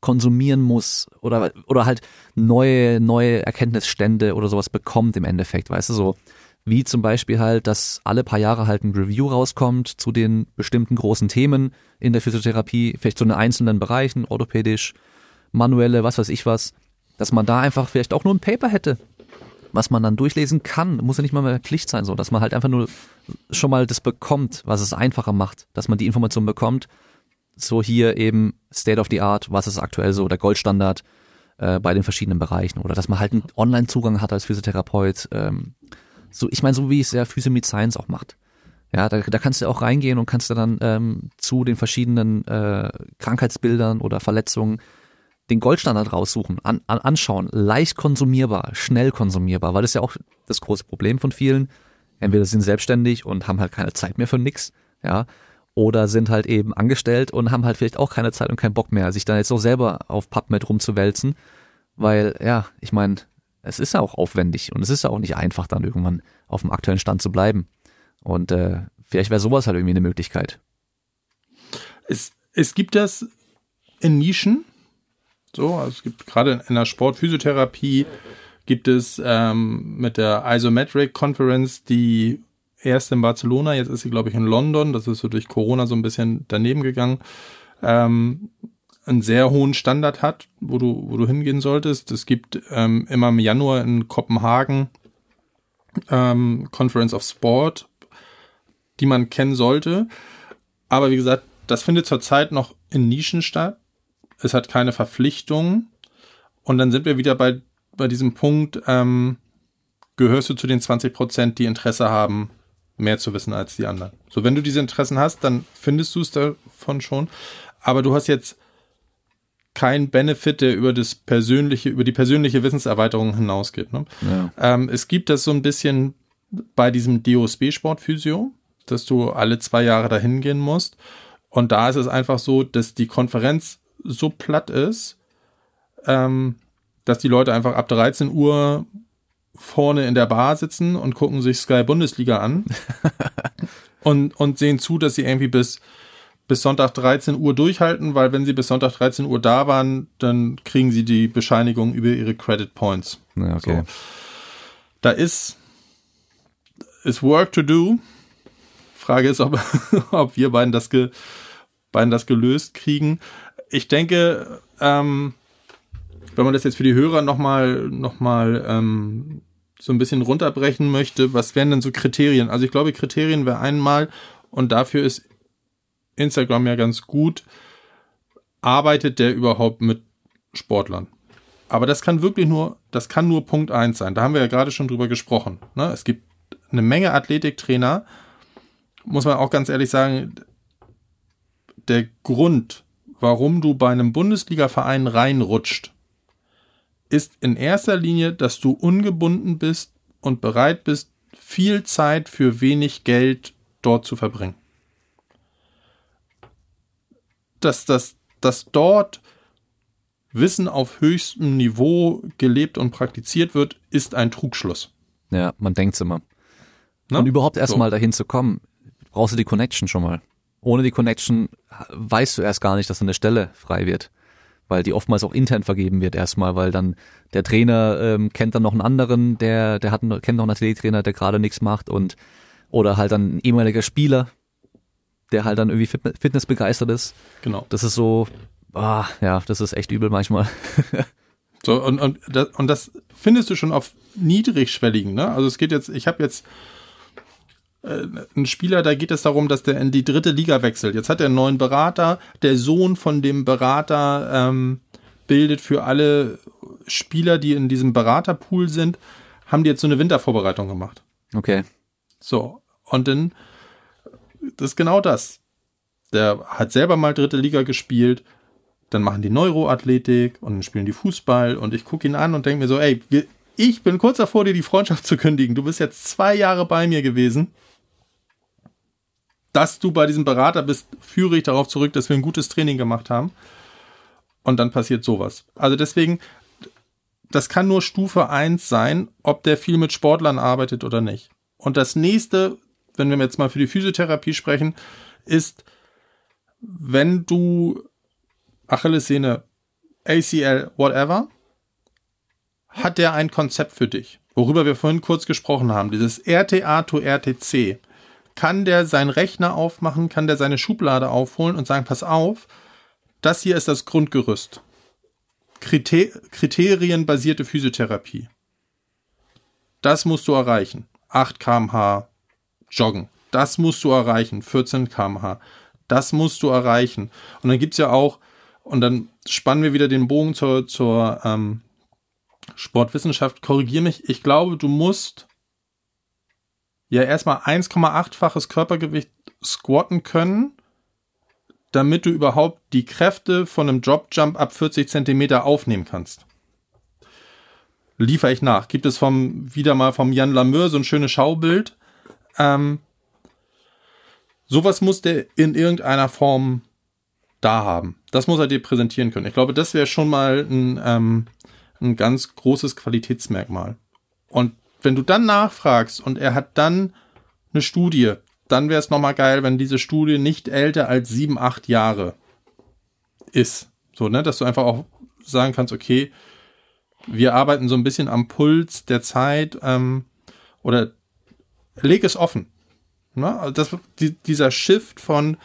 S1: konsumieren muss oder, oder halt neue, neue Erkenntnisstände oder sowas bekommt im Endeffekt, weißt du, so. Wie zum Beispiel halt, dass alle paar Jahre halt ein Review rauskommt zu den bestimmten großen Themen in der Physiotherapie, vielleicht zu den einzelnen Bereichen, orthopädisch, manuelle, was weiß ich was, dass man da einfach vielleicht auch nur ein Paper hätte, was man dann durchlesen kann, muss ja nicht mal mehr Pflicht sein, so, dass man halt einfach nur schon mal das bekommt, was es einfacher macht, dass man die Information bekommt. So hier eben State of the Art, was ist aktuell so der Goldstandard äh, bei den verschiedenen Bereichen oder dass man halt einen Online-Zugang hat als Physiotherapeut. Ähm, so, ich meine, so wie es ja Physio Meet Science auch macht. Ja, da, da kannst du auch reingehen und kannst du dann ähm, zu den verschiedenen äh, Krankheitsbildern oder Verletzungen den Goldstandard raussuchen, an, an, anschauen, leicht konsumierbar, schnell konsumierbar, weil das ist ja auch das große Problem von vielen. Entweder sind selbstständig und haben halt keine Zeit mehr für nix, ja, oder sind halt eben angestellt und haben halt vielleicht auch keine Zeit und keinen Bock mehr, sich dann jetzt so selber auf PubMed rumzuwälzen, weil, ja, ich meine, es ist ja auch aufwendig und es ist ja auch nicht einfach, dann irgendwann auf dem aktuellen Stand zu bleiben. Und äh, vielleicht wäre sowas halt irgendwie eine Möglichkeit.
S2: Es, es gibt das in Nischen, so, also es gibt gerade in der Sportphysiotherapie gibt es ähm, mit der Isometric Conference die erste in Barcelona, jetzt ist sie glaube ich in London, das ist so durch Corona so ein bisschen daneben gegangen, ähm, einen sehr hohen Standard hat, wo du, wo du hingehen solltest. Es gibt ähm, immer im Januar in Kopenhagen ähm, Conference of Sport, die man kennen sollte. Aber wie gesagt, das findet zurzeit noch in Nischen statt es hat keine Verpflichtung. Und dann sind wir wieder bei, bei diesem Punkt, ähm, gehörst du zu den 20 Prozent, die Interesse haben, mehr zu wissen als die anderen. So, wenn du diese Interessen hast, dann findest du es davon schon. Aber du hast jetzt kein Benefit, der über das persönliche, über die persönliche Wissenserweiterung hinausgeht. Ne? Ja. Ähm, es gibt das so ein bisschen bei diesem DOSB-Sportphysio, dass du alle zwei Jahre dahin gehen musst. Und da ist es einfach so, dass die Konferenz so platt ist, ähm, dass die Leute einfach ab 13 Uhr vorne in der Bar sitzen und gucken sich Sky Bundesliga an und, und sehen zu, dass sie irgendwie bis, bis Sonntag 13 Uhr durchhalten, weil wenn sie bis Sonntag 13 Uhr da waren, dann kriegen sie die Bescheinigung über ihre Credit Points.
S1: Ja, okay. So.
S2: Da ist, ist Work to do. Frage ist, ob, ob wir beiden das, ge, beiden das gelöst kriegen ich denke, ähm, wenn man das jetzt für die Hörer nochmal noch mal, ähm, so ein bisschen runterbrechen möchte, was wären denn so Kriterien? Also ich glaube, Kriterien wäre einmal, und dafür ist Instagram ja ganz gut, arbeitet der überhaupt mit Sportlern? Aber das kann wirklich nur, das kann nur Punkt eins sein. Da haben wir ja gerade schon drüber gesprochen. Ne? Es gibt eine Menge Athletiktrainer, muss man auch ganz ehrlich sagen, der Grund, warum du bei einem Bundesliga-Verein reinrutscht, ist in erster Linie, dass du ungebunden bist und bereit bist, viel Zeit für wenig Geld dort zu verbringen. Dass, dass, dass dort Wissen auf höchstem Niveau gelebt und praktiziert wird, ist ein Trugschluss.
S1: Ja, man denkt's immer. Ne? Und überhaupt erstmal so. dahin zu kommen, brauchst du die Connection schon mal ohne die Connection weißt du erst gar nicht, dass eine Stelle frei wird. weil die oftmals auch intern vergeben wird erstmal, weil dann der Trainer ähm, kennt dann noch einen anderen, der der hat kennt noch einen Athletiktrainer, der gerade nichts macht und oder halt dann ein ehemaliger Spieler, der halt dann irgendwie Fitness begeistert ist.
S2: Genau.
S1: Das ist so, ah, ja, das ist echt übel manchmal.
S2: so und und das, und das findest du schon auf niedrigschwelligen, ne? Also es geht jetzt, ich habe jetzt ein Spieler, da geht es darum, dass der in die dritte Liga wechselt. Jetzt hat er einen neuen Berater. Der Sohn von dem Berater ähm, bildet für alle Spieler, die in diesem Beraterpool sind, haben die jetzt so eine Wintervorbereitung gemacht.
S1: Okay.
S2: So. Und dann, das ist genau das. Der hat selber mal dritte Liga gespielt. Dann machen die Neuroathletik und dann spielen die Fußball. Und ich gucke ihn an und denke mir so, ey, wir, ich bin kurz davor, dir die Freundschaft zu kündigen. Du bist jetzt zwei Jahre bei mir gewesen dass du bei diesem Berater bist, führe ich darauf zurück, dass wir ein gutes Training gemacht haben. Und dann passiert sowas. Also deswegen, das kann nur Stufe eins sein, ob der viel mit Sportlern arbeitet oder nicht. Und das nächste, wenn wir jetzt mal für die Physiotherapie sprechen, ist, wenn du Achillessehne, ACL, whatever, hat der ein Konzept für dich, worüber wir vorhin kurz gesprochen haben, dieses RTA to RTC kann der seinen Rechner aufmachen, kann der seine Schublade aufholen und sagen, pass auf, das hier ist das Grundgerüst. Kriter kriterienbasierte Physiotherapie. Das musst du erreichen. 8 kmh joggen. Das musst du erreichen. 14 kmh. Das musst du erreichen. Und dann gibt's ja auch, und dann spannen wir wieder den Bogen zur, zur ähm, Sportwissenschaft. Korrigier mich. Ich glaube, du musst ja erstmal 1,8-faches Körpergewicht squatten können, damit du überhaupt die Kräfte von einem Dropjump ab 40 Zentimeter aufnehmen kannst. Liefere ich nach. Gibt es vom, wieder mal vom Jan Lameur so ein schönes Schaubild. Ähm, sowas muss der in irgendeiner Form da haben. Das muss er dir präsentieren können. Ich glaube, das wäre schon mal ein, ähm, ein ganz großes Qualitätsmerkmal. Und wenn du dann nachfragst und er hat dann eine Studie, dann wäre es nochmal geil, wenn diese Studie nicht älter als sieben, acht Jahre ist. So, ne, dass du einfach auch sagen kannst, okay, wir arbeiten so ein bisschen am Puls der Zeit ähm, oder leg es offen. Ne? Also das, die, dieser Shift von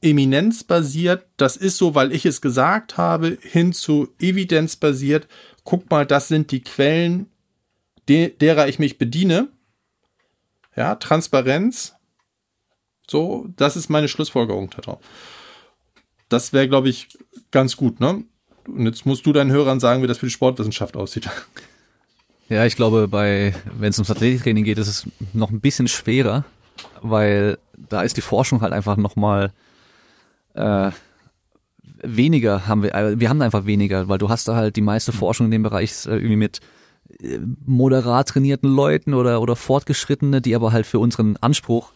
S2: eminenzbasiert, das ist so, weil ich es gesagt habe, hin zu evidenzbasiert. Guck mal, das sind die Quellen, de derer ich mich bediene. Ja, Transparenz. So, das ist meine Schlussfolgerung darauf. Das wäre, glaube ich, ganz gut, ne? Und jetzt musst du deinen Hörern sagen, wie das für die Sportwissenschaft aussieht.
S1: Ja, ich glaube, bei, wenn es ums Athletiktraining geht, ist es noch ein bisschen schwerer, weil da ist die Forschung halt einfach nochmal äh, weniger haben wir, äh, wir haben einfach weniger, weil du hast da halt die meiste Forschung in dem Bereich äh, irgendwie mit moderat trainierten Leuten oder, oder Fortgeschrittene, die aber halt für unseren Anspruch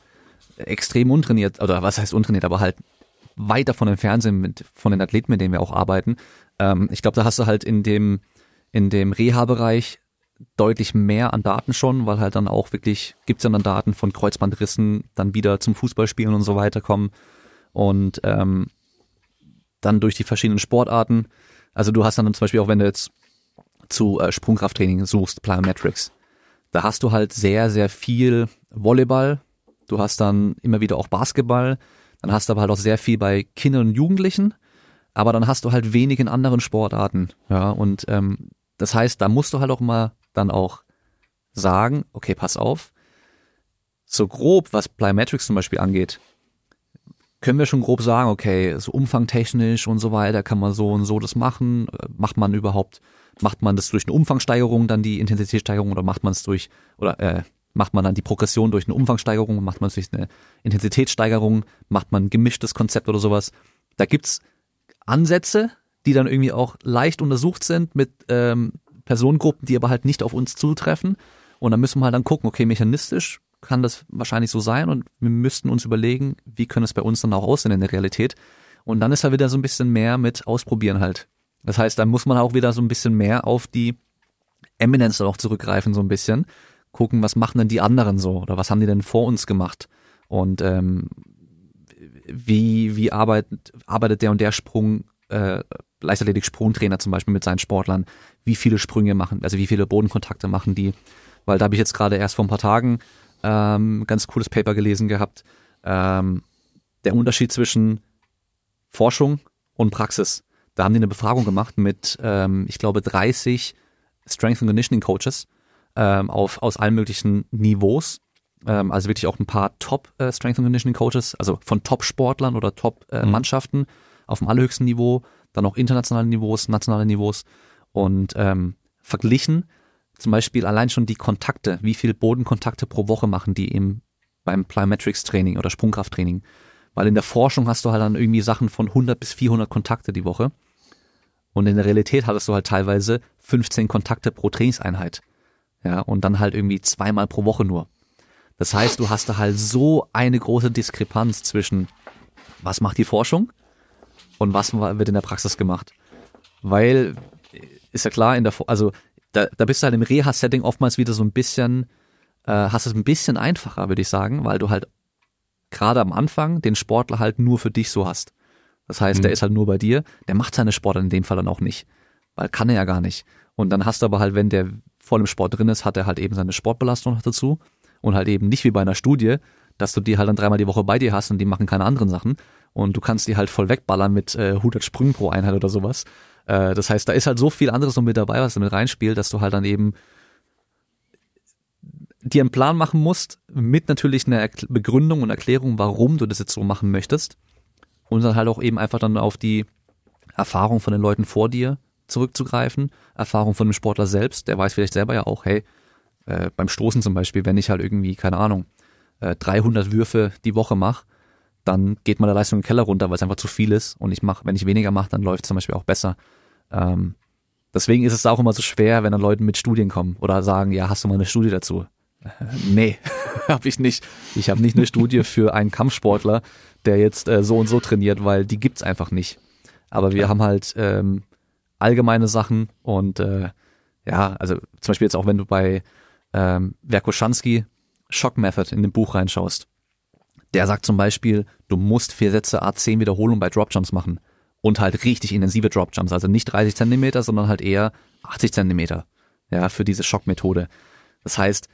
S1: extrem untrainiert, oder was heißt untrainiert, aber halt weit davon entfernt sind mit, von den Athleten, mit denen wir auch arbeiten. Ähm, ich glaube, da hast du halt in dem, in dem Reha-Bereich deutlich mehr an Daten schon, weil halt dann auch wirklich, gibt's ja dann Daten von Kreuzbandrissen, dann wieder zum Fußballspielen und so weiter kommen. Und ähm, dann durch die verschiedenen Sportarten. Also du hast dann zum Beispiel auch, wenn du jetzt zu äh, Sprungkrafttraining suchst, Plyometrics. Da hast du halt sehr, sehr viel Volleyball. Du hast dann immer wieder auch Basketball. Dann hast du aber halt auch sehr viel bei Kindern und Jugendlichen. Aber dann hast du halt wenig in anderen Sportarten. Ja, und ähm, das heißt, da musst du halt auch mal dann auch sagen, okay, pass auf. So grob, was Plyometrics zum Beispiel angeht, können wir schon grob sagen, okay, so umfangtechnisch und so weiter kann man so und so das machen. Macht man überhaupt Macht man das durch eine Umfangsteigerung, dann die Intensitätssteigerung, oder macht man es durch, oder äh, macht man dann die Progression durch eine Umfangsteigerung, macht man es durch eine Intensitätssteigerung, macht man ein gemischtes Konzept oder sowas. Da gibt's Ansätze, die dann irgendwie auch leicht untersucht sind mit ähm, Personengruppen, die aber halt nicht auf uns zutreffen. Und dann müssen wir halt dann gucken, okay, mechanistisch kann das wahrscheinlich so sein und wir müssten uns überlegen, wie können es bei uns dann auch aussehen in der Realität. Und dann ist da wieder so ein bisschen mehr mit Ausprobieren halt das heißt, da muss man auch wieder so ein bisschen mehr auf die Eminence auch zurückgreifen, so ein bisschen. Gucken, was machen denn die anderen so oder was haben die denn vor uns gemacht? Und ähm, wie, wie arbeitet, arbeitet der und der Sprung äh, Leichtathletik-Sprungtrainer zum Beispiel mit seinen Sportlern, wie viele Sprünge machen, also wie viele Bodenkontakte machen die. Weil da habe ich jetzt gerade erst vor ein paar Tagen ähm, ganz cooles Paper gelesen gehabt. Ähm, der Unterschied zwischen Forschung und Praxis. Da haben die eine Befragung gemacht mit, ähm, ich glaube, 30 Strength and Conditioning Coaches ähm, auf, aus allen möglichen Niveaus. Ähm, also wirklich auch ein paar Top äh, Strength and Conditioning Coaches, also von Top-Sportlern oder Top-Mannschaften äh, mhm. auf dem allerhöchsten Niveau, dann auch internationale Niveaus, nationale Niveaus und ähm, verglichen zum Beispiel allein schon die Kontakte, wie viel Bodenkontakte pro Woche machen die eben beim Plyometrics Training oder Sprungkrafttraining. Weil in der Forschung hast du halt dann irgendwie Sachen von 100 bis 400 Kontakte die Woche. Und in der Realität hattest du halt teilweise 15 Kontakte pro Trainingseinheit. Ja, und dann halt irgendwie zweimal pro Woche nur. Das heißt, du hast da halt so eine große Diskrepanz zwischen, was macht die Forschung und was wird in der Praxis gemacht. Weil, ist ja klar, in der, also da, da bist du halt im Reha-Setting oftmals wieder so ein bisschen, äh, hast es ein bisschen einfacher, würde ich sagen, weil du halt gerade am Anfang den Sportler halt nur für dich so hast. Das heißt, mhm. der ist halt nur bei dir, der macht seine Sportler in dem Fall dann auch nicht, weil kann er ja gar nicht. Und dann hast du aber halt, wenn der voll im Sport drin ist, hat er halt eben seine Sportbelastung noch dazu und halt eben nicht wie bei einer Studie, dass du die halt dann dreimal die Woche bei dir hast und die machen keine anderen Sachen und du kannst die halt voll wegballern mit äh, 100 Sprüngen pro Einheit oder sowas. Äh, das heißt, da ist halt so viel anderes noch mit dabei, was damit reinspielt, dass du halt dann eben dir einen Plan machen musst, mit natürlich einer Begründung und Erklärung, warum du das jetzt so machen möchtest. Und dann halt auch eben einfach dann auf die Erfahrung von den Leuten vor dir zurückzugreifen, Erfahrung von dem Sportler selbst, der weiß vielleicht selber ja auch, hey, äh, beim Stoßen zum Beispiel, wenn ich halt irgendwie, keine Ahnung, äh, 300 Würfe die Woche mache, dann geht meine Leistung im Keller runter, weil es einfach zu viel ist. Und ich mache, wenn ich weniger mache, dann läuft es zum Beispiel auch besser. Ähm, deswegen ist es auch immer so schwer, wenn dann Leute mit Studien kommen oder sagen, ja, hast du mal eine Studie dazu? Äh, nee, habe ich nicht. Ich habe nicht eine Studie für einen Kampfsportler, der jetzt äh, so und so trainiert, weil die gibt's einfach nicht. Aber wir haben halt ähm, allgemeine Sachen und äh, ja, also zum Beispiel jetzt auch wenn du bei ähm, Verkoshansky Shock Method in dem Buch reinschaust, der sagt zum Beispiel, du musst vier Sätze A10 Wiederholungen bei Dropjumps machen und halt richtig intensive Dropjumps, also nicht 30 Zentimeter, sondern halt eher 80 Zentimeter, ja, für diese Schockmethode. Das heißt,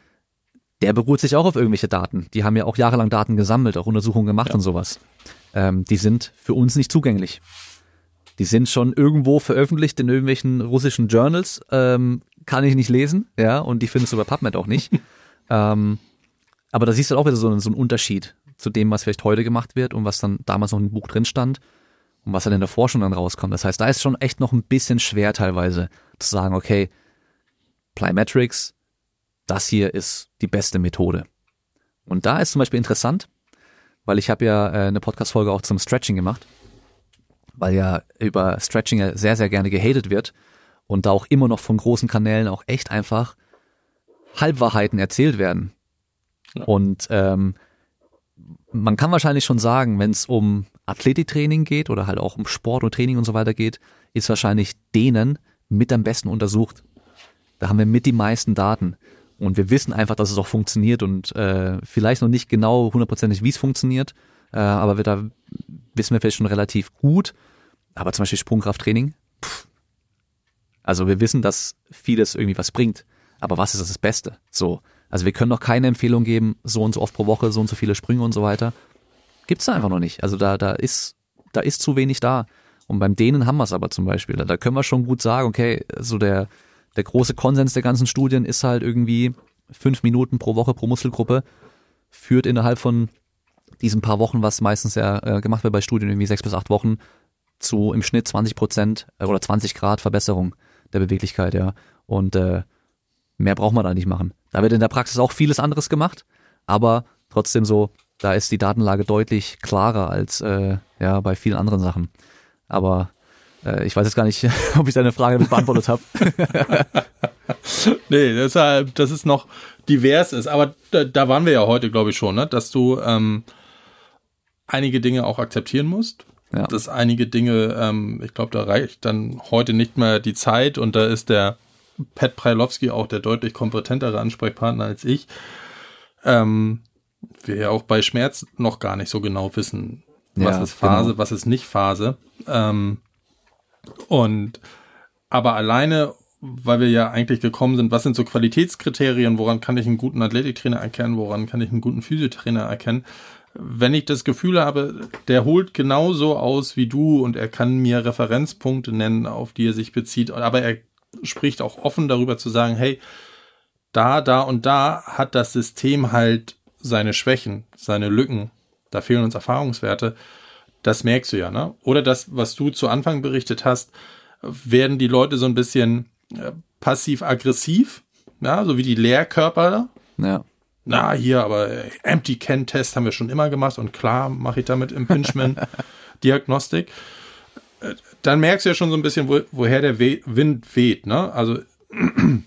S1: der beruht sich auch auf irgendwelche Daten. Die haben ja auch jahrelang Daten gesammelt, auch Untersuchungen gemacht ja. und sowas. Ähm, die sind für uns nicht zugänglich. Die sind schon irgendwo veröffentlicht in irgendwelchen russischen Journals, ähm, kann ich nicht lesen, ja, und die findest du bei PubMed auch nicht. ähm, aber da siehst du auch wieder so, so einen Unterschied zu dem, was vielleicht heute gemacht wird und was dann damals noch im Buch drin stand und was dann in der Forschung dann rauskommt. Das heißt, da ist schon echt noch ein bisschen schwer teilweise zu sagen, okay, Plyometrics, das hier ist die beste Methode. Und da ist zum Beispiel interessant, weil ich habe ja äh, eine Podcast-Folge auch zum Stretching gemacht, weil ja über Stretching ja sehr, sehr gerne gehatet wird und da auch immer noch von großen Kanälen auch echt einfach Halbwahrheiten erzählt werden. Ja. Und ähm, man kann wahrscheinlich schon sagen, wenn es um Athletiktraining geht oder halt auch um Sport und Training und so weiter geht, ist wahrscheinlich denen mit am besten untersucht. Da haben wir mit die meisten Daten. Und wir wissen einfach, dass es auch funktioniert und äh, vielleicht noch nicht genau hundertprozentig, wie es funktioniert, äh, aber wir, da wissen wir vielleicht schon relativ gut. Aber zum Beispiel Sprungkrafttraining, pff. also wir wissen, dass vieles irgendwie was bringt. Aber was ist das Beste? So, also wir können noch keine Empfehlung geben, so und so oft pro Woche, so und so viele Sprünge und so weiter. Gibt's da einfach noch nicht. Also da, da ist, da ist zu wenig da. Und beim Dehnen haben wir es aber zum Beispiel. Da können wir schon gut sagen, okay, so der, der große Konsens der ganzen Studien ist halt irgendwie fünf Minuten pro Woche pro Muskelgruppe führt innerhalb von diesen paar Wochen, was meistens ja äh, gemacht wird bei Studien, irgendwie sechs bis acht Wochen, zu im Schnitt 20 Prozent äh, oder 20 Grad Verbesserung der Beweglichkeit, ja. Und äh, Mehr braucht man da nicht machen. Da wird in der Praxis auch vieles anderes gemacht, aber trotzdem so, da ist die Datenlage deutlich klarer als äh, ja bei vielen anderen Sachen. Aber ich weiß jetzt gar nicht, ob ich deine Frage damit beantwortet habe.
S2: nee, deshalb, dass es noch divers ist. Aber da, da waren wir ja heute, glaube ich, schon, ne? dass du ähm, einige Dinge auch akzeptieren musst. Ja. Dass einige Dinge, ähm, ich glaube, da reicht dann heute nicht mehr die Zeit und da ist der Pat Preilowski auch der deutlich kompetentere Ansprechpartner als ich. Ähm, wir ja auch bei Schmerz noch gar nicht so genau wissen, was ja, ist Phase, genau. was ist nicht Phase. Ähm, Und aber alleine, weil wir ja eigentlich gekommen sind, was sind so Qualitätskriterien, woran kann ich einen guten Athletiktrainer erkennen, woran kann ich einen guten Physiotrainer erkennen, wenn ich das Gefühl habe, der holt genauso aus wie du und er kann mir Referenzpunkte nennen, auf die er sich bezieht, aber er spricht auch offen darüber zu sagen, hey, da, da und da hat das System halt seine Schwächen, seine Lücken, da fehlen uns Erfahrungswerte, das merkst du ja, ne? Oder das, was du zu Anfang berichtet hast, werden die Leute so ein bisschen äh, passiv-aggressiv, ja, so wie die Lehrkörper.
S1: Ja
S2: na, hier, aber Empty Can Test haben wir schon immer gemacht und klar mache ich damit Impingement Diagnostik. Äh, dann merkst du ja schon so ein bisschen, wo, woher der We Wind weht, ne? Also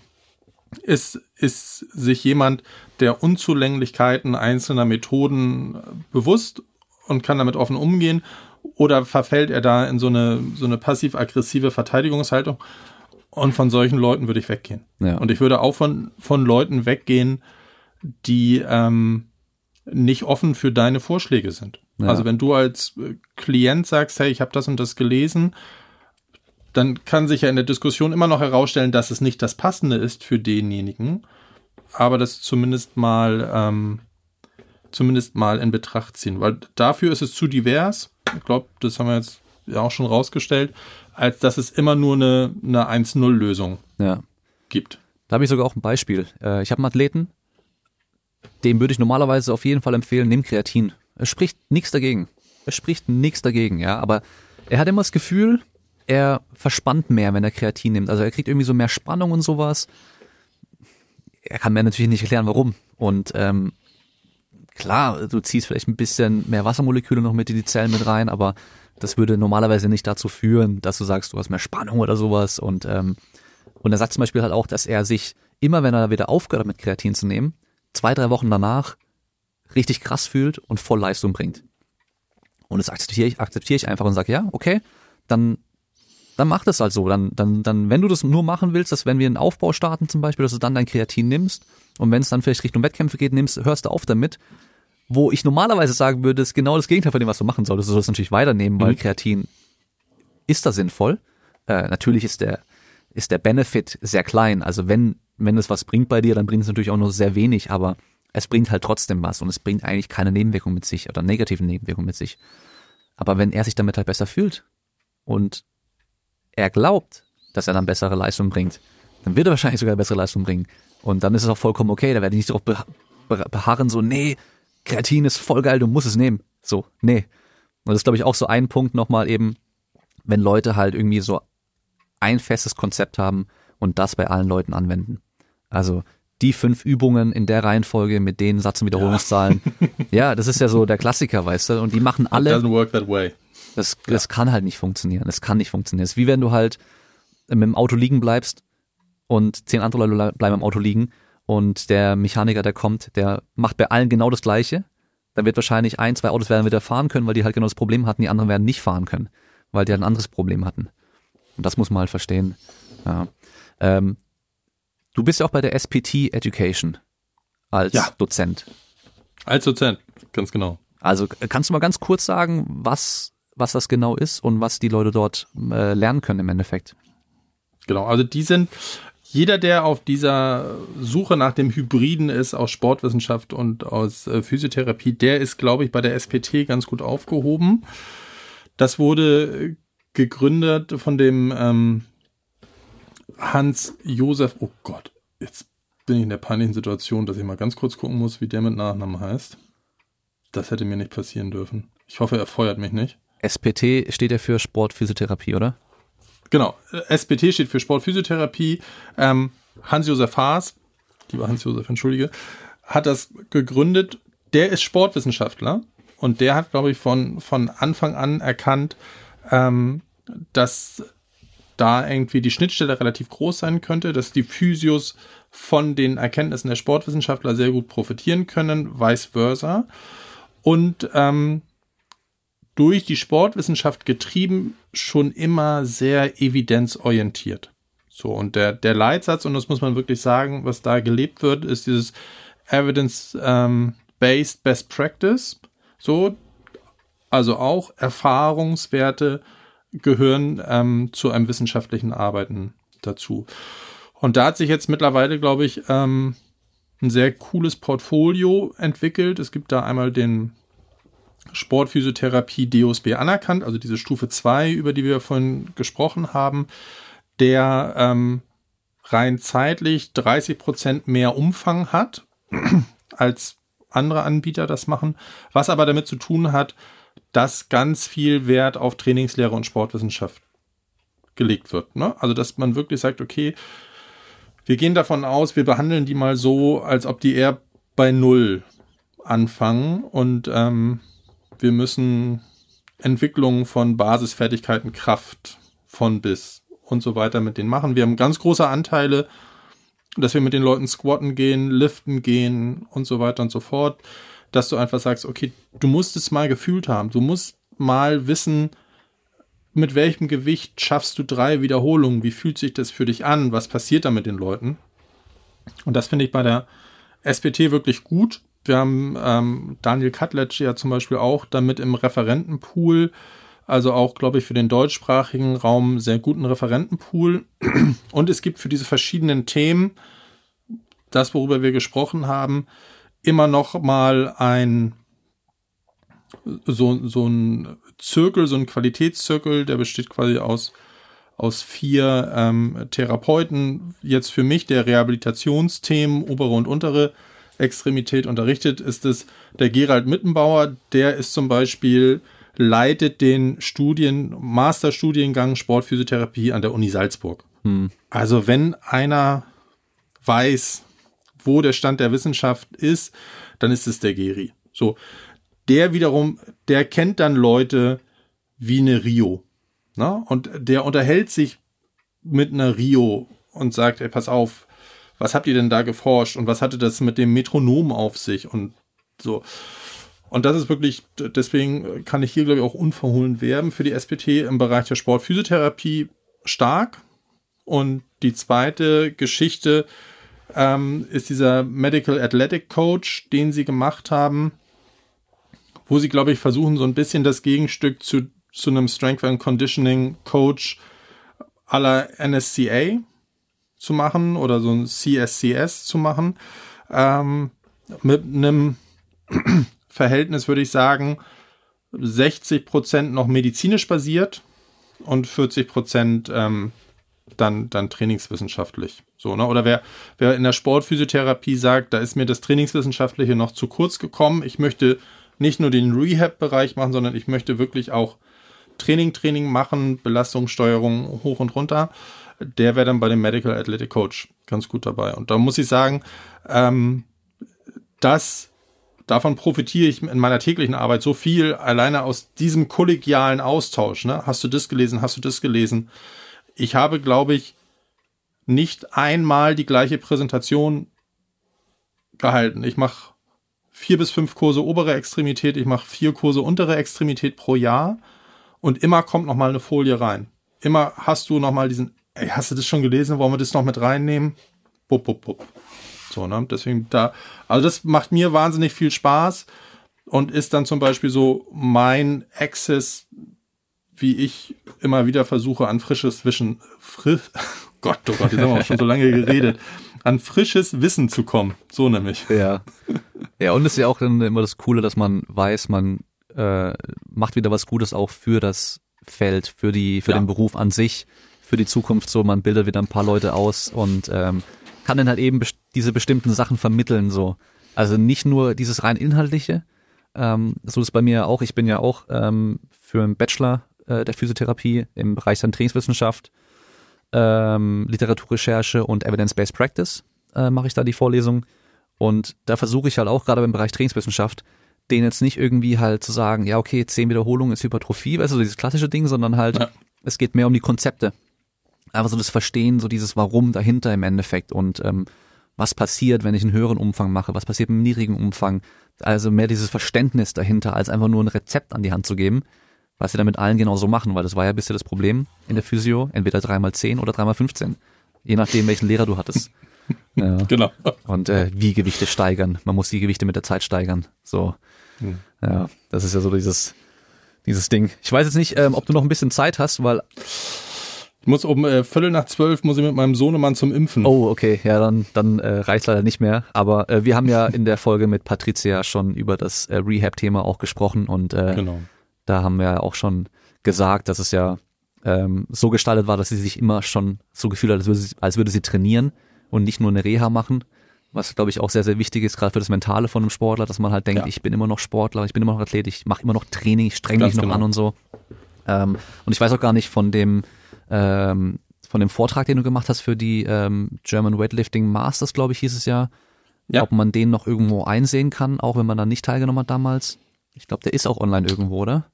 S2: ist, ist sich jemand der Unzulänglichkeiten einzelner Methoden bewusst und kann damit offen umgehen oder verfällt er da in so eine, so eine passiv-aggressive Verteidigungshaltung? Und von solchen Leuten würde ich weggehen. Ja. Und ich würde auch von, von Leuten weggehen, die ähm, nicht offen für deine Vorschläge sind. Ja. Also wenn du als äh, Klient sagst, hey, ich habe das und das gelesen, dann kann sich ja in der Diskussion immer noch herausstellen, dass es nicht das Passende ist für denjenigen, aber das zumindest mal ähm, zumindest mal in Betracht ziehen, weil dafür ist es zu divers. Ich glaube, das haben wir jetzt ja auch schon rausgestellt, als dass es immer nur eine, eine 1-0-Lösung
S1: ja.
S2: gibt.
S1: Da habe ich sogar auch ein Beispiel. Äh, ich habe einen Athleten, dem würde ich normalerweise auf jeden Fall empfehlen, nimm Kreatin. Es spricht nichts dagegen. Es spricht nichts dagegen, ja, aber er hat immer das Gefühl, er verspannt mehr, wenn er Kreatin nimmt. Also er kriegt irgendwie so mehr Spannung und sowas. Er kann mir natürlich nicht erklären, warum. Und ähm, klar, du ziehst vielleicht ein bisschen mehr Wassermoleküle noch mit in die Zellen mit rein, aber das würde normalerweise nicht dazu führen, dass du sagst, du hast mehr Spannung oder sowas. Und, ähm, und er sagt zum Beispiel halt auch, dass er sich immer, wenn er wieder aufgehört hat, mit Kreatin zu nehmen, zwei, drei Wochen danach richtig krass fühlt und voll Leistung bringt. Und das akzeptiere ich, akzeptiere ich einfach und sage, ja, okay, dann, dann mach das halt so. Dann, dann, dann, wenn du das nur machen willst, dass wenn wir einen Aufbau starten zum Beispiel, dass du dann dein Kreatin nimmst und wenn es dann vielleicht Richtung Wettkämpfe geht, nimmst, hörst du auf damit. Wo ich normalerweise sagen würde, ist genau das Gegenteil von dem, was du machen solltest. Du sollst natürlich weiternehmen, weil mhm. Kreatin ist da sinnvoll. Äh, natürlich ist der, ist der Benefit sehr klein. Also wenn wenn es was bringt bei dir, dann bringt es natürlich auch nur sehr wenig, aber es bringt halt trotzdem was und es bringt eigentlich keine Nebenwirkung mit sich oder negativen Nebenwirkungen mit sich. Aber wenn er sich damit halt besser fühlt und er glaubt, dass er dann bessere Leistung bringt, dann wird er wahrscheinlich sogar bessere Leistung bringen. Und dann ist es auch vollkommen okay, da werde ich nicht darauf beharren, so, nee, Kreatin ist voll geil, du musst es nehmen. So, nee. Und das ist, glaube ich, auch so ein Punkt nochmal eben, wenn Leute halt irgendwie so ein festes Konzept haben und das bei allen Leuten anwenden. Also die fünf Übungen in der Reihenfolge mit den Satz- und Wiederholungszahlen. Ja. ja. das ist ja so der Klassiker, weißt du? Und die machen alle.
S2: It doesn't work that way.
S1: Das, das ja. kann halt nicht funktionieren. Das kann nicht funktionieren. Das ist wie wenn du halt mit dem Auto liegen bleibst und zehn andere Leute bleiben im Auto liegen und der Mechaniker, der kommt, der macht bei allen genau das Gleiche. Dann wird wahrscheinlich ein, zwei Autos werden wieder fahren können, weil die halt genau das Problem hatten, die anderen werden nicht fahren können, weil die halt ein anderes Problem hatten. Und das muss man halt verstehen. Ja. Ähm, Du bist ja auch bei der SPT Education als ja. Dozent.
S2: Als Dozent, ganz genau.
S1: Also kannst du mal ganz kurz sagen, was, was das genau ist und was die Leute dort äh, lernen können im Endeffekt?
S2: Genau, also die sind, jeder, der auf dieser Suche nach dem Hybriden ist aus Sportwissenschaft und aus äh, Physiotherapie, der ist, glaube ich, bei der SPT ganz gut aufgehoben. Das wurde gegründet von dem ähm, Hans Josef, oh Gott, jetzt bin ich in der peinlichen Situation, dass ich mal ganz kurz gucken muss, wie der mit Nachnamen heißt. Das hätte mir nicht passieren dürfen. Ich hoffe, er feuert mich nicht.
S1: SPT steht ja für Sportphysiotherapie, oder?
S2: Genau, SPT steht für Sportphysiotherapie. Ähm, Hans-Josef Haas, lieber Hans-Josef, entschuldige, hat das gegründet. Der ist Sportwissenschaftler und der hat, glaube ich, von, von Anfang an erkannt, ähm, dass da irgendwie die Schnittstelle relativ groß sein könnte, dass die Physios von den Erkenntnissen der Sportwissenschaftler sehr gut profitieren können, vice versa. Und ähm, durch die Sportwissenschaft getrieben schon immer sehr evidenzorientiert. So, und der, der Leitsatz, und das muss man wirklich sagen, was da gelebt wird, ist dieses Evidence-Based ähm, Best Practice. So, also auch Erfahrungswerte gehören ähm, zu einem wissenschaftlichen Arbeiten dazu. Und da hat sich jetzt mittlerweile, glaube ich, ähm, ein sehr cooles Portfolio entwickelt. Es gibt da einmal den Sportphysiotherapie DOSB anerkannt, also diese Stufe 2, über die wir vorhin gesprochen haben, der ähm, rein zeitlich 30 Prozent mehr Umfang hat, als andere Anbieter das machen, was aber damit zu tun hat, dass ganz viel Wert auf Trainingslehre und Sportwissenschaft gelegt wird. Ne? Also dass man wirklich sagt, okay, wir gehen davon aus, wir behandeln die mal so, als ob die eher bei Null anfangen und ähm, wir müssen Entwicklung von Basisfertigkeiten, Kraft von bis und so weiter mit denen machen. Wir haben ganz große Anteile, dass wir mit den Leuten squatten gehen, liften gehen und so weiter und so fort, dass du einfach sagst, okay, du musst es mal gefühlt haben, du musst mal wissen, mit welchem Gewicht schaffst du drei Wiederholungen, wie fühlt sich das für dich an, was passiert da mit den Leuten. Und das finde ich bei der SPT wirklich gut. Wir haben ähm, Daniel Katletsch ja zum Beispiel auch damit im Referentenpool, also auch, glaube ich, für den deutschsprachigen Raum sehr guten Referentenpool. Und es gibt für diese verschiedenen Themen, das, worüber wir gesprochen haben, immer noch mal ein so, so ein Zirkel, so ein Qualitätszirkel, der besteht quasi aus aus vier ähm, Therapeuten. Jetzt für mich der Rehabilitationsthemen, obere und untere Extremität unterrichtet, ist es der Gerald Mittenbauer. Der ist zum Beispiel, leitet den Studien, Masterstudiengang Sportphysiotherapie an der Uni Salzburg. Hm. Also wenn einer weiß, wo der Stand der Wissenschaft ist, dann ist es der Geri. So. Der wiederum, der kennt dann Leute wie eine Rio. Ne? Und der unterhält sich mit einer Rio und sagt, ey, pass auf, was habt ihr denn da geforscht und was hatte das mit dem Metronom auf sich und so. Und das ist wirklich, deswegen kann ich hier, glaube ich, auch unverhohlen werben für die SPT im Bereich der Sportphysiotherapie stark. Und die zweite Geschichte ähm, ist dieser Medical Athletic Coach, den sie gemacht haben, wo sie, glaube ich, versuchen, so ein bisschen das Gegenstück zu, zu einem Strength and Conditioning Coach aller NSCA zu machen oder so ein CSCS zu machen. Ähm, mit einem Verhältnis würde ich sagen, 60 Prozent noch medizinisch basiert und 40 Prozent ähm, dann, dann trainingswissenschaftlich. So, ne? Oder wer, wer in der Sportphysiotherapie sagt, da ist mir das Trainingswissenschaftliche noch zu kurz gekommen, ich möchte nicht nur den Rehab-Bereich machen, sondern ich möchte wirklich auch Training, Training machen, Belastungssteuerung hoch und runter der wäre dann bei dem Medical Athletic Coach ganz gut dabei. Und da muss ich sagen, ähm, das davon profitiere ich in meiner täglichen Arbeit so viel, alleine aus diesem kollegialen Austausch. Ne? Hast du das gelesen? Hast du das gelesen? Ich habe, glaube ich, nicht einmal die gleiche Präsentation gehalten. Ich mache vier bis fünf Kurse obere Extremität, ich mache vier Kurse untere Extremität pro Jahr und immer kommt noch mal eine Folie rein. Immer hast du noch mal diesen ey, hast du das schon gelesen? Wollen wir das noch mit reinnehmen? Bup, bup, bup. So, ne? Deswegen da, also das macht mir wahnsinnig viel Spaß und ist dann zum Beispiel so mein Access, wie ich immer wieder versuche, an frisches Wischen, frisch, Gott, oh Gott, jetzt haben wir auch schon so lange geredet, an frisches Wissen zu kommen. So nämlich.
S1: Ja. Ja, und es ist ja auch dann immer das Coole, dass man weiß, man äh, macht wieder was Gutes auch für das Feld, für die, für ja. den Beruf an sich für die Zukunft so, man bildet wieder ein paar Leute aus und ähm, kann dann halt eben best diese bestimmten Sachen vermitteln so. Also nicht nur dieses rein inhaltliche, ähm, so ist bei mir auch, ich bin ja auch ähm, für einen Bachelor äh, der Physiotherapie im Bereich der Trainingswissenschaft, ähm, Literaturrecherche und Evidence-Based Practice äh, mache ich da die Vorlesung und da versuche ich halt auch gerade im Bereich Trainingswissenschaft den jetzt nicht irgendwie halt zu sagen, ja okay, zehn Wiederholungen ist Hypertrophie, weißt du, dieses klassische Ding, sondern halt, ja. es geht mehr um die Konzepte einfach so das Verstehen, so dieses Warum dahinter im Endeffekt und ähm, was passiert, wenn ich einen höheren Umfang mache, was passiert im niedrigen Umfang. Also mehr dieses Verständnis dahinter, als einfach nur ein Rezept an die Hand zu geben, was sie damit allen genauso machen, weil das war ja bisher das Problem in der Physio, entweder dreimal zehn oder dreimal 15 je nachdem, welchen Lehrer du hattest. Ja. Genau. Und äh, wie Gewichte steigern. Man muss die Gewichte mit der Zeit steigern. So. Hm. Ja, das ist ja so dieses dieses Ding. Ich weiß jetzt nicht, ähm, ob du noch ein bisschen Zeit hast, weil
S2: muss um äh, Viertel nach zwölf muss ich mit meinem Sohnemann zum Impfen.
S1: Oh, okay, ja, dann, dann äh, reicht leider nicht mehr. Aber äh, wir haben ja in der Folge mit Patricia schon über das äh, Rehab-Thema auch gesprochen und äh,
S2: Genau.
S1: da haben wir ja auch schon gesagt, dass es ja ähm, so gestaltet war, dass sie sich immer schon so gefühlt hat, als würde sie, als würde sie trainieren und nicht nur eine Reha machen. Was, glaube ich, auch sehr, sehr wichtig ist, gerade für das Mentale von einem Sportler, dass man halt denkt,
S2: Ja.
S1: ich bin immer noch Sportler, ich bin immer noch Athlet, ich mache immer noch Training, ich streng
S2: Ganz
S1: mich noch
S2: genau.
S1: an und so. Ähm, und ich weiß auch gar nicht von dem ähm, von dem Vortrag, den du gemacht hast für die ähm, German Weightlifting Masters, glaube ich, hieß es ja,
S2: Ja.
S1: ob man den noch irgendwo einsehen kann, auch wenn man da nicht teilgenommen hat damals. Ich glaube, der ist auch online irgendwo, oder?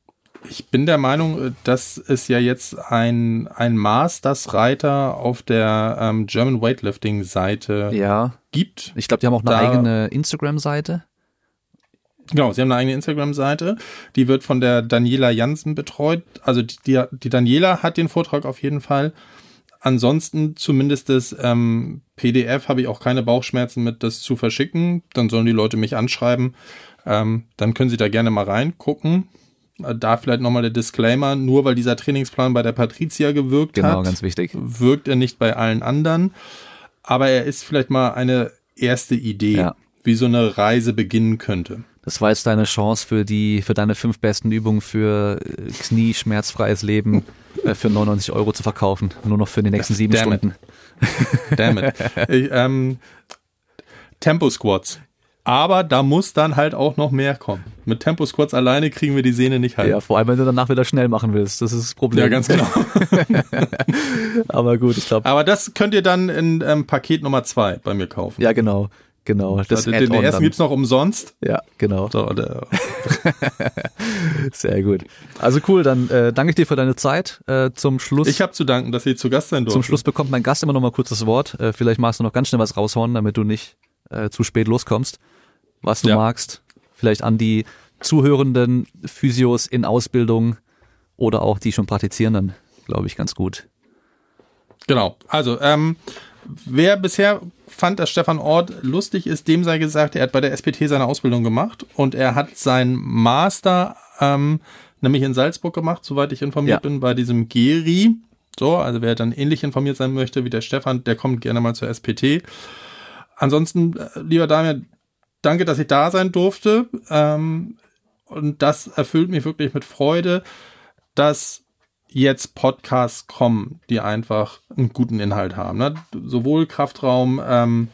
S2: Ich bin der Meinung, äh, dass es ja jetzt ein, ein Masters-Reiter auf der ähm, German Weightlifting-Seite
S1: Ja.
S2: gibt.
S1: Ich glaube, die haben auch eine
S2: Da-
S1: eigene Instagram-Seite.
S2: Genau, sie haben eine eigene Instagram-Seite. Die wird von der Daniela Jansen betreut. Also die, die, die Daniela hat den Vortrag auf jeden Fall. Ansonsten zumindest das ähm, PDF habe ich auch keine Bauchschmerzen mit, das zu verschicken. Dann sollen die Leute mich anschreiben. Ähm, dann können sie da gerne mal reingucken. Äh, Da vielleicht nochmal der Disclaimer, nur weil dieser Trainingsplan bei der Patricia gewirkt
S1: Genau,
S2: hat,
S1: ganz wichtig.
S2: wirkt er nicht bei allen anderen. Aber er ist vielleicht mal eine erste Idee,
S1: Ja.
S2: wie so eine Reise beginnen könnte.
S1: Das war jetzt deine Chance für die, für deine fünf besten Übungen für äh, Knie, schmerzfreies Leben äh, für 99 Euro zu verkaufen. Nur noch für die nächsten sieben
S2: Damn it.
S1: Stunden.
S2: Damn it. ich, ähm, Tempo Squats. Aber da muss dann halt auch noch mehr kommen. Mit Tempo Squats alleine kriegen wir die Sehne nicht halt.
S1: Ja, vor allem, wenn du danach wieder schnell machen willst. Das ist das Problem.
S2: Ja, ganz genau.
S1: Aber gut, ich glaube,
S2: Aber das könnt ihr dann in ähm, Paket Nummer zwei bei mir kaufen.
S1: ja, genau. Genau. Das
S2: also den, ersten
S1: dann.
S2: gibt's noch umsonst.
S1: Ja, genau.
S2: So, der,
S1: Sehr gut. Also cool, dann äh, danke ich dir für deine Zeit. Äh, zum Schluss.
S2: ich habe zu danken, dass ihr zu Gast sein durfte.
S1: Zum Schluss bekommt mein Gast immer noch mal kurz das Wort. Äh, vielleicht magst du noch ganz schnell was raushauen, damit du nicht äh, zu spät loskommst. Was du
S2: Ja.
S1: magst. Vielleicht an die zuhörenden Physios in Ausbildung oder auch die schon praktizierenden, glaube ich, ganz gut.
S2: Genau. Also, ähm, wer bisher fand, dass Stefan Ort lustig ist, dem sei gesagt, er hat bei der SPT seine Ausbildung gemacht und er hat sein Master ähm, nämlich in Salzburg gemacht, soweit ich informiert
S1: Ja.
S2: bin, bei diesem GERI. So, also wer dann ähnlich informiert sein möchte wie der Stefan, der kommt gerne mal zur SPT. Ansonsten, äh, lieber Damian, danke, dass ich da sein durfte. Ähm, und das erfüllt mich wirklich mit Freude, dass jetzt Podcasts kommen, die einfach einen guten Inhalt haben. Ne? Sowohl Kraftraum ähm,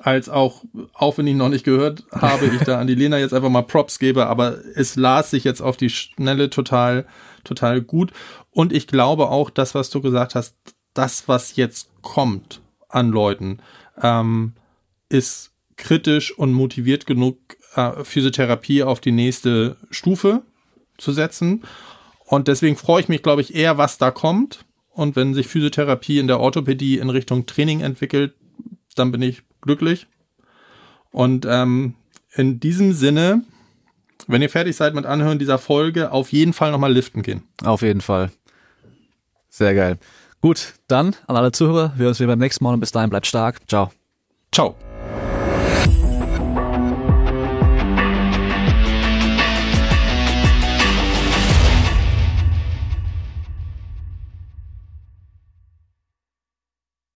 S2: als auch, auch wenn ich noch nicht gehört habe, ich da an die Lena jetzt einfach mal Props gebe, aber es las sich jetzt auf die Schnelle total, total gut. Und ich glaube auch, das, was du gesagt hast, das, was jetzt kommt an Leuten, ähm, ist kritisch und motiviert genug, äh, Physiotherapie auf die nächste Stufe zu setzen. Und deswegen freue ich mich, glaube ich, eher, was da kommt. Und wenn sich Physiotherapie in der Orthopädie in Richtung Training entwickelt, dann bin ich glücklich. Und ähm, in diesem Sinne, wenn ihr fertig seid mit Anhören dieser Folge, auf jeden Fall nochmal liften gehen.
S1: Auf jeden Fall. Sehr geil. Gut, dann an alle Zuhörer. Wir hören uns wieder beim nächsten Mal und bis dahin bleibt stark. Ciao.
S2: Ciao.